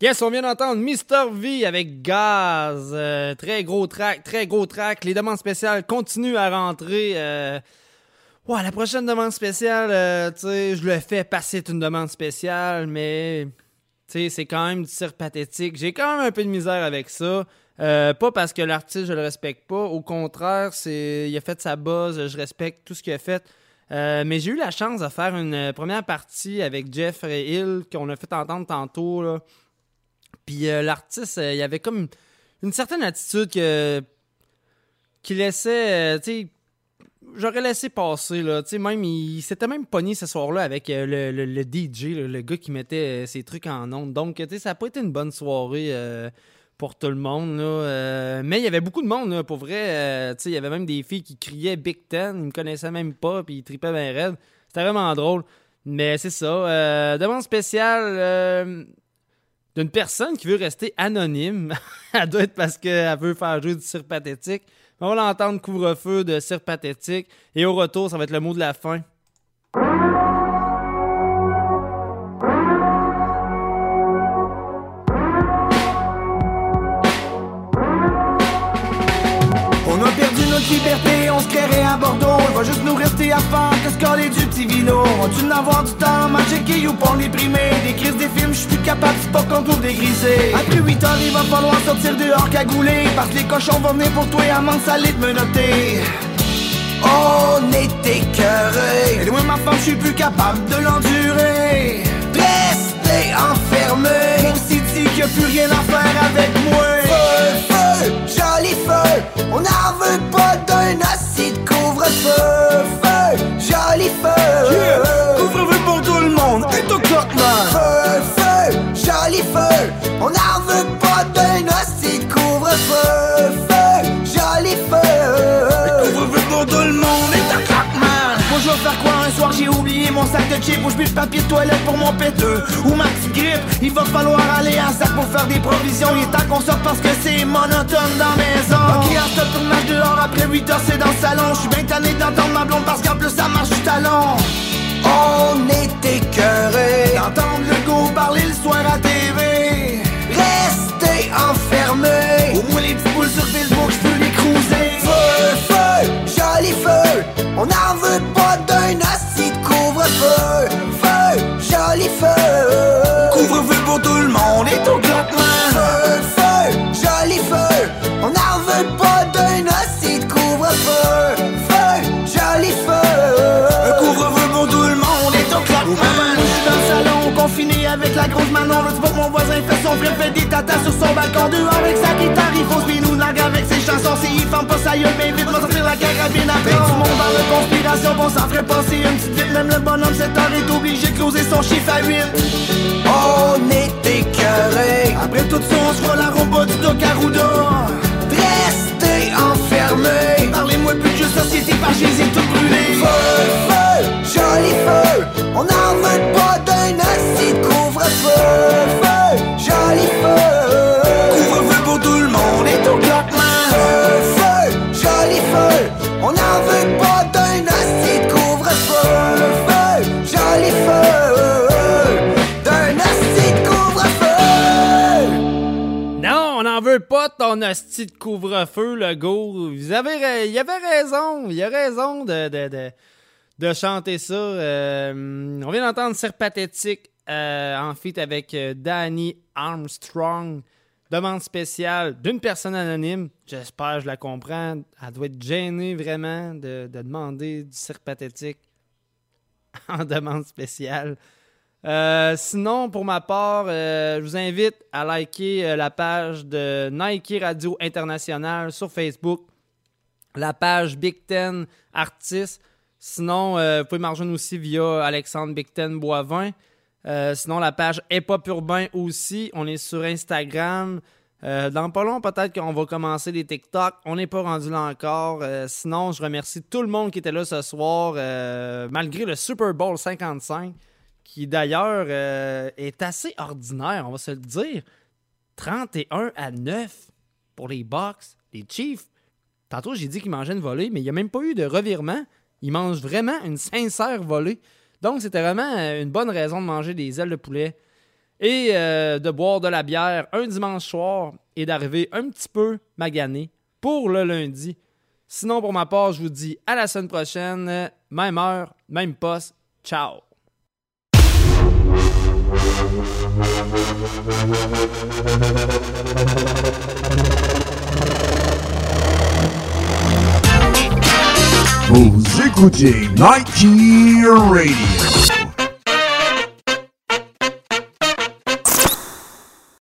Yes, on vient d'entendre Mister V avec Gaz. Euh, très gros track, très gros track. Les demandes spéciales continuent à rentrer. Euh... Ouais, la prochaine demande spéciale, euh, tu sais, je le fais passer une demande spéciale, mais tu sais, c'est quand même du cirque pathétique. J'ai quand même un peu de misère avec ça. Euh, pas parce que l'artiste, je le respecte pas. Au contraire, c'est il a fait sa buzz, je respecte tout ce qu'il a fait. Euh, mais j'ai eu la chance de faire une première partie avec Jeff Hill qu'on a fait entendre tantôt. Là. Puis euh, l'artiste, il avait comme une certaine attitude que qui laissait, tu j'aurais laissé passer. Tu sais, même il, s'était même pogné ce soir-là avec le, DJ, le gars qui mettait ses trucs en ondes. Donc, tu sais, ça n'a pas été une bonne soirée. Pour tout le monde. Là. Euh, mais il y avait beaucoup de monde, là, pour vrai. Euh, il y avait même des filles qui criaient Big Ten. Ils me connaissaient même pas, puis ils tripaient bien raide. C'était vraiment drôle. Mais c'est ça. Euh, demande spéciale euh, d'une personne qui veut rester anonyme. Elle doit être parce qu'elle veut faire jouer du cirque pathétique. On va l'entendre couvre-feu de cirque pathétique. Et au retour, ça va être le mot de la fin.
Liberté, on se créerait à Bordeaux. Il va juste nous rester à faire que scorer du petit vino. N'avoir du temps, m'a checké you pour les primer. Des crises des films, je suis plus capable, c'est pas qu'on trouve dégrisé. Après 8 heures, il va falloir sortir dehors cagoulé. Parce que les cochons vont venir pour toi et amende salée de me noter. On est écœuré. Et moi, ma femme, je suis plus capable de l'endurer. Restez enfermé. Mon city qui a plus rien à faire avec moi.
Feu, joli feu, on n'en veut pas d'un acide couvre-feu.
Mon sac de chips Ou je de papier de toilette pour mon péteux Ou ma petite grippe Il va falloir aller à sac pour faire des provisions. Il est temps qu'on sorte parce que c'est monotone dans la maison. Ok à ce tournage dehors après 8 heures c'est dans le salon. Je suis bien tanné d'entendre ma blonde parce qu'en plus ça marche du talon.
On est écœuré.
D'entendre le go parler le soir à TV
Restez enfermé.
Au moins les petits boules sur Facebook je peux les cruiser
Feu, feu, joli feu, on n'en veut pas feu, feu, joli feu.
Couvre-feu pour tout le monde et tout claquement.
Feu, feu, joli feu. On n'en veut pas d'un aussi de couvre-feu. Feu, joli feu.
Couvre-feu pour tout le monde et tout claquement.
Je suis dans le salon, confiné avec la grosse manon. Pas que mon voisin fait son frère, fait des tatas sur son balcon dehors avec sa guitare. Il faut se nous largue avec ses chansons. Si il ferme pas sa gueule, ben vite, va sortir la Fait du monde dans la conspiration, bon, ça ferait passer une petite vite. Même le bonhomme, cette heure est obligé de closer son chiffre à 8.
On est écœuré.
Après tout ça, on se la robot du Doc Arruda.
Restez enfermés.
Parlez-moi plus de société, par j'ai tout brûlé.
Feu, feu, joli feu. On n'en veut pas d'un assis de couvre-feu.
Ton hostie de couvre-feu, le go. Vous avez, il avait raison. Il a raison de, de, de, de chanter ça. Euh, on vient d'entendre Serre Pathétique euh, en feat avec euh, Danny Armstrong. Demande spéciale d'une personne anonyme. J'espère, je la comprends. Elle doit être gênée vraiment de, de demander du cirque pathétique en demande spéciale. Euh, sinon, pour ma part, euh, je vous invite à liker euh, la page de Nike Radio International sur Facebook, la page Big Ten Artistes. Sinon, vous pouvez me aussi via Alexandre Big Ten Boivin. Sinon, la page Hip Hop Urbain aussi. On est sur Instagram. Dans pas long, peut-être qu'on va commencer les TikTok. On n'est pas rendu là encore. Sinon, je remercie tout le monde qui était là ce soir, malgré le Super Bowl 55, qui d'ailleurs euh, est assez ordinaire, on va se le dire. 31 à 9 pour les Bucks, les Chiefs. Tantôt, j'ai dit qu'ils mangeaient une volée, mais il n'y a même pas eu de revirement. Ils mangent vraiment une sincère volée. Donc, c'était vraiment euh, une bonne raison de manger des ailes de poulet et euh, de boire de la bière un dimanche soir et d'arriver un petit peu magané pour le lundi. Sinon, pour ma part, je vous dis à la semaine prochaine. Même heure, même poste. Ciao!
Vous écoutez Nike Radio.